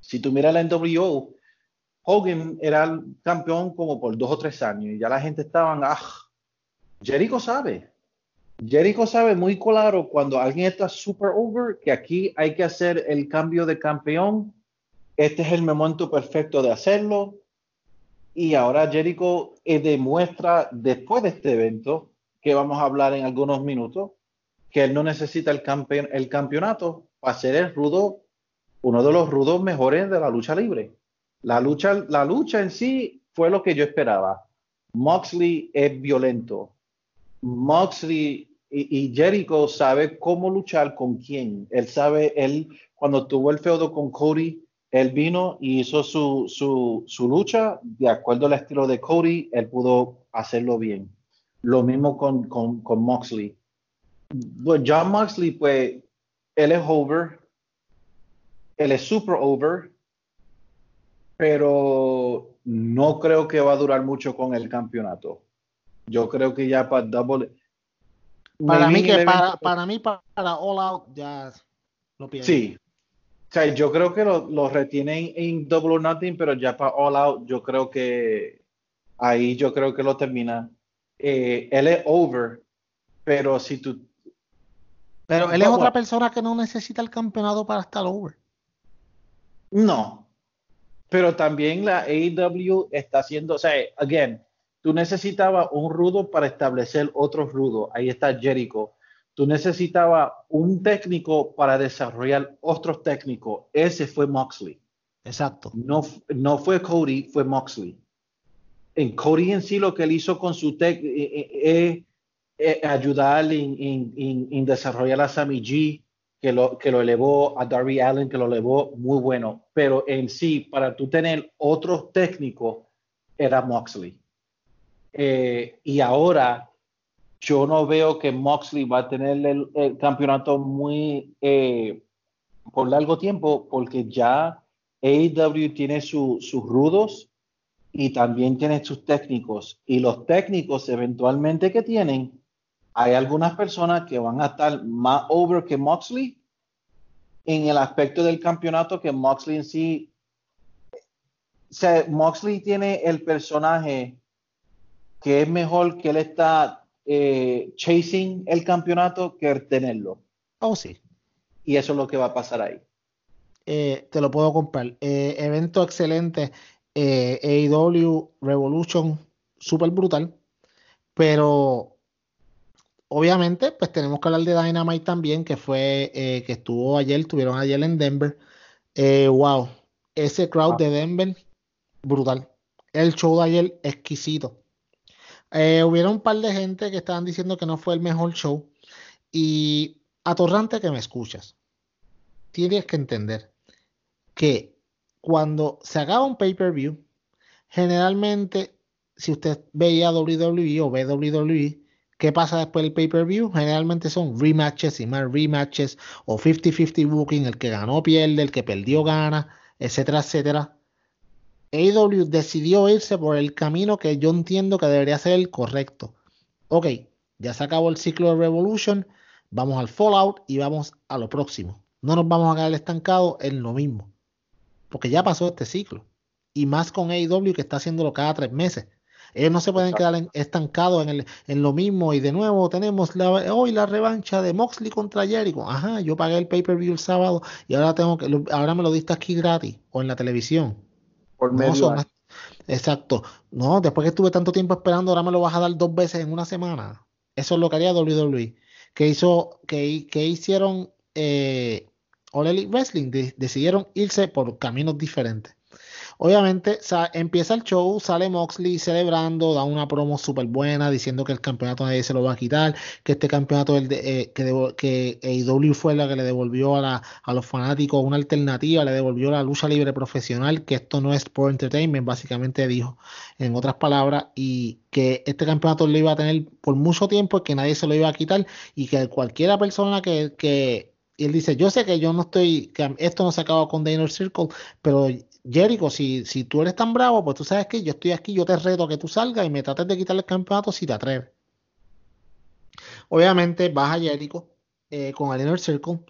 Si tú miras la NWO, Hogan era el campeón como por dos o tres años y ya la gente estaba, ah, Jericho sabe. Jericho sabe muy claro cuando alguien está super over que aquí hay que hacer el cambio de campeón. Este es el momento perfecto de hacerlo. Y ahora Jericho eh, demuestra después de este evento, que vamos a hablar en algunos minutos, que él no necesita el, el campeonato para ser el rudo, uno de los rudos mejores de la lucha libre. La lucha, la lucha en sí fue lo que yo esperaba. Moxley es violento. Moxley y, y Jericho sabe cómo luchar con quién. Él sabe, él cuando tuvo el feudo con Cody, él vino y hizo su, su, su lucha de acuerdo al estilo de Cody, él pudo hacerlo bien. Lo mismo con, con, con Moxley. Pues John Moxley, pues, él es over, él es super over, pero no creo que va a durar mucho con el campeonato. Yo creo que ya para double. Para mí, que para, para mí, para, All Out, ya lo pierdo. Sí. O sea, yo creo que lo, lo retienen en Double or Nothing, pero ya para All Out, yo creo que ahí yo creo que lo termina. Eh, él es over, pero si tú. Pero él es otra persona que no necesita el campeonato para estar over. No. Pero también la AEW está haciendo, o sea, again, tú necesitabas un rudo para establecer otro rudo. Ahí está Jericho. Tú necesitabas un técnico para desarrollar otros técnicos. Ese fue Moxley. Exacto. No, no fue Cody, fue Moxley. En Cody en sí lo que él hizo con su tech eh, eh, eh, eh, ayudar en, en- en- en desarrollar a Sammy G, que lo, que lo elevó, a Darby Allen, que lo elevó, muy bueno. Pero en sí, para tú tener otros técnicos, era Moxley. Eh, y ahora yo no veo que Moxley va a tener el, el campeonato muy eh, por largo tiempo, porque ya AEW tiene su- sus rudos y también tiene sus técnicos. Y los técnicos eventualmente que tienen, hay algunas personas que van a estar más over que Moxley en el aspecto del campeonato que Moxley en sí. O sea, Moxley tiene el personaje que es mejor que él está eh, chasing el campeonato que tenerlo. Oh, sí. Y eso es lo que va a pasar ahí. Eh, te lo puedo comprar. Eh, evento excelente. AEW Revolution, súper brutal. Pero obviamente, pues tenemos que hablar de Dynamite también, que fue, que estuvo ayer, tuvieron ayer en Denver. Wow, ese crowd Ah. de Denver, brutal. El show de ayer, exquisito. Eh, hubieron un par de gente que estaban diciendo que no fue el mejor show. Y atorrante que me escuchas, tienes que entender que cuando se acaba un pay-per-view, generalmente, si usted veía WWE o ve WWE, ¿qué pasa después del pay-per-view? Generalmente son rematches y más rematches o 50-50 booking, el que ganó pierde, el que perdió gana, etcétera, etcétera. AEW decidió irse por el camino que yo entiendo que debería ser el correcto. Ok, ya se acabó el ciclo de Revolution, vamos al Fallout y vamos a lo próximo. No nos vamos a quedar estancados en lo mismo, porque ya pasó este ciclo. Y más con AEW que está haciéndolo cada tres meses. Ellos no se pueden quedar estancados en, en, lo mismo. Y de nuevo tenemos la, hoy la revancha de Moxley contra Jericho. Ajá, yo pagué el pay-per-view el sábado y ahora tengo que, ahora me lo diste aquí gratis o en la televisión. Por medio. exacto. No, después que estuve tanto tiempo esperando, ahora me lo vas a dar dos veces en una semana. Eso es lo que haría WWE. Que hizo, que, que hicieron eh, All Elite Wrestling, decidieron irse por caminos diferentes. Obviamente empieza el show, sale Moxley celebrando, da una promo súper buena diciendo que el campeonato nadie se lo va a quitar, que este campeonato el eh, que, que AEW fue la que le devolvió a, a los fanáticos una alternativa, le devolvió la lucha libre profesional, que esto no es por entertainment, básicamente dijo en otras palabras, y que este campeonato lo iba a tener por mucho tiempo y que nadie se lo iba a quitar y que cualquiera persona que, que y él dice, yo sé que yo no estoy, que esto no se acaba con The Circle, pero Jericho, si, si tú eres tan bravo, pues tú sabes que yo estoy aquí, yo te reto a que tú salgas y me trates de quitar el campeonato si te atreves. Obviamente baja Jericho eh, con el Inner Circle.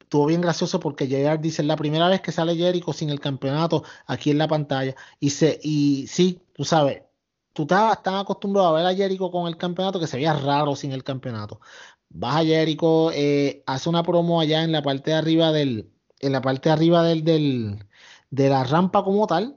Estuvo bien gracioso porque JR dice la primera vez que sale Jericho sin el campeonato aquí en la pantalla. Y, se, y sí, tú sabes, tú estabas tan acostumbrado a ver a Jericho con el campeonato que se veía raro sin el campeonato. Baja Jericho, eh, hace una promo allá en la parte de arriba del, en la parte de arriba del, del, de la rampa como tal.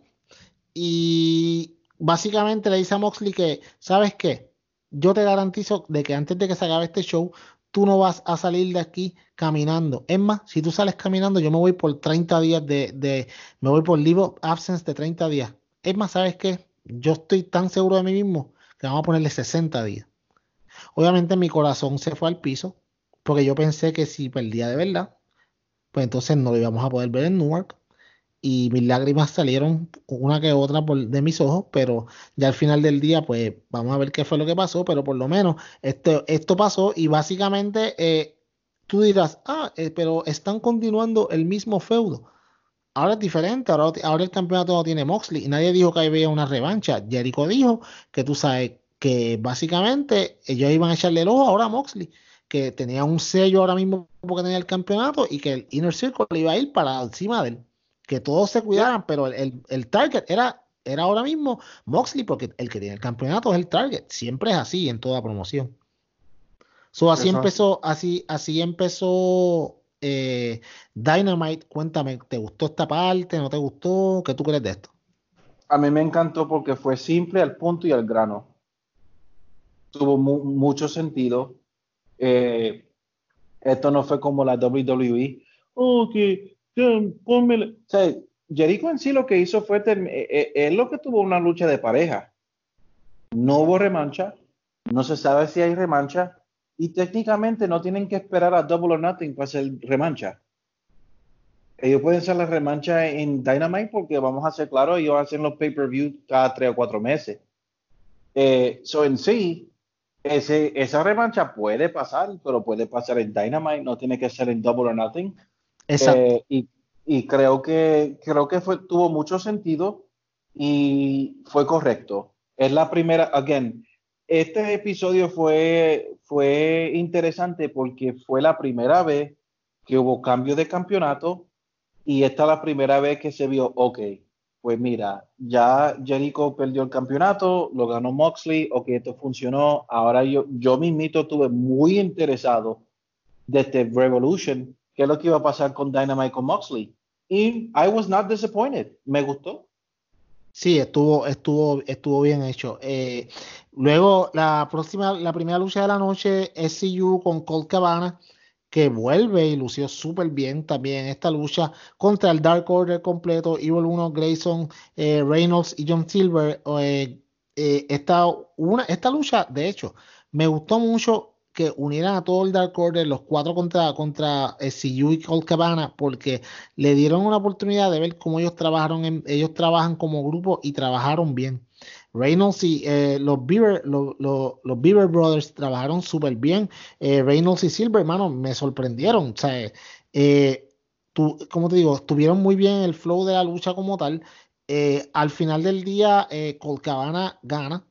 Y básicamente le dice a Moxley que, ¿sabes qué? Yo te garantizo de que antes de que se acabe este show, tú no vas a salir de aquí caminando. Es más, si tú sales caminando, yo me voy por 30 días de, de me voy por leave absence de 30 días. Es más, ¿sabes qué? Yo estoy tan seguro de mí mismo que vamos a ponerle 60 días. Obviamente mi corazón se fue al piso porque yo pensé que si perdía de verdad, pues entonces no lo íbamos a poder ver en Newark y mis lágrimas salieron una que otra por, de mis ojos, pero ya al final del día, pues vamos a ver qué fue lo que pasó, pero por lo menos esto, esto pasó y básicamente eh, tú dirás, ah, eh, pero están continuando el mismo feudo. Ahora es diferente, ahora, ahora el campeonato no tiene Moxley y nadie dijo que había una revancha. Jericho dijo que tú sabes que básicamente ellos iban a echarle el ojo ahora a Moxley, que tenía un sello ahora mismo porque tenía el campeonato y que el Inner Circle le iba a ir para encima de él que todos se cuidaran, pero el, el, target era, era ahora mismo Moxley, porque el que tiene el campeonato es el target. Siempre es así en toda promoción. So, así empezó, así, así empezó eh, Dynamite. Cuéntame, ¿te gustó esta parte? ¿No te gustó? ¿Qué tú crees de esto? A mí me encantó porque fue simple, al punto y al grano. Tuvo mucho sentido. Eh, esto no fue como la WWE. Oh, que ponme. En sí lo que hizo fue, él eh, eh, es lo que tuvo una lucha de pareja. No hubo remancha, no se sabe si hay remancha y técnicamente no tienen que esperar a Double or Nothing para hacer remancha. Ellos pueden hacer la remancha en Dynamite porque vamos a ser claros, ellos hacen los pay-per-view cada tres o cuatro meses. Eh, en sí, esa remancha puede pasar, pero puede pasar en Dynamite, no tiene que ser en Double or Nothing. Eh, y, creo que, creo que fue, tuvo mucho sentido y fue correcto. Es la primera, again, este episodio fue, fue interesante porque fue la primera vez que hubo cambio de campeonato y esta es la primera vez que se vio, ok, pues mira, ya Jericho perdió el campeonato, lo ganó Moxley, ok, esto funcionó, ahora yo, yo mismito estuve muy interesado desde Revolution qué es lo que iba a pasar con Dynamite con Moxley. Y I was not disappointed. Me gustó. Sí, estuvo, estuvo, estuvo bien hecho. Eh, luego, la próxima, la primera lucha de la noche es CU con Colt Cabana, que vuelve y lució súper bien también esta lucha contra el Dark Order completo, Evil 1, Grayson, eh, Reynolds y John Silver. Eh, esta, una, esta lucha, de hecho, me gustó mucho que unieran a todo el Dark Order, los cuatro contra, contra SCU y Colt Cabana, porque le dieron una oportunidad de ver cómo ellos trabajaron, ellos trabajan como grupo y trabajaron bien. Reynolds y eh, los, Beaver, los, Beaver Brothers trabajaron súper bien. Eh, Reynolds y Silver, hermano, me sorprendieron. O sea, eh, tú, como te digo, estuvieron muy bien en el flow de la lucha como tal. al final del día, Colcabana gana.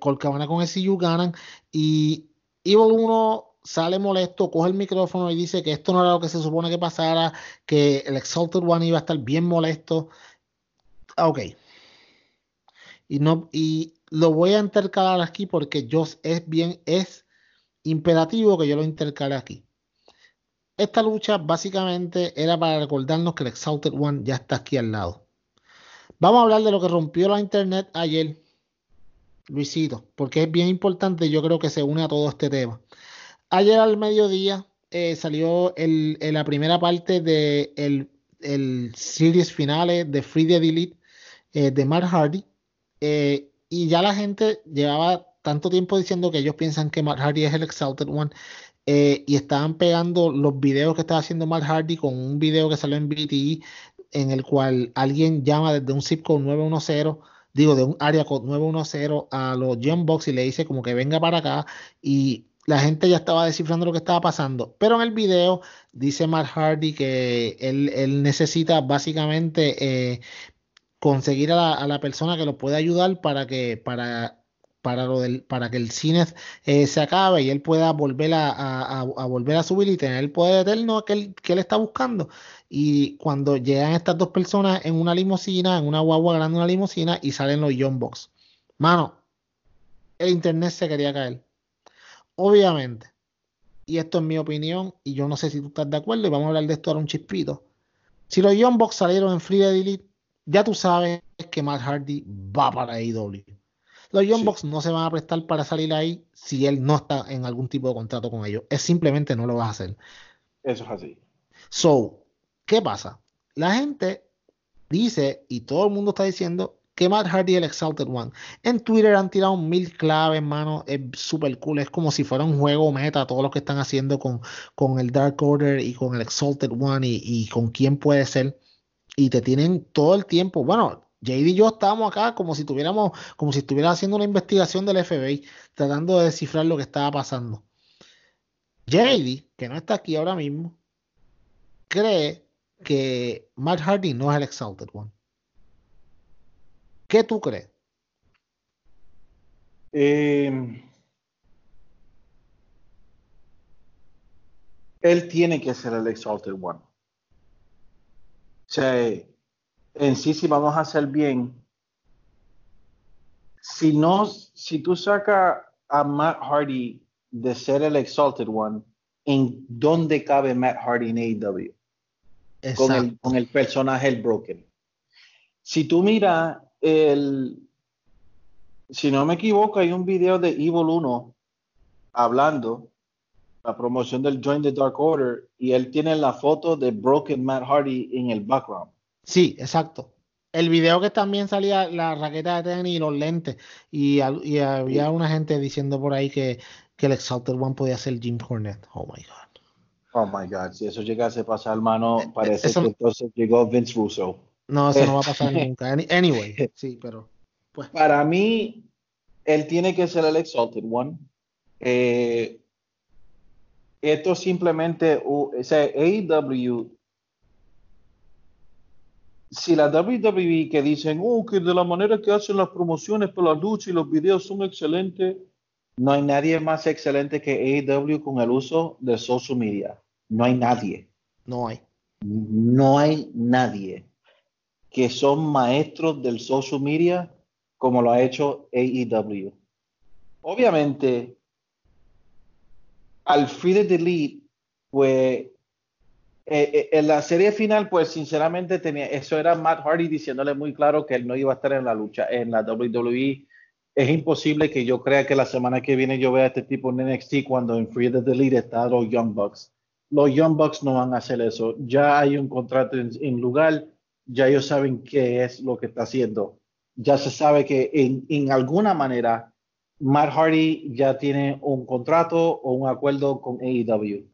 Colcabana con SCU ganan. Y Evil 1 sale molesto, coge el micrófono y dice que esto no era lo que se supone que pasara, que el Exalted One iba a estar bien molesto. Ok y no y lo voy a intercalar aquí porque yo es bien es imperativo que yo lo intercale aquí. Esta lucha básicamente era para recordarnos que el Exalted One ya está aquí al lado. Vamos a hablar de lo que rompió la internet ayer, Luisito, porque es bien importante, yo creo que se une a todo este tema. Ayer al mediodía eh, salió el, la primera parte de el, series finales de Free the Delete eh, de Matt Hardy eh, y ya la gente llevaba tanto tiempo diciendo que ellos piensan que Matt Hardy es el Exalted One. Eh, y estaban pegando los videos que estaba haciendo Matt Hardy con un video que salió en BTE en el cual alguien llama desde un zip code 910, digo, de un área code 910 a los John Box y le dice como que venga para acá y la gente ya estaba descifrando lo que estaba pasando. Pero en el video dice Matt Hardy que él, necesita básicamente eh, conseguir a la, persona que lo pueda ayudar para que, para, para, lo del, para que el cine eh, se acabe y él pueda volver a, volver a subir y tener el poder eterno que él, que él está buscando. Y cuando llegan estas dos personas en una limusina, en una guagua grande, una limusina, y salen los Young Box. Mano, el internet se quería caer. Obviamente, y esto es mi opinión, y yo no sé si tú estás de acuerdo, y vamos a hablar de esto ahora un chispito. Si los Young Box salieron en Free Delete, ya tú sabes que Matt Hardy va para AEW. Los Young Bucks no se van a prestar para salir ahí si él no está en algún tipo de contrato con ellos. Es simplemente no lo vas a hacer. Eso es así. So, ¿qué pasa? La gente dice, y todo el mundo está diciendo, que Matt Hardy es el Exalted One. En Twitter han tirado mil claves, hermano. Es súper cool. Es como si fuera un juego meta. Todo lo que están haciendo con, con el Dark Order y con el Exalted One y, y con quién puede ser y te tienen todo el tiempo. Bueno, JD y yo estábamos acá como si tuviéramos, como si estuviera haciendo una investigación del FBI, tratando de descifrar lo que estaba pasando. JD, que no está aquí ahora mismo, cree que Matt Hardy no es el Exalted One. ¿Qué tú crees? Em, él tiene que ser el Exalted One sea, en sí, si vamos a hacer bien, si no, si tú sacas a Matt Hardy de ser el Exalted One, ¿en dónde cabe Matt Hardy en AEW? Con el, con el, personaje el Broken. Si tú miras el, si no me equivoco, hay un video de Evil 1 hablando la promoción del Join the Dark Order y él tiene la foto de Broken Matt Hardy en el background. Sí, exacto. El video que también salía la raqueta de tenis y los lentes y, había una gente diciendo por ahí que, que el Exalted One podía ser Jim Cornette. Oh my God. Oh my God, si eso llegase a pasar, hermano, eh, parece que entonces llegó Vince Russo. No, eso no va a pasar nunca. Anyway, sí, pero. Pues. Para mí, él tiene que ser el Exalted One. Eh, esto simplemente, o sea, AEW, si la WWE que dicen, oh, que de la manera que hacen las promociones para la lucha y los videos son excelentes, no hay nadie más excelente que AEW con el uso de social media. No hay nadie. No hay. No hay nadie que son maestros del social media como lo ha hecho AEW. Obviamente, al de Delete, pues eh, eh, en la serie final, pues sinceramente tenía, eso era Matt Hardy diciéndole muy claro que él no iba a estar en la lucha en la WWE. Es imposible que yo crea que la semana que viene yo vea a este tipo en NXT cuando en Free the Delete están los Young Bucks. Los Young Bucks no van a hacer eso. Ya hay un contrato en, lugar, ya ellos saben qué es lo que está haciendo. Ya se sabe que en alguna manera Matt Hardy ya tiene un contrato o un acuerdo con AEW.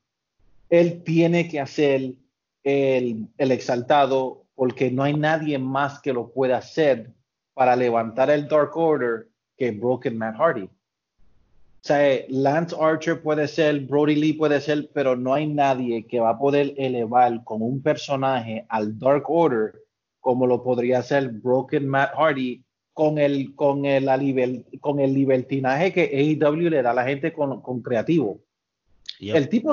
Él tiene que hacer el, el exaltado porque no hay nadie más que lo pueda hacer para levantar el Dark Order que Broken Matt Hardy. O sea, Lance Archer puede ser, Brody Lee puede ser, pero no hay nadie que va a poder elevar como un personaje al Dark Order como lo podría hacer Broken Matt Hardy con el, con el, con el libertinaje que AEW le da a la gente con, con creativo. El tipo,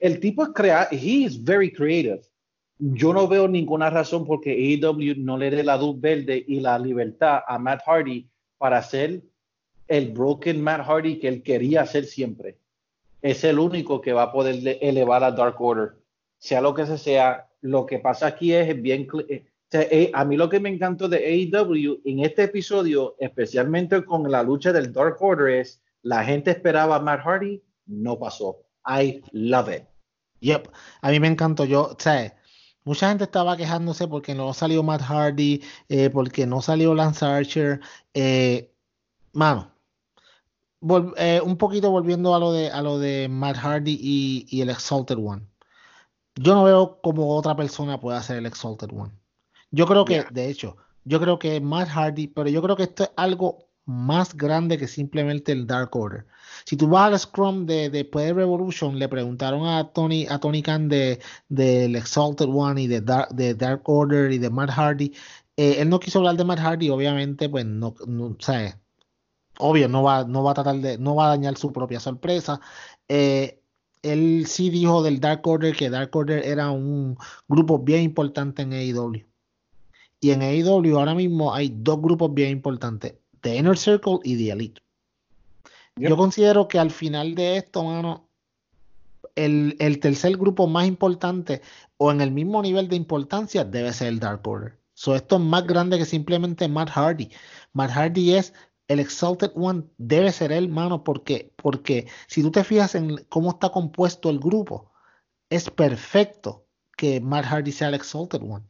el tipo es creativo, he is very creative. Yo no veo ninguna razón porque AEW no le dé la luz verde y la libertad a Matt Hardy para hacer el broken Matt Hardy que él quería hacer siempre. Es el único que va a poder elevar a Dark Order. Sea lo que sea, lo que pasa aquí es bien, eh, eh, a mí lo que me encantó de AEW en este episodio, especialmente con la lucha del Dark Order, es la gente esperaba a Matt Hardy, no pasó. I love it. Yep, a mí me encantó. Yo, o sea, mucha gente estaba quejándose porque no salió Matt Hardy, eh, porque no salió Lance Archer. Eh, mano, un poquito volviendo a lo de a lo de Matt Hardy y, y el Exalted One. Yo no veo cómo otra persona puede hacer el Exalted One. Yo creo que, de hecho, yo creo que Matt Hardy, pero yo creo que esto es algo más grande que simplemente el Dark Order. Si tú vas al Scrum de, después de Revolution, le preguntaron a Tony, a Tony Khan de, del Exalted One y de Dark, de Dark Order y de Matt Hardy. Eh, él no quiso hablar de Matt Hardy, obviamente, pues no, no ¿sabes? Obvio, no va, no va a tratar de, no va a dañar su propia sorpresa. Eh, él sí dijo del Dark Order que Dark Order era un grupo bien importante en AEW. Y en AEW ahora mismo hay dos grupos bien importantes, The Inner Circle y The Elite. Yo considero que al final de esto, mano, el, tercer grupo más importante o en el mismo nivel de importancia debe ser el Dark Order. So, esto es más grande que simplemente Matt Hardy. Matt Hardy es el Exalted One, debe ser él, mano, porque, porque si tú te fijas en cómo está compuesto el grupo, es perfecto que Matt Hardy sea el Exalted One.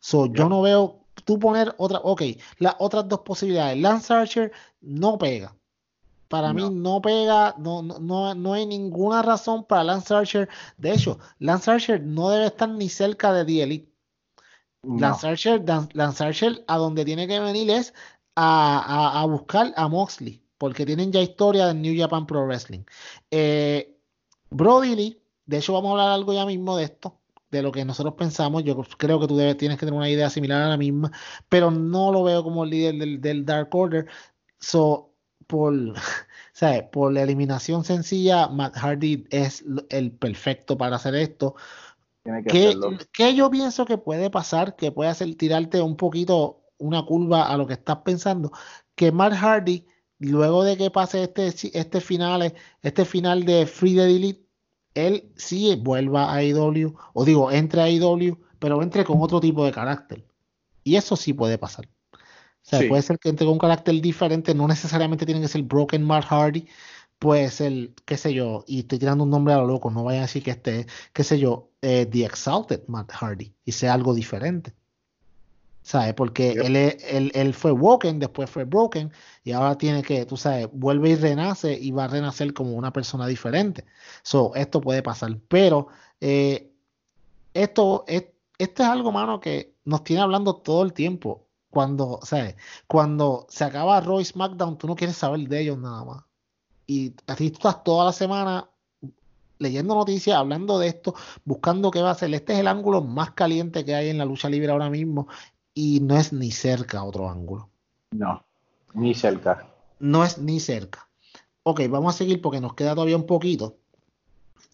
So, yo no veo tú poner otra, ok, las otras dos posibilidades. Lance Archer no pega. Para mí no pega, no, no, no hay ninguna razón para Lance Archer. De hecho, Lance Archer no debe estar ni cerca de The Elite. Lance, Archer, Lance Archer a donde tiene que venir es a, a, buscar a Moxley, porque tienen ya historia de New Japan Pro Wrestling. Eh, Brody Lee, de hecho vamos a hablar algo ya mismo de esto de lo que nosotros pensamos. Yo creo que tú debes, tienes que tener una idea similar a la misma, pero no lo veo como el líder del, Dark Order. So, por, por la eliminación sencilla, Matt Hardy es el perfecto para hacer esto. Que, que, yo pienso que puede pasar, que puede hacer tirarte un poquito una curva a lo que estás pensando, que Matt Hardy, luego de que pase este, este final, este final de Free the Delete, él sí vuelva a IW, o digo, entre a IW, pero entre con otro tipo de carácter. Y eso sí puede pasar. O sea, puede ser que entre con un carácter diferente, no necesariamente tiene que ser Broken Matt Hardy, puede ser, qué sé yo, y estoy tirando un nombre a lo loco, no vaya a decir que esté, qué sé yo, eh, The Exalted Matt Hardy, y sea algo diferente. ¿Sabes? Porque él, él, él, fue Woken, después fue Broken, y ahora tiene que, tú sabes, vuelve y renace y va a renacer como una persona diferente. So, esto puede pasar. Pero eh, esto, es, esto es algo, mano, que nos tiene hablando todo el tiempo. Cuando, ¿sabes? Cuando se acaba Roy SmackDown, tú no quieres saber de ellos nada más. Y así tú estás toda la semana leyendo noticias, hablando de esto, buscando qué va a hacer. Este es el ángulo más caliente que hay en la lucha libre ahora mismo y no es ni cerca otro ángulo. No, ni cerca. No es ni cerca. Ok, vamos a seguir porque nos queda todavía un poquito.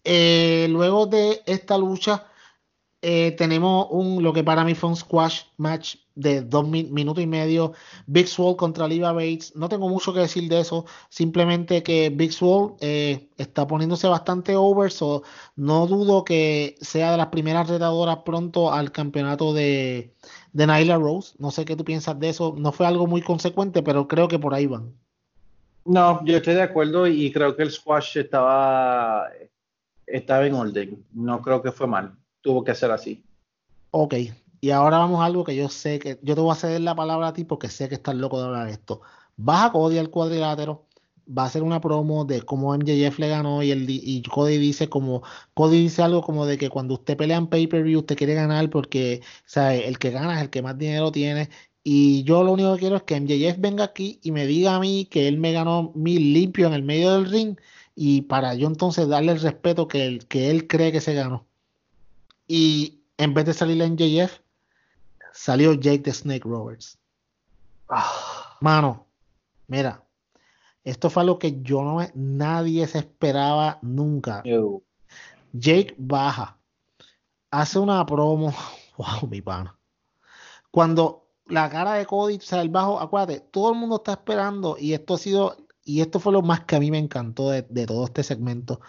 Eh, luego de esta lucha, eh, tenemos un, lo que para mí fue un squash match de dos minutos y medio. Big Swole contra Liva Bates. No tengo mucho que decir de eso. Simplemente que Big Swole eh, está poniéndose bastante over. So no dudo que sea de las primeras retadoras pronto al campeonato de, de Nyla Rose. No sé qué tú piensas de eso. No fue algo muy consecuente, pero creo que por ahí van. No, yo estoy de acuerdo y creo que el squash estaba, estaba en orden. No creo que fue mal. Tuvo que ser así. Ok, y ahora vamos a algo que yo sé que yo te voy a ceder la palabra a ti porque sé que estás loco de hablar de esto. Vas a Cody al cuadrilátero, va a ser una promo de cómo MJF le ganó y, el, y Cody dice como Cody dice algo como de que cuando usted pelea en pay-per-view usted quiere ganar porque ¿sabe? el que gana es el que más dinero tiene y yo lo único que quiero es que MJF venga aquí y me diga a mí que él me ganó mil limpio en el medio del ring y para yo entonces darle el respeto que él, que él cree que se ganó. Y en vez de salir MJF, salió Jake the Snake Roberts. Ah, Mano, mira, esto fue algo que yo no nadie se esperaba nunca. ew. Jake baja, hace una promo, wow, mi pana. Cuando la cara de Cody sale bajo, acuérdate, todo el mundo está esperando y esto ha sido, y esto fue lo más que a mí me encantó de, de todo este segmento,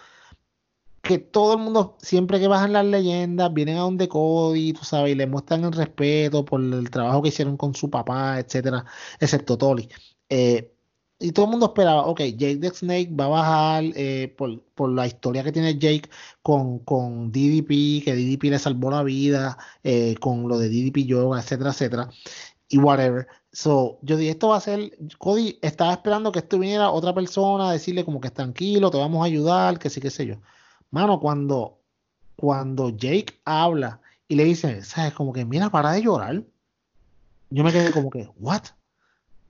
que todo el mundo, siempre que bajan las leyendas, vienen a donde Cody, tú sabes, y le muestran el respeto por el trabajo que hicieron con su papá, etcétera, excepto Tolly. Eh, y todo el mundo esperaba, ok, Jake the Snake va a bajar eh, por, por la historia que tiene Jake con, con DDP, que DDP le salvó la vida, eh, con lo de DDP Yoga, etcétera, etcétera, y whatever. So, yo dije, esto va a ser, Cody estaba esperando que esto viniera otra persona a decirle como que tranquilo, te vamos a ayudar, que sí, qué sé yo. Mano, cuando, cuando Jake habla y le dice, ¿sabes? Como que, mira, para de llorar. Yo me quedé como que, ¿what?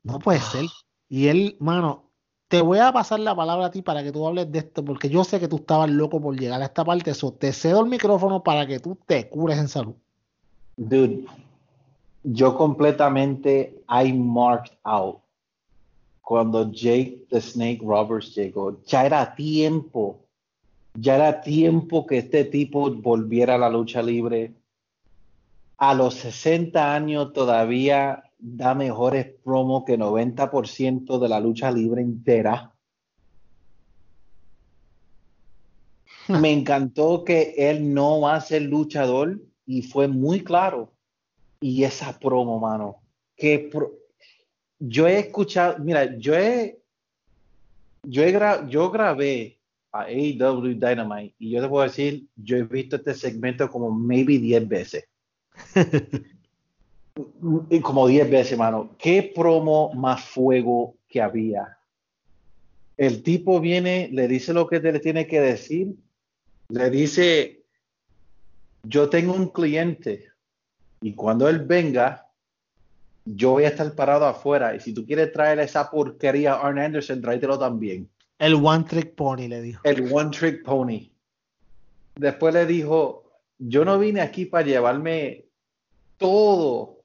No puede ser. Y él, mano, te voy a pasar la palabra a ti para que tú hables de esto, porque yo sé que tú estabas loco por llegar a esta parte. So, te cedo el micrófono para que tú te cures en salud. Dude, yo completamente I marked out cuando Jake the Snake Roberts llegó. Ya era tiempo, ya era tiempo que este tipo volviera a la lucha libre. A los 60 años todavía da mejores promos que 90% de la lucha libre entera. Me encantó que él no va a ser luchador y fue muy claro. Y esa promo, mano, que pro- yo he escuchado, mira, yo he, yo he gra- yo grabé a AEW Dynamite y yo te puedo decir, yo he visto este segmento como maybe 10 veces. Como 10 veces, mano. ¿Qué promo más fuego que había? El tipo viene, le dice lo que le tiene que decir, le dice, yo tengo un cliente y cuando él venga, yo voy a estar parado afuera y si tú quieres traer esa porquería a Arn Anderson, tráetelo también. El One Trick Pony le dijo. El One Trick Pony. Después le dijo, yo no vine aquí para llevarme todo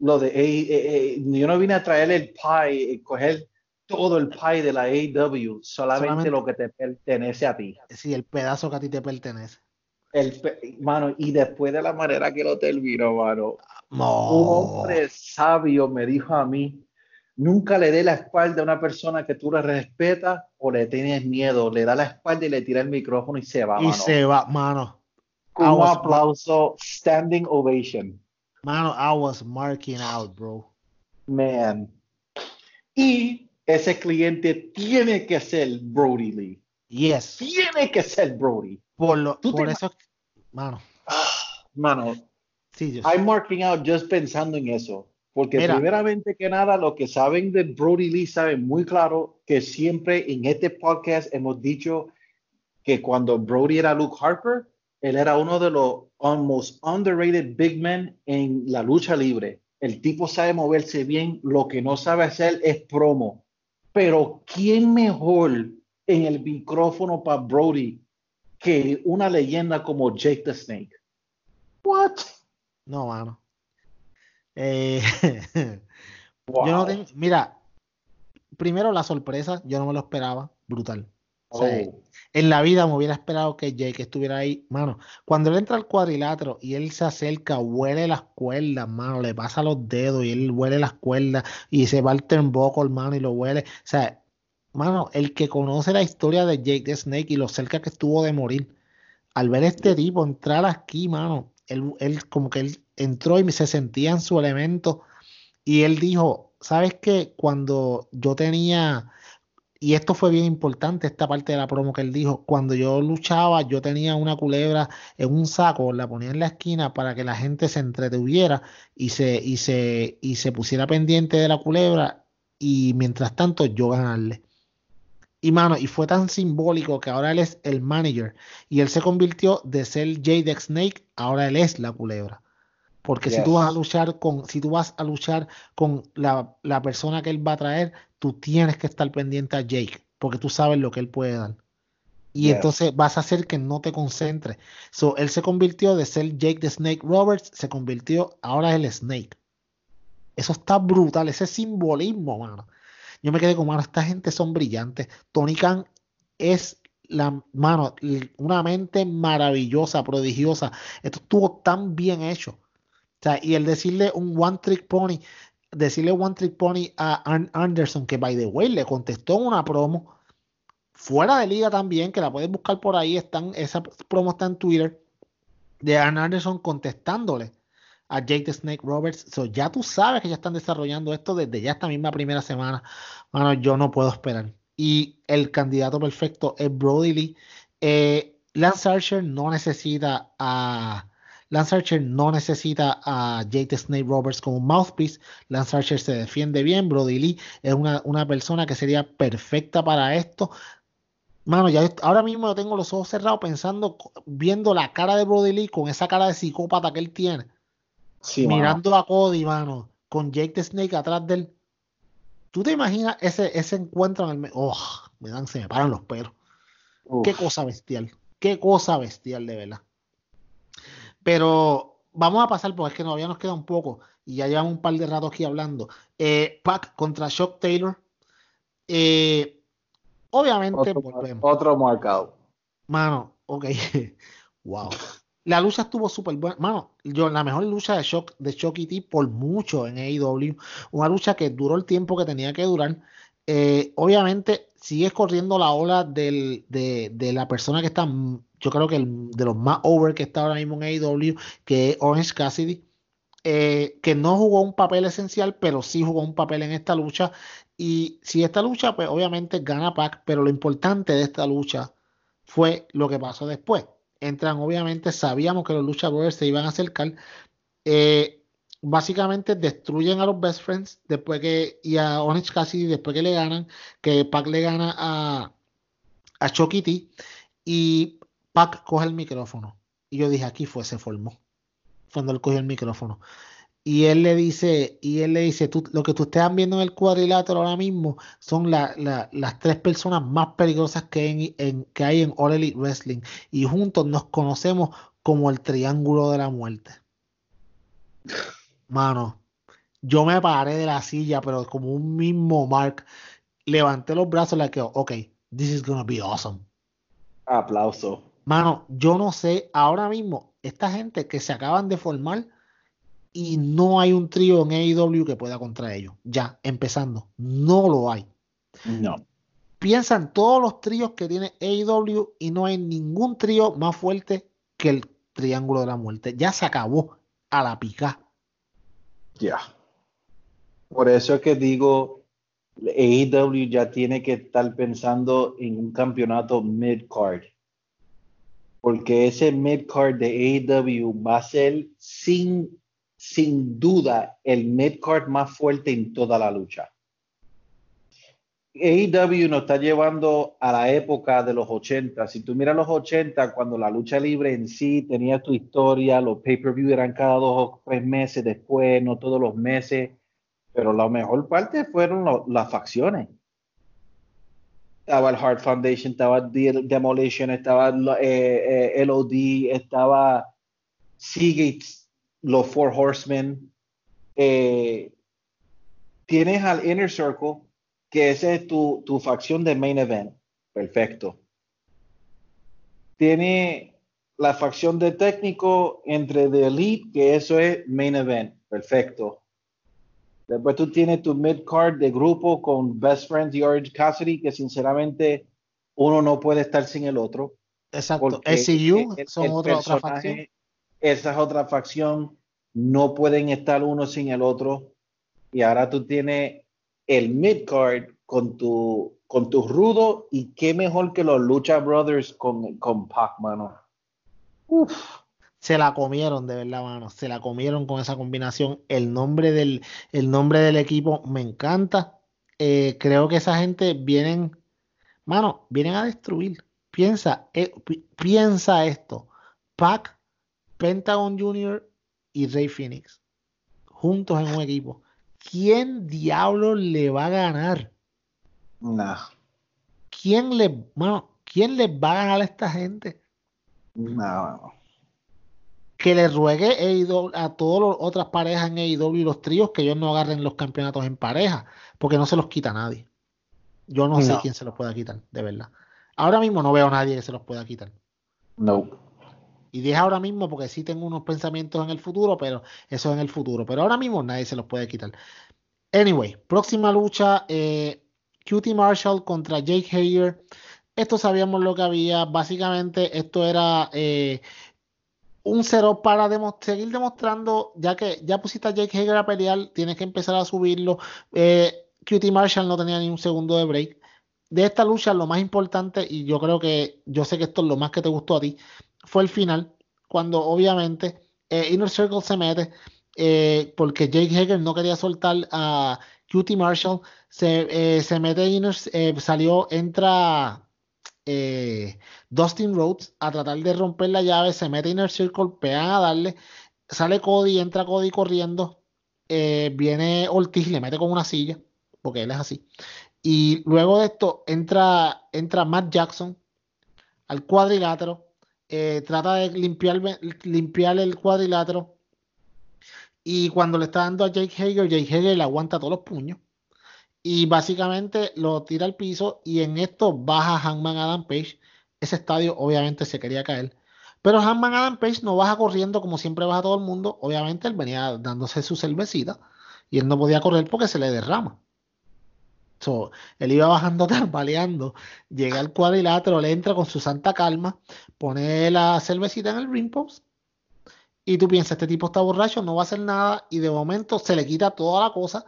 lo de, eh, eh, eh, yo no vine a traer el pie, eh, coger todo el pie de la AEW, solamente, Solamente- lo que te pertenece a ti. Sí, el pedazo que a ti te pertenece. El, pe- mano, y después de la manera que lo terminó, mano, un No. hombre sabio me dijo a mí, nunca le dé la espalda a una persona que tú le respetas o le tienes miedo, le da la espalda y le tira el micrófono y se va, Y mano. se va, mano. Un I was- aplauso, standing ovation, Mano, I was marking out, bro. man. Y ese cliente tiene que ser Brody Lee. Yes. Tiene que ser Brody. Por, lo, por eso, mano, Mano, sí, yo I'm marking out just pensando en eso. Porque Mira. primeramente que nada, los que saben de Brody Lee saben muy claro que siempre en este podcast hemos dicho que cuando Brody era Luke Harper, él era uno de los most underrated big men en la lucha libre. El tipo sabe moverse bien, lo que no sabe hacer es promo. Pero ¿quién mejor en el micrófono para Brody que una leyenda como Jake the Snake? What? No, mano. Eh, Wow. Yo no tengo, mira, primero la sorpresa, yo no me lo esperaba, brutal. O sea, Oh. en la vida me hubiera esperado que Jake estuviera ahí, mano. Cuando él entra al cuadrilátero y él se acerca, huele las cuerdas, mano, le pasa los dedos y él huele las cuerdas y se va al turnbuckle, mano, y lo huele. O sea, mano, el que conoce la historia de Jake the Snake y lo cerca que estuvo de morir, al ver a este tipo entrar aquí, mano, él, él como que él entró y se sentía en su elemento y él dijo, ¿sabes qué? Cuando yo tenía, y esto fue bien importante, esta parte de la promo que él dijo, cuando yo luchaba, yo tenía una culebra en un saco, la ponía en la esquina para que la gente se entretuviera y se, y se, y se pusiera pendiente de la culebra y mientras tanto yo ganarle. Y mano, y fue tan simbólico que ahora él es el manager. Y él se convirtió de ser Jade Snake, ahora él es la culebra. Porque si tú vas a luchar con, si tú vas a luchar con la, la, persona que él va a traer, tú tienes que estar pendiente a Jake, porque tú sabes lo que él puede dar. Y entonces vas a hacer que no te concentres. So, él se convirtió de ser Jake the Snake Roberts, se convirtió, ahora es el Snake. Eso está brutal, ese simbolismo, mano. Yo me quedé con, mano, esta gente son brillantes. Tony Khan es la mano, una mente maravillosa, prodigiosa. Esto estuvo tan bien hecho. O sea, y el decirle un one trick pony, decirle one trick pony a Anderson, que by the way le contestó una promo fuera de liga también, que la puedes buscar por ahí, están, esa promo está en Twitter, de Arn Anderson contestándole a Jake Snake Roberts. So, ya tú sabes que ya están desarrollando esto desde ya esta misma primera semana. Bueno, yo no puedo esperar. Y el candidato perfecto es Brody Lee. Eh, Lance Archer no necesita a Lance Archer no necesita a the Snake Roberts como mouthpiece. Lance Archer se defiende bien. Brody Lee es una, una persona que sería perfecta para esto. Mano, ya ahora mismo yo tengo los ojos cerrados pensando, viendo la cara de Brody Lee con esa cara de psicópata que él tiene. Mirando a Cody, mano, con Jake the Snake atrás de él. ¿Tú te imaginas ese, ese encuentro en el... Oh, me dan, se me paran los pelos. Qué cosa bestial. Qué cosa bestial, de verdad. Pero vamos a pasar, porque es que todavía nos queda un poco y ya llevamos un par de ratos aquí hablando. Eh, Pac contra Shock Taylor. Eh, Obviamente otro, marcado. Mano, ok. wow. La lucha estuvo súper buena. Mano, yo, la mejor lucha de Shock, de y T por mucho en AEW. Una lucha que duró el tiempo que tenía que durar. Eh, obviamente, sigues corriendo la ola de, la persona que está, yo creo que el, de los más over que está ahora mismo en AEW, que es Orange Cassidy. Eh, que no jugó un papel esencial, pero sí jugó un papel en esta lucha y si esta lucha, pues obviamente gana Pac, pero lo importante de esta lucha fue lo que pasó después. Entran, obviamente, sabíamos que los luchadores se iban a acercar. Eh, básicamente destruyen a los Best Friends después que, y a Onyx Cassidy después que le ganan, que Pac le gana a, a Chucky y Pac coge el micrófono. Y yo dije, aquí fue, se formó. Cuando él cogió el micrófono y él le dice, y él le dice, tú, lo que tú estás viendo en el cuadrilátero ahora mismo son las tres personas más peligrosas que, en, en, que hay en All Elite Wrestling y juntos nos conocemos como el Triángulo de la Muerte. Mano, yo me paré de la silla, pero como un mismo Mark, levanté los brazos, le like, ok, this is gonna be awesome. Aplauso. Mano, yo no sé, ahora mismo, esta gente que se acaban de formar, y no hay un trío en AEW que pueda contra ellos. Ya, empezando, no lo hay. No. Piensan todos los tríos que tiene AEW y no hay ningún trío más fuerte que el Triángulo de la Muerte. Ya se acabó a la pica. Ya. Por eso es que digo, AEW ya tiene que estar pensando en un campeonato mid-card. Porque ese mid-card de AEW va a ser sin sin duda el midcard más fuerte en toda la lucha. AEW nos está llevando a la época de los 80. Si tú miras los 80, cuando la lucha libre en sí tenía tu historia, los pay-per-view eran cada dos o tres meses después, no todos los meses, pero la mejor parte fueron las facciones. Estaba el Heart Foundation, estaba Demolition, estaba eh, eh, LOD, estaba Seagate los Four Horsemen. Eh, tienes al Inner Circle, que esa es tu, tu facción de main event. Perfecto. Tiene la facción de técnico entre The Elite, que eso es main event. Perfecto. Después tú tienes tu mid card de grupo con Best Friends y Orange Cassidy, que sinceramente uno no puede estar sin el otro. Exacto. SCU son otra, otra facción esa es otra facción, no pueden estar uno sin el otro. Y ahora tú tienes el midcard con tu, con tu rudo y qué mejor que los Lucha Brothers con, con Pac, mano. Se la comieron, de verdad, mano. Se la comieron con esa combinación. El nombre del, el nombre del equipo me encanta. Eh, creo que esa gente vienen, Mano, vienen a destruir. Piensa, eh, pi- piensa esto. Pac, Pentagon Jr. y Rey Phoenix. Juntos en un equipo. ¿Quién diablo le va a ganar? Nah, ¿Quién le, mano, ¿quién les va a ganar a esta gente? nah, no. Que le ruegue AEW a todas las otras parejas en AEW y los tríos que ellos no agarren los campeonatos en pareja, porque no se los quita nadie. Yo no, sé No. quién se los pueda quitar, de verdad. Ahora mismo no veo a nadie que se los pueda quitar. No. Y dije ahora mismo porque sí tengo unos pensamientos en el futuro, pero eso es en el futuro. Pero ahora mismo nadie se los puede quitar. Anyway, próxima lucha, eh, QT Marshall contra Jake Hager. Esto sabíamos lo que había. Básicamente esto era eh, un cero para seguir demostrando, ya que ya pusiste a Jake Hager a pelear, tienes que empezar a subirlo. Eh, QT Marshall no tenía ni un segundo de break. De esta lucha, lo más importante, y yo creo que yo sé que esto es lo más que te gustó a ti, fue el final, cuando obviamente eh, Inner Circle se mete, eh, porque Jake Hager no quería soltar a QT Marshall, se, eh, se mete Inner, salió, entra Dustin Rhodes a tratar de romper la llave, se mete Inner Circle, pegan a darle, sale Cody, entra Cody corriendo, viene Ortiz, le mete con una silla, porque él es así. Y luego de esto entra, entra Matt Jackson al cuadrilátero, eh, trata de limpiar, el cuadrilátero. Y cuando le está dando a Jake Hager, Jake Hager le aguanta todos los puños. Y básicamente lo tira al piso. Y en esto baja Hangman Adam Page. Ese estadio obviamente se quería caer. Pero Hangman Adam Page no baja corriendo como siempre baja todo el mundo. Obviamente él venía dándose su cervecita. Y él no podía correr porque se le derrama. So, él iba bajando tambaleando, llega al cuadrilátero, le entra con su santa calma, pone la cervecita en el ring post y tú piensas, este tipo está borracho, no va a hacer nada y de momento se le quita toda la cosa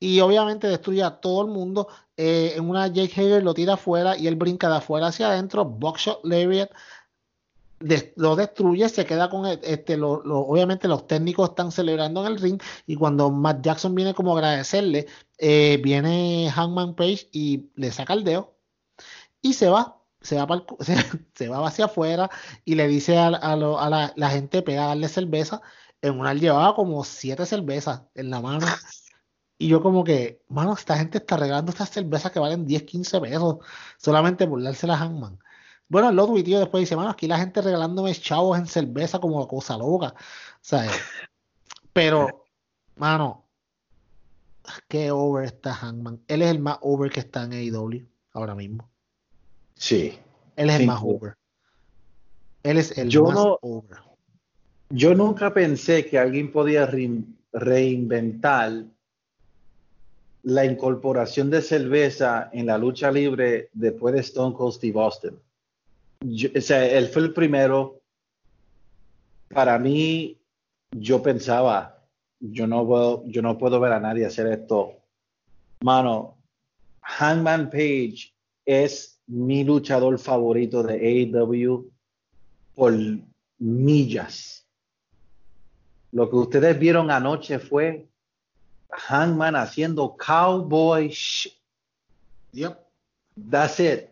y obviamente destruye a todo el mundo. Eh, en una Jake Hager lo tira afuera y él brinca de afuera hacia adentro, Buckshot Lariat lo destruye, se queda con el- este, lo- obviamente los técnicos están celebrando en el ring y cuando Matt Jackson viene como a agradecerle, eh, viene Hangman Page y le saca el dedo y se va, se va, se, se va hacia afuera y le dice a, lo- a la, la gente pega a darle cerveza, en una llevaba como siete cervezas en la mano. Y yo como que, mano, esta gente está regalando estas cervezas que valen 10, 15 pesos solamente por dársela a Hangman. Bueno, el lo tuiteó después dice, mano, aquí la gente regalándome chavos en cerveza como cosa loca. ¿Sabes? Pero, mano, qué over está Hangman. Él es el más over que está en AEW ahora mismo. Sí. Él es el más over. Él es el Yo más no- over. Yo nunca pensé que alguien podía rein- reinventar la incorporación de cerveza en la lucha libre después de Stone Cold Steve Austin. Yo- o sea, él fue el primero. Para mí, yo pensaba, yo no puedo, yo no puedo ver a nadie hacer esto. Mano, Hangman Page es mi luchador favorito de AEW por millas. Lo que ustedes vieron anoche fue Hangman haciendo cowboy Yep. That's it.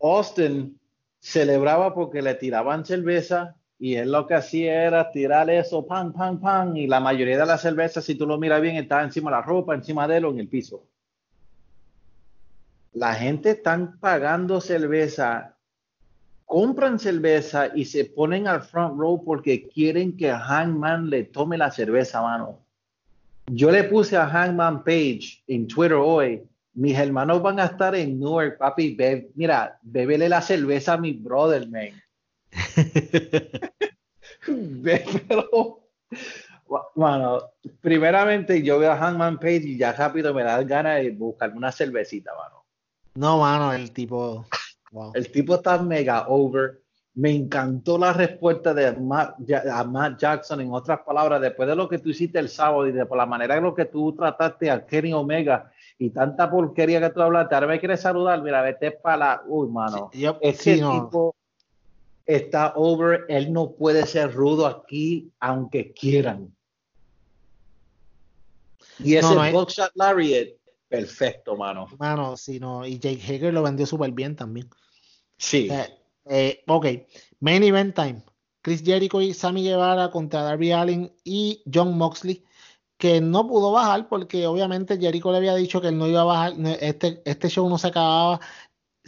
Austin celebraba porque le tiraban cerveza y él lo que hacía era tirar eso, pan, pan, pan, y la mayoría de las cervezas, si tú lo miras bien, estaba encima de la ropa, encima de él o en el piso. La gente están pagando cerveza, compran cerveza y se ponen al front row porque quieren que Hangman le tome la cerveza, mano. Yo le puse a Hangman Page en Twitter hoy. Mis hermanos van a estar en Newark, papi. Be- mira, bébele la cerveza a mi brother, man. Ve- Pero, mano, primeramente yo veo a Hangman Page y ya rápido me da ganas de buscarme una cervecita, mano. No, mano, el tipo. Wow. El tipo está mega over. Me encantó la respuesta de Matt, Ja- a Matt Jackson. En otras palabras, después de lo que tú hiciste el sábado y de por la manera en lo que tú trataste a Kenny Omega y tanta porquería que tú hablaste, ahora me quieres saludar. Mira, vete para la. Uy, mano. Sí, yo- Ese sí, no. tipo está over. Él no puede ser rudo aquí, aunque quieran. Y ese No, no Buckshot Lariat perfecto, mano. Mano, si no, y Jake Hager lo vendió súper bien también. Sí. Eh, eh, ok, main event time. Chris Jericho y Sammy Guevara contra Darby Allin y John Moxley, que no pudo bajar porque obviamente Jericho le había dicho que él no iba a bajar, este, este show no se acababa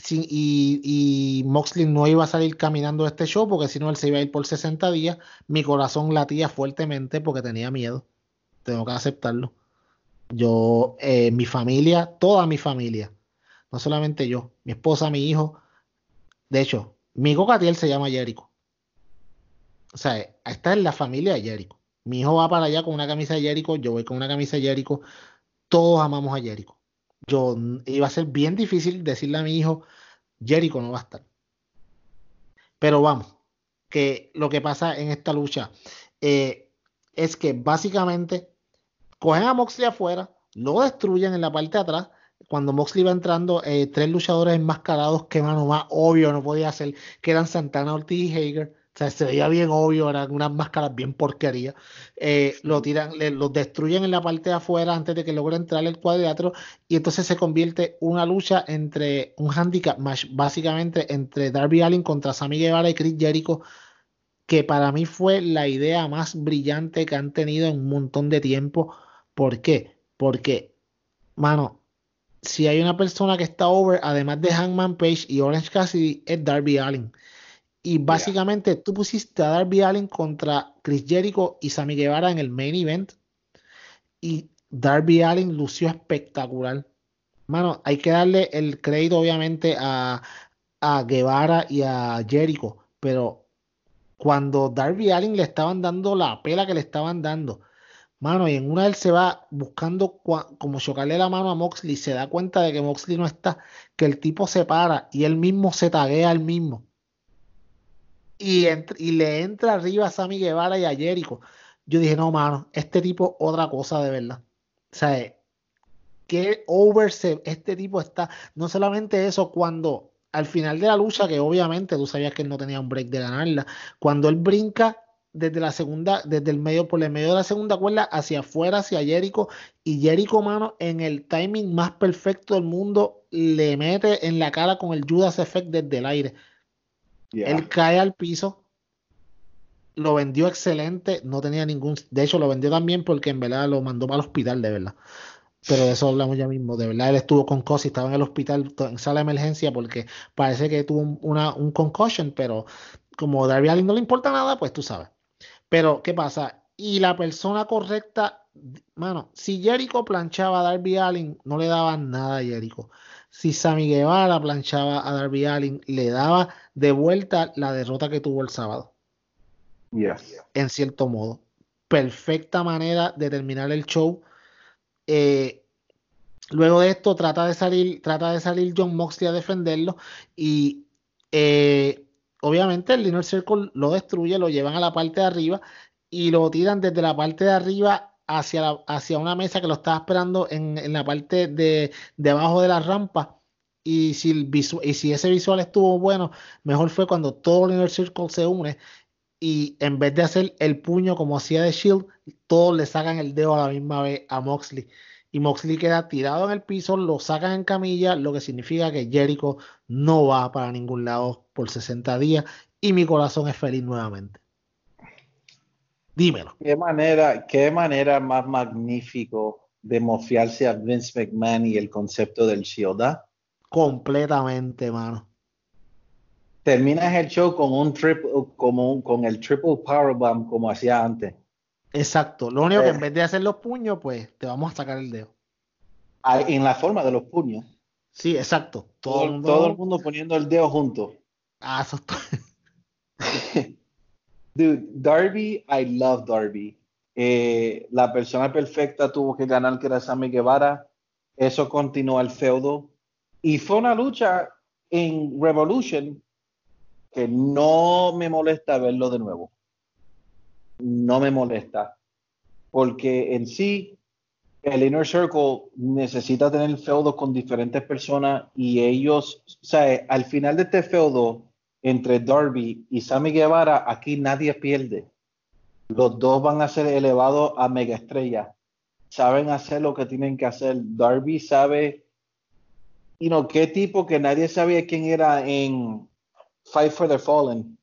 y, y Moxley no iba a salir caminando de este show porque si no él se iba a ir por 60 días. Mi corazón latía fuertemente porque tenía miedo. Tengo que aceptarlo. Yo, eh, mi familia, toda mi familia, no solamente yo, mi esposa, mi hijo, de hecho, mi cocatiel se llama Jericho. O sea, esta es la familia de Jericho. Mi hijo va para allá con una camisa de Jericho, yo voy con una camisa de Jericho. Todos amamos a Jericho. Yo mm, iba a ser bien difícil decirle a mi hijo, Jericho no va a estar. Pero vamos, que lo que pasa en esta lucha eh, es que básicamente cogen a Moxley afuera, lo destruyen en la parte de atrás. Cuando Moxley va entrando, eh, tres luchadores enmascarados que mano más obvio no podía ser, que eran Santana, Ortiz y Hager. O sea, se veía bien obvio, eran unas máscaras bien porquería. Eh, lo tiran, le- los destruyen en la parte de afuera antes de que logre entrar el cuadrilátero. Y entonces se convierte una lucha entre un handicap match, básicamente entre Darby Allin contra Sammy Guevara y Chris Jericho, que para mí fue la idea más brillante que han tenido en un montón de tiempo. ¿Por qué? Porque, mano, si hay una persona que está over, además de Hangman Page y Orange Cassidy, es Darby Allin. Y básicamente tú pusiste a Darby Allin contra Chris Jericho y Sammy Guevara en el main event. Y Darby Allin lució espectacular. Mano, hay que darle el crédito, obviamente, a, a Guevara y a Jericho. Pero cuando Darby Allin le estaban dando la pela que le estaban dando, mano, y en una él se va buscando como chocarle la mano a Moxley, se da cuenta de que Moxley no está, que el tipo se para y él mismo se taguea al mismo. Y, y le entra arriba a Sammy Guevara y a Jericho. Yo dije, no, mano, este tipo otra cosa de verdad. O sea, eh, qué over se- este tipo está. No solamente eso, cuando al final de la lucha, que obviamente tú sabías que él no tenía un break de ganarla, cuando él brinca desde la segunda, desde el medio, por el medio de la segunda cuerda hacia afuera, hacia Jericho, y Jericho, mano, en el timing más perfecto del mundo, le mete en la cara con el Judas Effect desde el aire. Él cae al piso, lo vendió excelente, no tenía ningún, de hecho lo vendió también porque en verdad lo mandó para el hospital, de verdad. Pero de eso hablamos ya mismo, de verdad él estuvo con cosas y estaba en el hospital en sala de emergencia porque parece que tuvo un, una, un concussion, pero como Darby Allin no le importa nada, pues tú sabes. Pero, ¿qué pasa? Y la persona correcta, mano, si Jericho planchaba a Darby Allin, no le daban nada a Jericho. Si Sammy Guevara planchaba a Darby Allin, le daba de vuelta la derrota que tuvo el sábado, Yeah. en cierto modo. Perfecta manera de terminar el show. Eh, luego de esto trata de salir, trata de salir John Moxley a defenderlo y eh, obviamente el Inner Circle lo destruye, lo llevan a la parte de arriba y lo tiran desde la parte de arriba hacia, hacia una mesa que lo estaba esperando en, en la parte de, de abajo de la rampa. Y si, el visu- y si ese visual estuvo bueno, mejor fue cuando todo el Inner Circle se une y en vez de hacer el puño como hacía de Shield, todos le sacan el dedo a la misma vez a Moxley. Y Moxley queda tirado en el piso, lo sacan en camilla, lo que significa que Jericho no va para ningún lado por 60 días y mi corazón es feliz nuevamente. Dímelo. Qué manera, qué manera más magnífico de mofiarse a Vince McMahon y el concepto del Shield. Completamente, mano. Terminas el show con un triple, como un- con el triple powerbomb como hacía antes. Exacto. Lo único que Eh. en vez de hacer los puños, pues te vamos a sacar el dedo. Ah, En la forma de los puños. Sí, exacto. Todo, Todo, el mundo. todo el mundo poniendo el dedo junto. Ah, eso está- Dude, Darby, I love Darby. Eh, la persona perfecta tuvo que ganar, que era Sammy Guevara. Eso continuó el feudo. Y fue una lucha en Revolution que no me molesta verlo de nuevo. No me molesta. Porque en sí, el Inner Circle necesita tener feudos con diferentes personas y ellos, o sea, al final de este feudo entre Darby y Sammy Guevara, aquí nadie pierde. Los dos van a ser elevados a mega estrella. saben hacer lo que tienen que hacer. Darby sabe, y no qué tipo que nadie sabía quién era en Fight for the Fallen.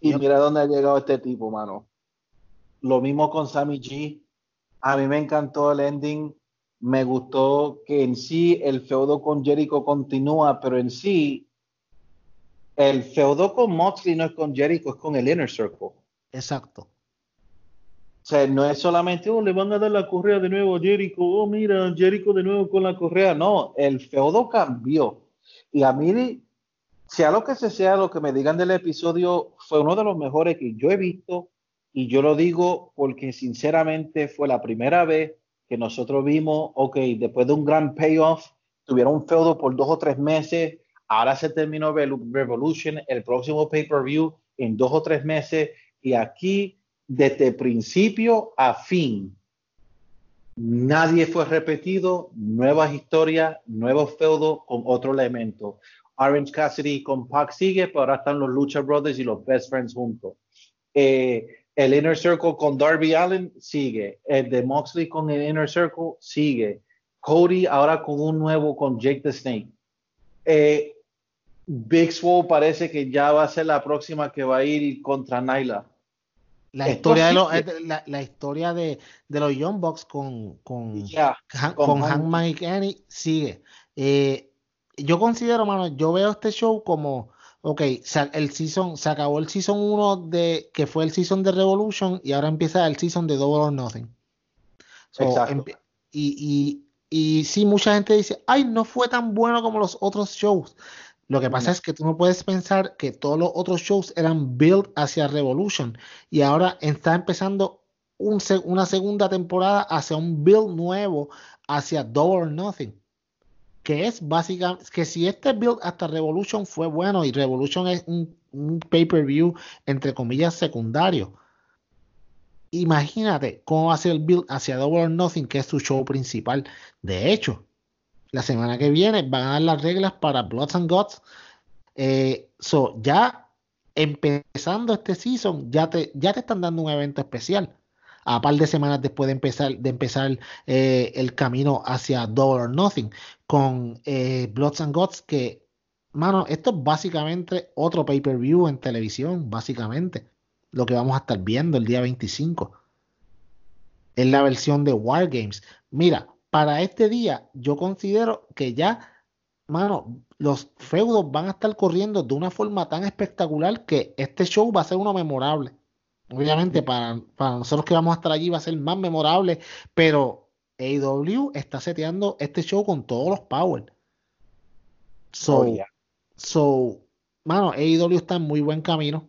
Y mira dónde ha llegado este tipo, mano. Lo mismo con Sammy G. A mí me encantó el ending. Me gustó que en sí el feudo con Jericho continúa, pero en sí el feudo con Moxley no es con Jericho, es con el Inner Circle. Exacto. O sea, no es solamente, oh, le van a dar la correa de nuevo a Jericho, oh, mira, Jericho de nuevo con la correa. No, el feudo cambió. Y a mí, sea lo que sea, lo que me digan del episodio, fue uno de los mejores que yo he visto. Y yo lo digo porque sinceramente fue la primera vez que nosotros vimos, ok, después de un gran payoff, tuvieron un feudo por dos o tres meses, ahora se terminó Revolution, el próximo pay-per-view en dos o tres meses, y aquí, desde principio a fin, nadie fue repetido, nuevas historias, nuevos feudos con otro elemento. Orange Cassidy con Pac sigue, pero ahora están los Lucha Brothers y los Best Friends juntos. Eh, el Inner Circle con Darby Allen sigue. El de Moxley con el Inner Circle sigue. Cody ahora con un nuevo con Jake the Snake. Eh, Big Swole parece que ya va a ser la próxima que va a ir contra Nyla. La historia, de los, la, historia de, los Young Bucks con, con, con, Hangman y Kenny sigue. Eh, yo considero, mano, yo veo este show como ok, el season, se acabó el season 1 de, que fue el season de Revolution y ahora empieza el season de Double or Nothing. y, y, sí, mucha gente dice, ay, no fue tan bueno como los otros shows. Lo que pasa es que tú no puedes pensar que todos los otros shows eran build hacia Revolution y ahora está empezando una segunda temporada hacia un build nuevo hacia Double or Nothing que es básicamente que si este build hasta Revolution fue bueno y Revolution es un, pay-per-view entre comillas secundario. Imagínate cómo va a ser el build hacia Double or Nothing, que es su show principal. De hecho, la semana que viene van a dar las reglas para Bloods and Gods. Eh, so, ya empezando este season, ya te, ya te están dando un evento especial a par de semanas después de empezar, de empezar eh, el camino hacia Double or Nothing con eh, Bloods and Gods que, mano, esto es básicamente otro pay-per-view en televisión, básicamente, lo que vamos a estar viendo el día 25. Es la versión de Wargames. Mira, para este día yo considero que ya, mano, los feudos van a estar corriendo de una forma tan espectacular que este show va a ser uno memorable. Obviamente para, para nosotros que vamos a estar allí va a ser más memorable, pero AEW está seteando este show con todos los power. So, oh, so, mano, AEW está en muy buen camino,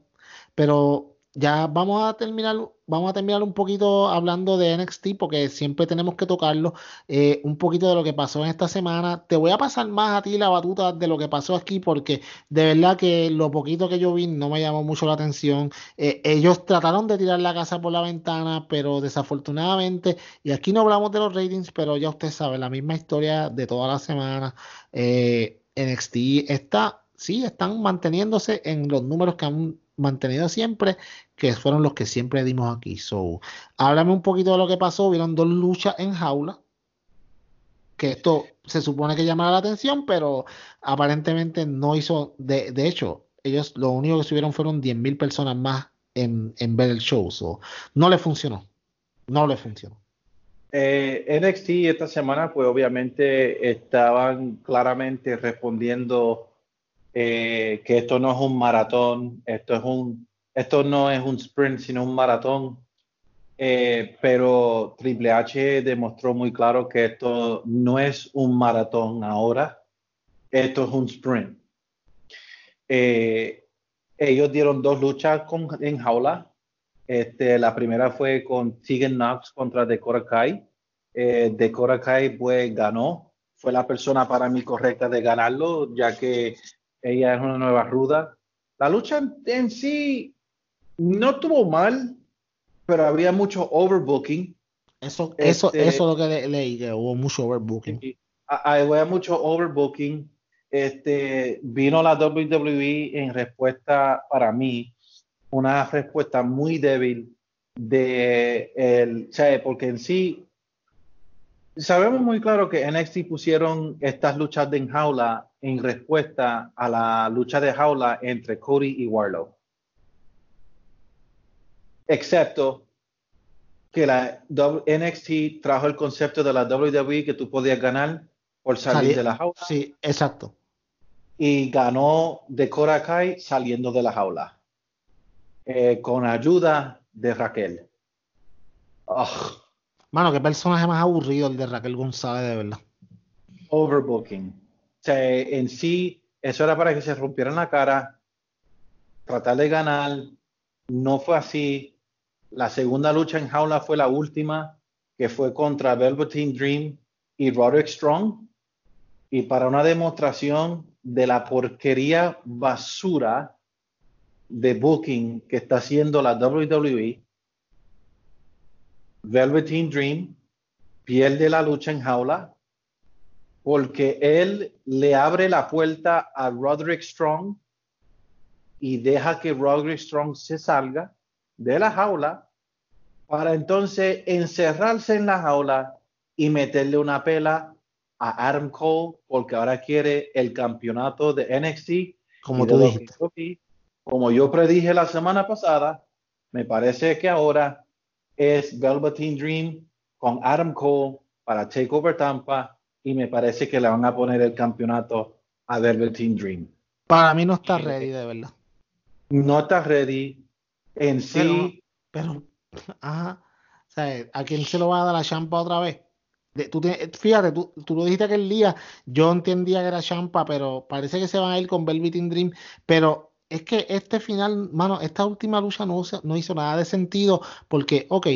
pero ya vamos a terminar, vamos a terminar un poquito hablando de NXT porque siempre tenemos que tocarlo, eh, un poquito de lo que pasó en esta semana. Te voy a pasar más a ti la batuta de lo que pasó aquí porque de verdad que lo poquito que yo vi no me llamó mucho la atención. Eh, ellos trataron de tirar la casa por la ventana, pero desafortunadamente, y aquí no hablamos de los ratings, pero ya usted sabe, la misma historia de toda la semana. Eh, NXT está, sí, están manteniéndose en los números que han mantenido siempre, que fueron los que siempre dimos aquí. So, háblame un poquito de lo que pasó. Vieron dos luchas en jaula. Que esto se supone que llamara la atención, pero aparentemente no hizo. De, de hecho, ellos lo único que subieron fueron 10.000 personas más en, en, ver el show. So, no le funcionó. No le funcionó. Eh, NXT esta semana, pues obviamente estaban claramente respondiendo eh, que esto no es un maratón, esto, es un, esto no es un sprint, sino un maratón. Eh, pero Triple H demostró muy claro que esto no es un maratón ahora, esto es un sprint. Eh, ellos dieron dos luchas con, en jaula. Este, la primera fue con Tegan Knox contra Decora Kai. Eh, Decora Kai pues, ganó. Fue la persona para mí correcta de ganarlo, ya que ella es una nueva ruda. La lucha en, sí no estuvo mal, pero había mucho overbooking. Eso, eso, este, eso es lo que leí, que hubo mucho overbooking. Había mucho overbooking. Este, vino la WWE en respuesta para mí, una respuesta muy débil de el, porque en sí sabemos muy claro que NXT pusieron estas luchas de jaula en respuesta a la lucha de jaula entre Cody y Warlow. Excepto que la NXT trajo el concepto de la WWE que tú podías ganar por salir de la jaula. Sí, exacto. Y ganó de Kai saliendo de la jaula. Eh, con ayuda de Raquel. Mano, qué personaje más aburrido el de Raquel González, de verdad. Overbooking. O sea, en sí, eso era para que se rompieran la cara, tratar de ganar. No fue así. La segunda lucha en jaula fue la última, que fue contra Velveteen Dream y Roderick Strong. Y para una demostración de la porquería basura de booking que está haciendo la WWE, Velveteen Dream pierde la lucha en jaula porque él le abre la puerta a Roderick Strong y deja que Roderick Strong se salga de la jaula para entonces encerrarse en la jaula y meterle una pela a Adam Cole porque ahora quiere el campeonato de NXT. Como tú dijiste. Como yo predije la semana pasada, me parece que ahora es Velveteen Dream con Adam Cole para Takeover Tampa y me parece que le van a poner el campeonato a Velveteen Dream. Para mí no está ready, de verdad. No está ready. En sí. Pero, ajá. ¿a quién se lo va a dar la champa otra vez? tú fíjate, tú, tú, lo dijiste aquel día, yo entendía que era champa, pero parece que se van a ir con Velveteen Dream, pero es que este final, mano, esta última lucha no, no hizo nada de sentido porque, ok,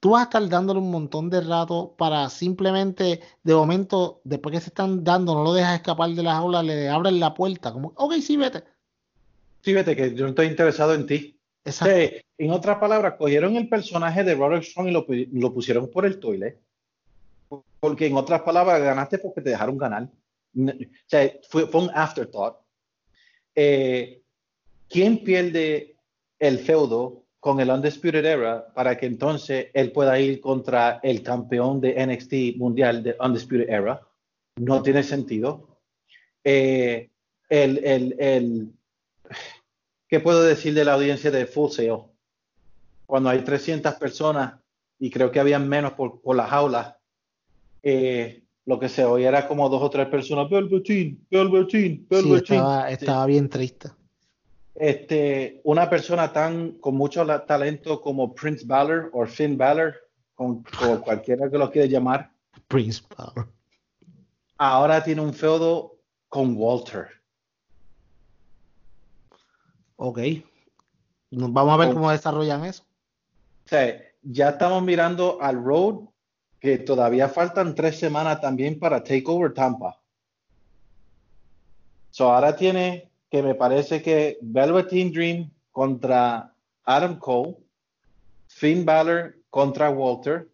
tú vas a estar dándole un montón de rato para simplemente, de momento, después que se están dando, no lo dejas escapar de las aulas, le abren la puerta, como, ok, sí, vete. Sí, vete, que yo no estoy interesado en ti. Exacto. en otras palabras, cogieron el personaje de Roderick Strong y lo, pusieron por el toilet. Porque en otras palabras, ganaste porque te dejaron ganar. O sea, fue, fue un afterthought. Eh, ¿quién pierde el feudo con el Undisputed Era para que entonces él pueda ir contra el campeón de NXT mundial de Undisputed Era? No tiene sentido. Eh, el, el, el, ¿Qué puedo decir de la audiencia de Full Sail? Cuando hay 300 personas y creo que habían menos por, por la jaula, eh, lo que se oía era como dos o tres personas, Velveteen, Velveteen, Velveteen. Sí, estaba, estaba bien triste este, una persona tan con mucho talento como Prince Balor o Finn Balor, con, cualquiera que lo quiera llamar. Prince Balor. Ahora tiene un feudo con Walter. Ok. Vamos a ver cómo desarrollan eso. O sea, ya estamos mirando al Road, que todavía faltan tres semanas también para Takeover Tampa. So ahora tiene que me parece que Velveteen Dream contra Adam Cole, Finn Balor contra Walter,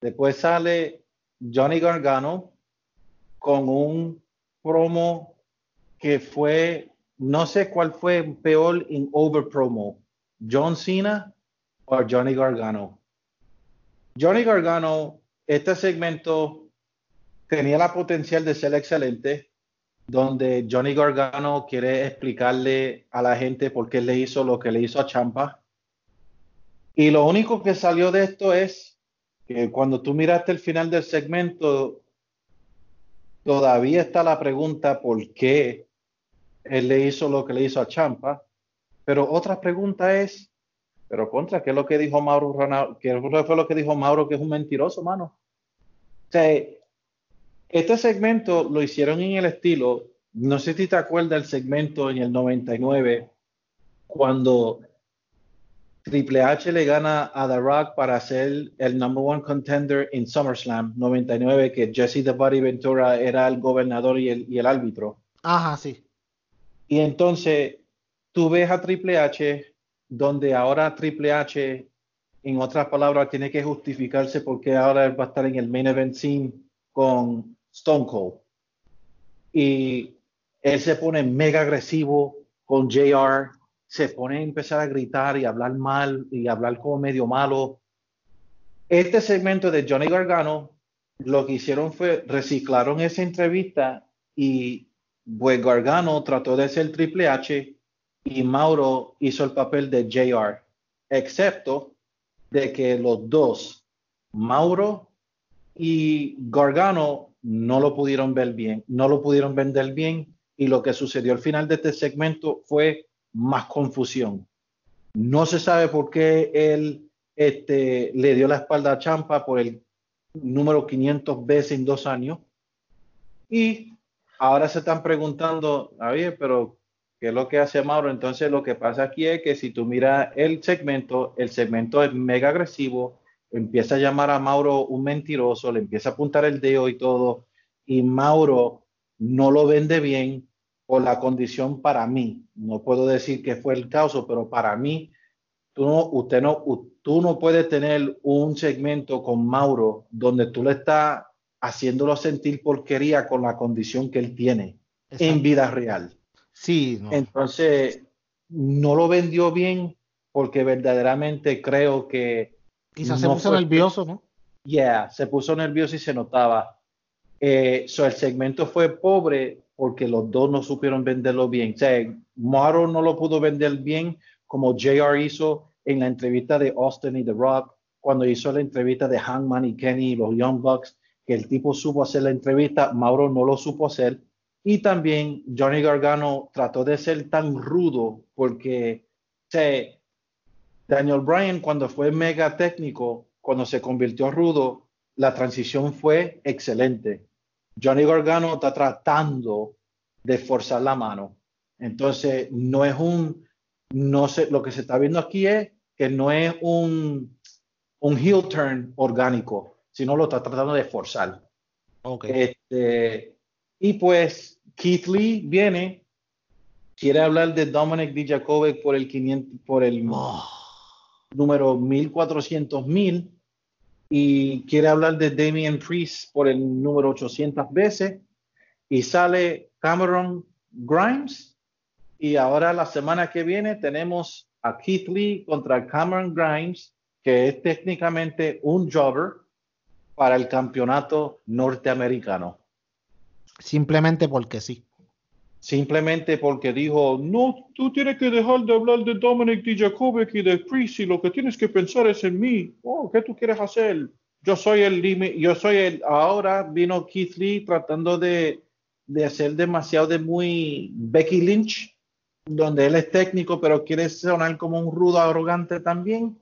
después sale Johnny Gargano con un promo que fue, no sé cuál fue peor en over promo, John Cena o Johnny Gargano. Johnny Gargano, este segmento tenía la potencial de ser excelente, donde Johnny Gargano quiere explicarle a la gente por qué le hizo lo que le hizo a Champa. Y lo único que salió de esto es que cuando tú miraste el final del segmento, todavía está la pregunta por qué él le hizo lo que le hizo a Champa. Pero otra pregunta es, pero contra, ¿qué es lo que dijo Mauro ¿Qué fue lo que dijo Mauro que es un mentiroso, mano? O sea, este segmento lo hicieron en el estilo, no sé si te acuerdas del segmento en el 99, cuando Triple H le gana a The Rock para ser el number one contender en SummerSlam 99, que Jesse The Body Ventura era el gobernador y el, y el árbitro. Ajá, sí. Y entonces tú ves a Triple H, donde ahora Triple H, en otras palabras, tiene que justificarse porque ahora va a estar en el main event scene con Stone Cold. Y él se pone mega agresivo con JR, se pone a empezar a gritar y hablar mal y hablar como medio malo. Este segmento de Johnny Gargano lo que hicieron fue reciclaron esa entrevista y pues Gargano trató de ser Triple H y Mauro hizo el papel de JR, excepto de que los dos, Mauro y Gargano, no lo pudieron ver bien, no lo pudieron vender bien y lo que sucedió al final de este segmento fue más confusión. No se sabe por qué él este, le dio la espalda a Champa por el número 500 veces en dos años. Y ahora se están preguntando, ver, pero ¿qué es lo que hace Mauro? Entonces lo que pasa aquí es que si tú miras el segmento, el segmento es mega agresivo, empieza a llamar a Mauro un mentiroso, le empieza a apuntar el dedo y todo, y Mauro no lo vende bien por la condición para mí. No puedo decir que fue el caso, pero para mí, tú no, usted no, tú no puedes tener un segmento con Mauro donde tú le estás haciéndolo sentir porquería con la condición que él tiene en vida real. Sí. Entonces, no lo vendió bien porque verdaderamente creo que... Quizás se puso nervioso, ¿no? Yeah, se puso nervioso y se notaba. Eh, el segmento fue pobre porque los dos no supieron venderlo bien. O sea, Mauro no lo pudo vender bien como JR hizo en la entrevista de Austin y The Rock, cuando hizo la entrevista de Hangman y Kenny y los Young Bucks, que el tipo supo hacer la entrevista, Mauro no lo supo hacer. Y también Johnny Gargano trató de ser tan rudo porque se Daniel Bryan cuando fue mega técnico, cuando se convirtió rudo, la transición fue excelente. Johnny Gargano está tratando de forzar la mano. Entonces, no es un, no sé, lo que se está viendo aquí es que no es un, un heel turn orgánico, sino lo está tratando de forzar. Okay. Este, y pues Keith Lee viene, quiere hablar de Dominic Dijakovic por el 500, por el oh. Número 1400 mil y quiere hablar de Damien Priest por el número 800 veces y sale Cameron Grimes y ahora la semana que viene tenemos a Keith Lee contra Cameron Grimes, que es técnicamente un jobber para el campeonato norteamericano. Simplemente porque sí. Simplemente porque dijo, no, tú tienes que dejar de hablar de Dominic Dijakovic y de Chris y lo que tienes que pensar es en mí. Oh, ¿qué tú quieres hacer? Yo soy el yo soy el, ahora vino Keith Lee tratando de, de hacer demasiado de muy Becky Lynch donde él es técnico, pero quiere sonar como un rudo arrogante también.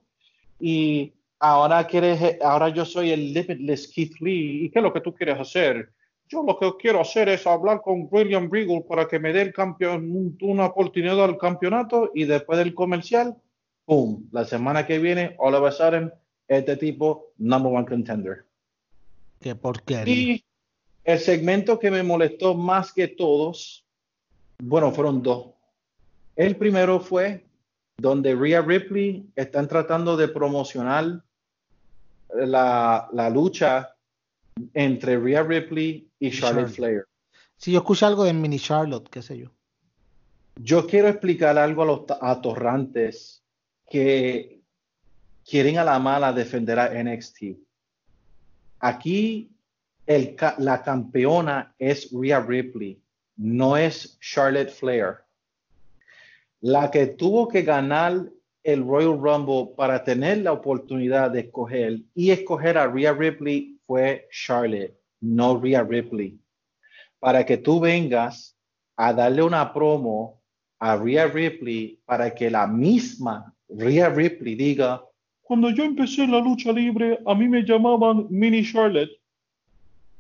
Y ahora quiere, ahora yo soy el limitless Keith Lee. ¿Y qué es lo que tú quieres hacer? Yo lo que quiero hacer es hablar con William Regal para que me dé el campeón, una oportunidad al campeonato y después del comercial, ¡pum! La semana que viene, all of a sudden, este tipo, number one contender. Qué porquería. Y el segmento que me molestó más que todos, bueno, fueron dos. El primero fue donde Rhea Ripley están tratando de promocionar la, lucha entre Rhea Ripley y Charlotte, Flair. Si yo escucho algo de Mini Charlotte, qué sé yo. Yo quiero explicar algo a los atorrantes que quieren a la mala defender a NXT. Aquí el, la campeona es Rhea Ripley, no es Charlotte Flair. La que tuvo que ganar el Royal Rumble para tener la oportunidad de escoger y escoger a Rhea Ripley fue Charlotte, no Rhea Ripley. Para que tú vengas a darle una promo a Rhea Ripley para que la misma Rhea Ripley diga, cuando yo empecé la lucha libre, a mí me llamaban Mini Charlotte.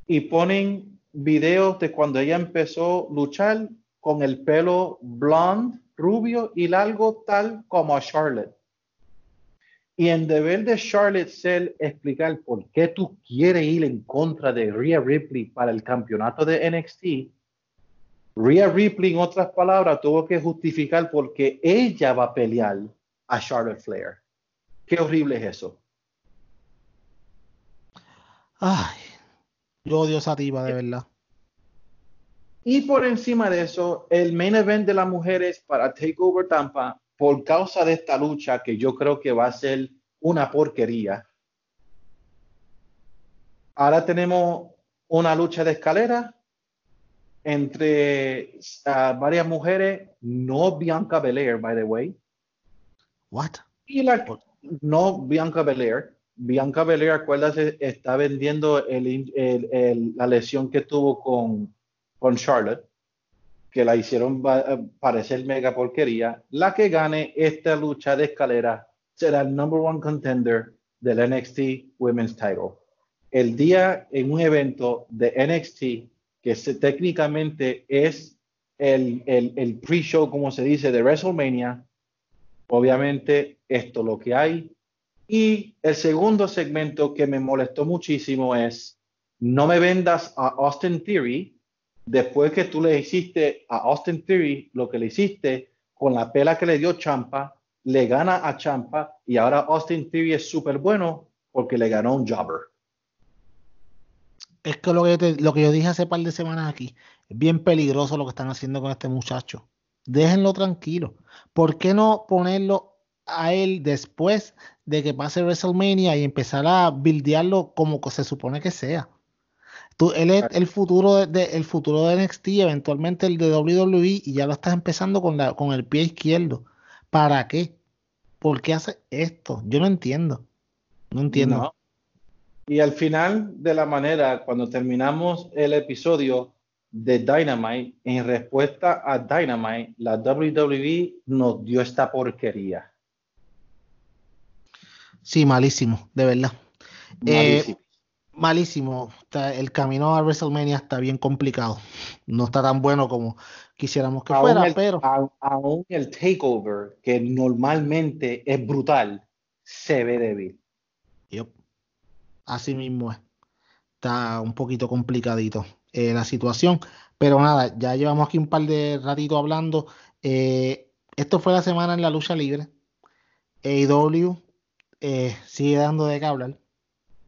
Y ponen videos de cuando ella empezó a luchar con el pelo blonde rubio y largo tal como a Charlotte. Y en deber de Charlotte ser explicar por qué tú quieres ir en contra de Rhea Ripley para el campeonato de NXT, Rhea Ripley, en otras palabras, tuvo que justificar por qué ella va a pelear a Charlotte Flair. Qué horrible es eso. Ay, yo odio esa diva, de verdad. Y por encima de eso, el main event de las mujeres para Takeover Tampa, por causa de esta lucha que yo creo que va a ser una porquería. ahora tenemos una lucha de escalera entre ah, varias mujeres, no Bianca Belair, by the way. What? Y la, no Bianca Belair. Bianca Belair, acuérdate, está vendiendo el- el- el- la lesión que tuvo con, con Charlotte, que la hicieron eh, parecer mega porquería. La que gane esta lucha de escalera será el number one contender del NXT Women's Title. El día en un evento de NXT, que se- técnicamente es el, el, el pre-show, como se dice, de WrestleMania, obviamente esto es lo que hay. Y el segundo segmento que me molestó muchísimo es, no me vendas a Austin Theory después que tú le hiciste a Austin Theory lo que le hiciste con la pela que le dio Champa, le gana a Champa y ahora Austin Theory es súper bueno porque le ganó un jobber. Es que lo que, te- lo que yo dije hace par de semanas aquí, es bien peligroso lo que están haciendo con este muchacho. Déjenlo tranquilo. ¿Por qué no ponerlo a él después de que pase WrestleMania y empezar a buildearlo como se supone que sea? Tú, él es el futuro de, de- el futuro de NXT, eventualmente el de WWE, y ya lo estás empezando con, la, con el pie izquierdo. ¿Para qué? ¿Por qué hace esto? Yo no entiendo. No entiendo. No. Y al final de la manera, cuando terminamos el episodio de Dynamite, en respuesta a Dynamite, la WWE nos dio esta porquería. Sí, malísimo, de verdad. Eh, Malísimo. Está- el camino a WrestleMania está bien complicado. No está tan bueno como quisiéramos que aún, fuera, el, pero aún el takeover, que normalmente es brutal, se ve débil. yup, así mismo es. Está un poquito complicadito eh, la situación. Pero nada, ya llevamos aquí un par de ratitos hablando. Eh, esto fue la semana en la lucha libre. AEW eh, sigue dando de qué hablar.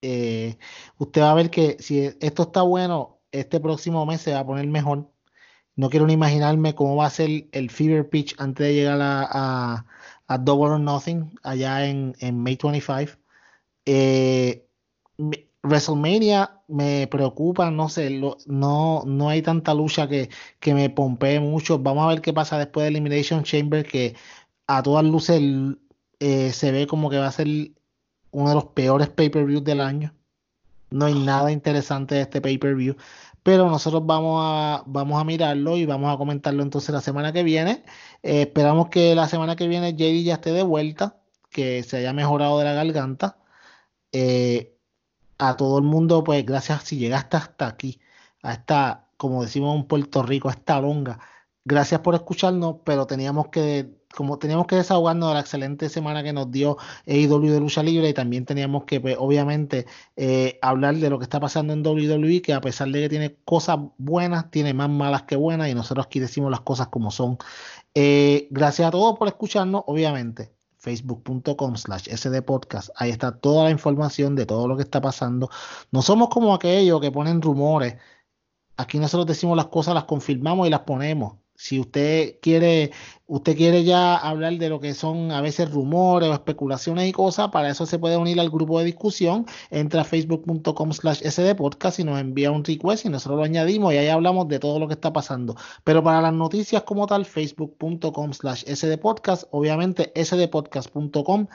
Eh, usted va a ver que si esto está bueno, este próximo mes se va a poner mejor. No quiero ni imaginarme cómo va a ser el fever pitch antes de llegar a, a, Double or Nothing allá en, en May 25. Eh, WrestleMania me preocupa, no sé, lo- no, no hay tanta lucha que, que me pompee mucho. Vamos a ver qué pasa después de Elimination Chamber, que a todas luces eh, se ve como que va a ser uno de los peores pay-per-views del año. No hay nada interesante de este pay-per-view. Pero nosotros vamos a, vamos a mirarlo y vamos a comentarlo entonces la semana que viene. Eh, esperamos que la semana que viene JD ya esté de vuelta, que se haya mejorado de la garganta. Eh, a todo el mundo, pues gracias si llegaste hasta aquí, a esta, como decimos en Puerto Rico, a esta longa. Gracias por escucharnos, pero teníamos que, como teníamos que desahogarnos de la excelente semana que nos dio AEW de lucha libre y también teníamos que, pues, obviamente, eh, hablar de lo que está pasando en WWE, que a pesar de que tiene cosas buenas, tiene más malas que buenas y nosotros aquí decimos las cosas como son. Eh, gracias a todos por escucharnos, obviamente facebook.com slash sdpodcast. Ahí está toda la información de todo lo que está pasando. No somos como aquellos que ponen rumores. Aquí nosotros decimos las cosas, las confirmamos y las ponemos. Si usted quiere, usted quiere ya hablar de lo que son a veces rumores o especulaciones y cosas, para eso se puede unir al grupo de discusión. Entra a facebook.com slash sdpodcast y nos envía un request y nosotros lo añadimos y ahí hablamos de todo lo que está pasando. Pero para las noticias como tal, facebook.com slash sdpodcast, obviamente sdpodcast.com,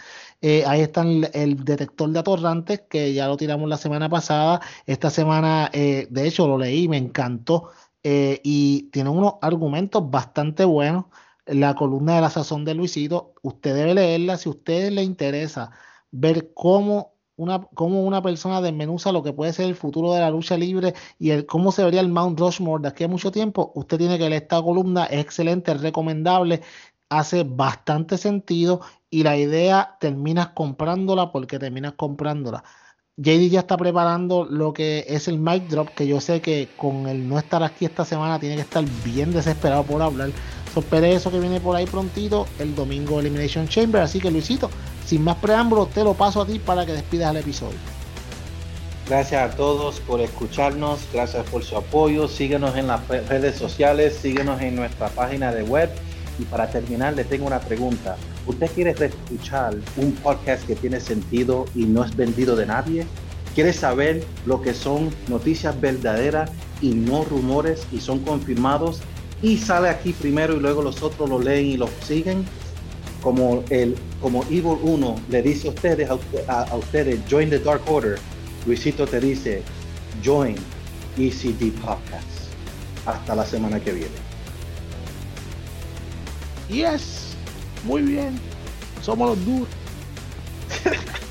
eh, ahí está el, el detector de atorrantes que ya lo tiramos la semana pasada. Esta semana, eh, de hecho, lo leí, me encantó eh, y tiene unos argumentos bastante buenos. La columna de la sazón de Luisito, usted debe leerla si a usted le interesa ver cómo una, cómo una persona desmenuza lo que puede ser el futuro de la lucha libre y el cómo se vería el Mount Rushmore de aquí a mucho tiempo. Usted tiene que leer esta columna, es excelente, es recomendable, hace bastante sentido y la idea terminas comprándola porque terminas comprándola. JD ya está preparando lo que es el mic drop, que yo sé que con el no estar aquí esta semana tiene que estar bien desesperado por hablar. So, espere eso que viene por ahí prontito, el domingo Elimination Chamber. Así que Luisito, sin más preámbulos, te lo paso a ti para que despidas el episodio. Gracias a todos por escucharnos, gracias por su apoyo, síguenos en las re- redes sociales, síguenos en nuestra página de web. Y para terminar, le tengo una pregunta. ¿Usted quiere escuchar un podcast que tiene sentido y no es vendido de nadie? ¿Quieres saber lo que son noticias verdaderas y no rumores y son confirmados? Y sale aquí primero y luego los otros lo leen y lo siguen. Como el como Evil 1 le dice a ustedes, a, a ustedes, join the Dark Order. Luisito te dice, join ECD Podcast. Hasta la semana que viene. Yes, muy bien. Somos los duros.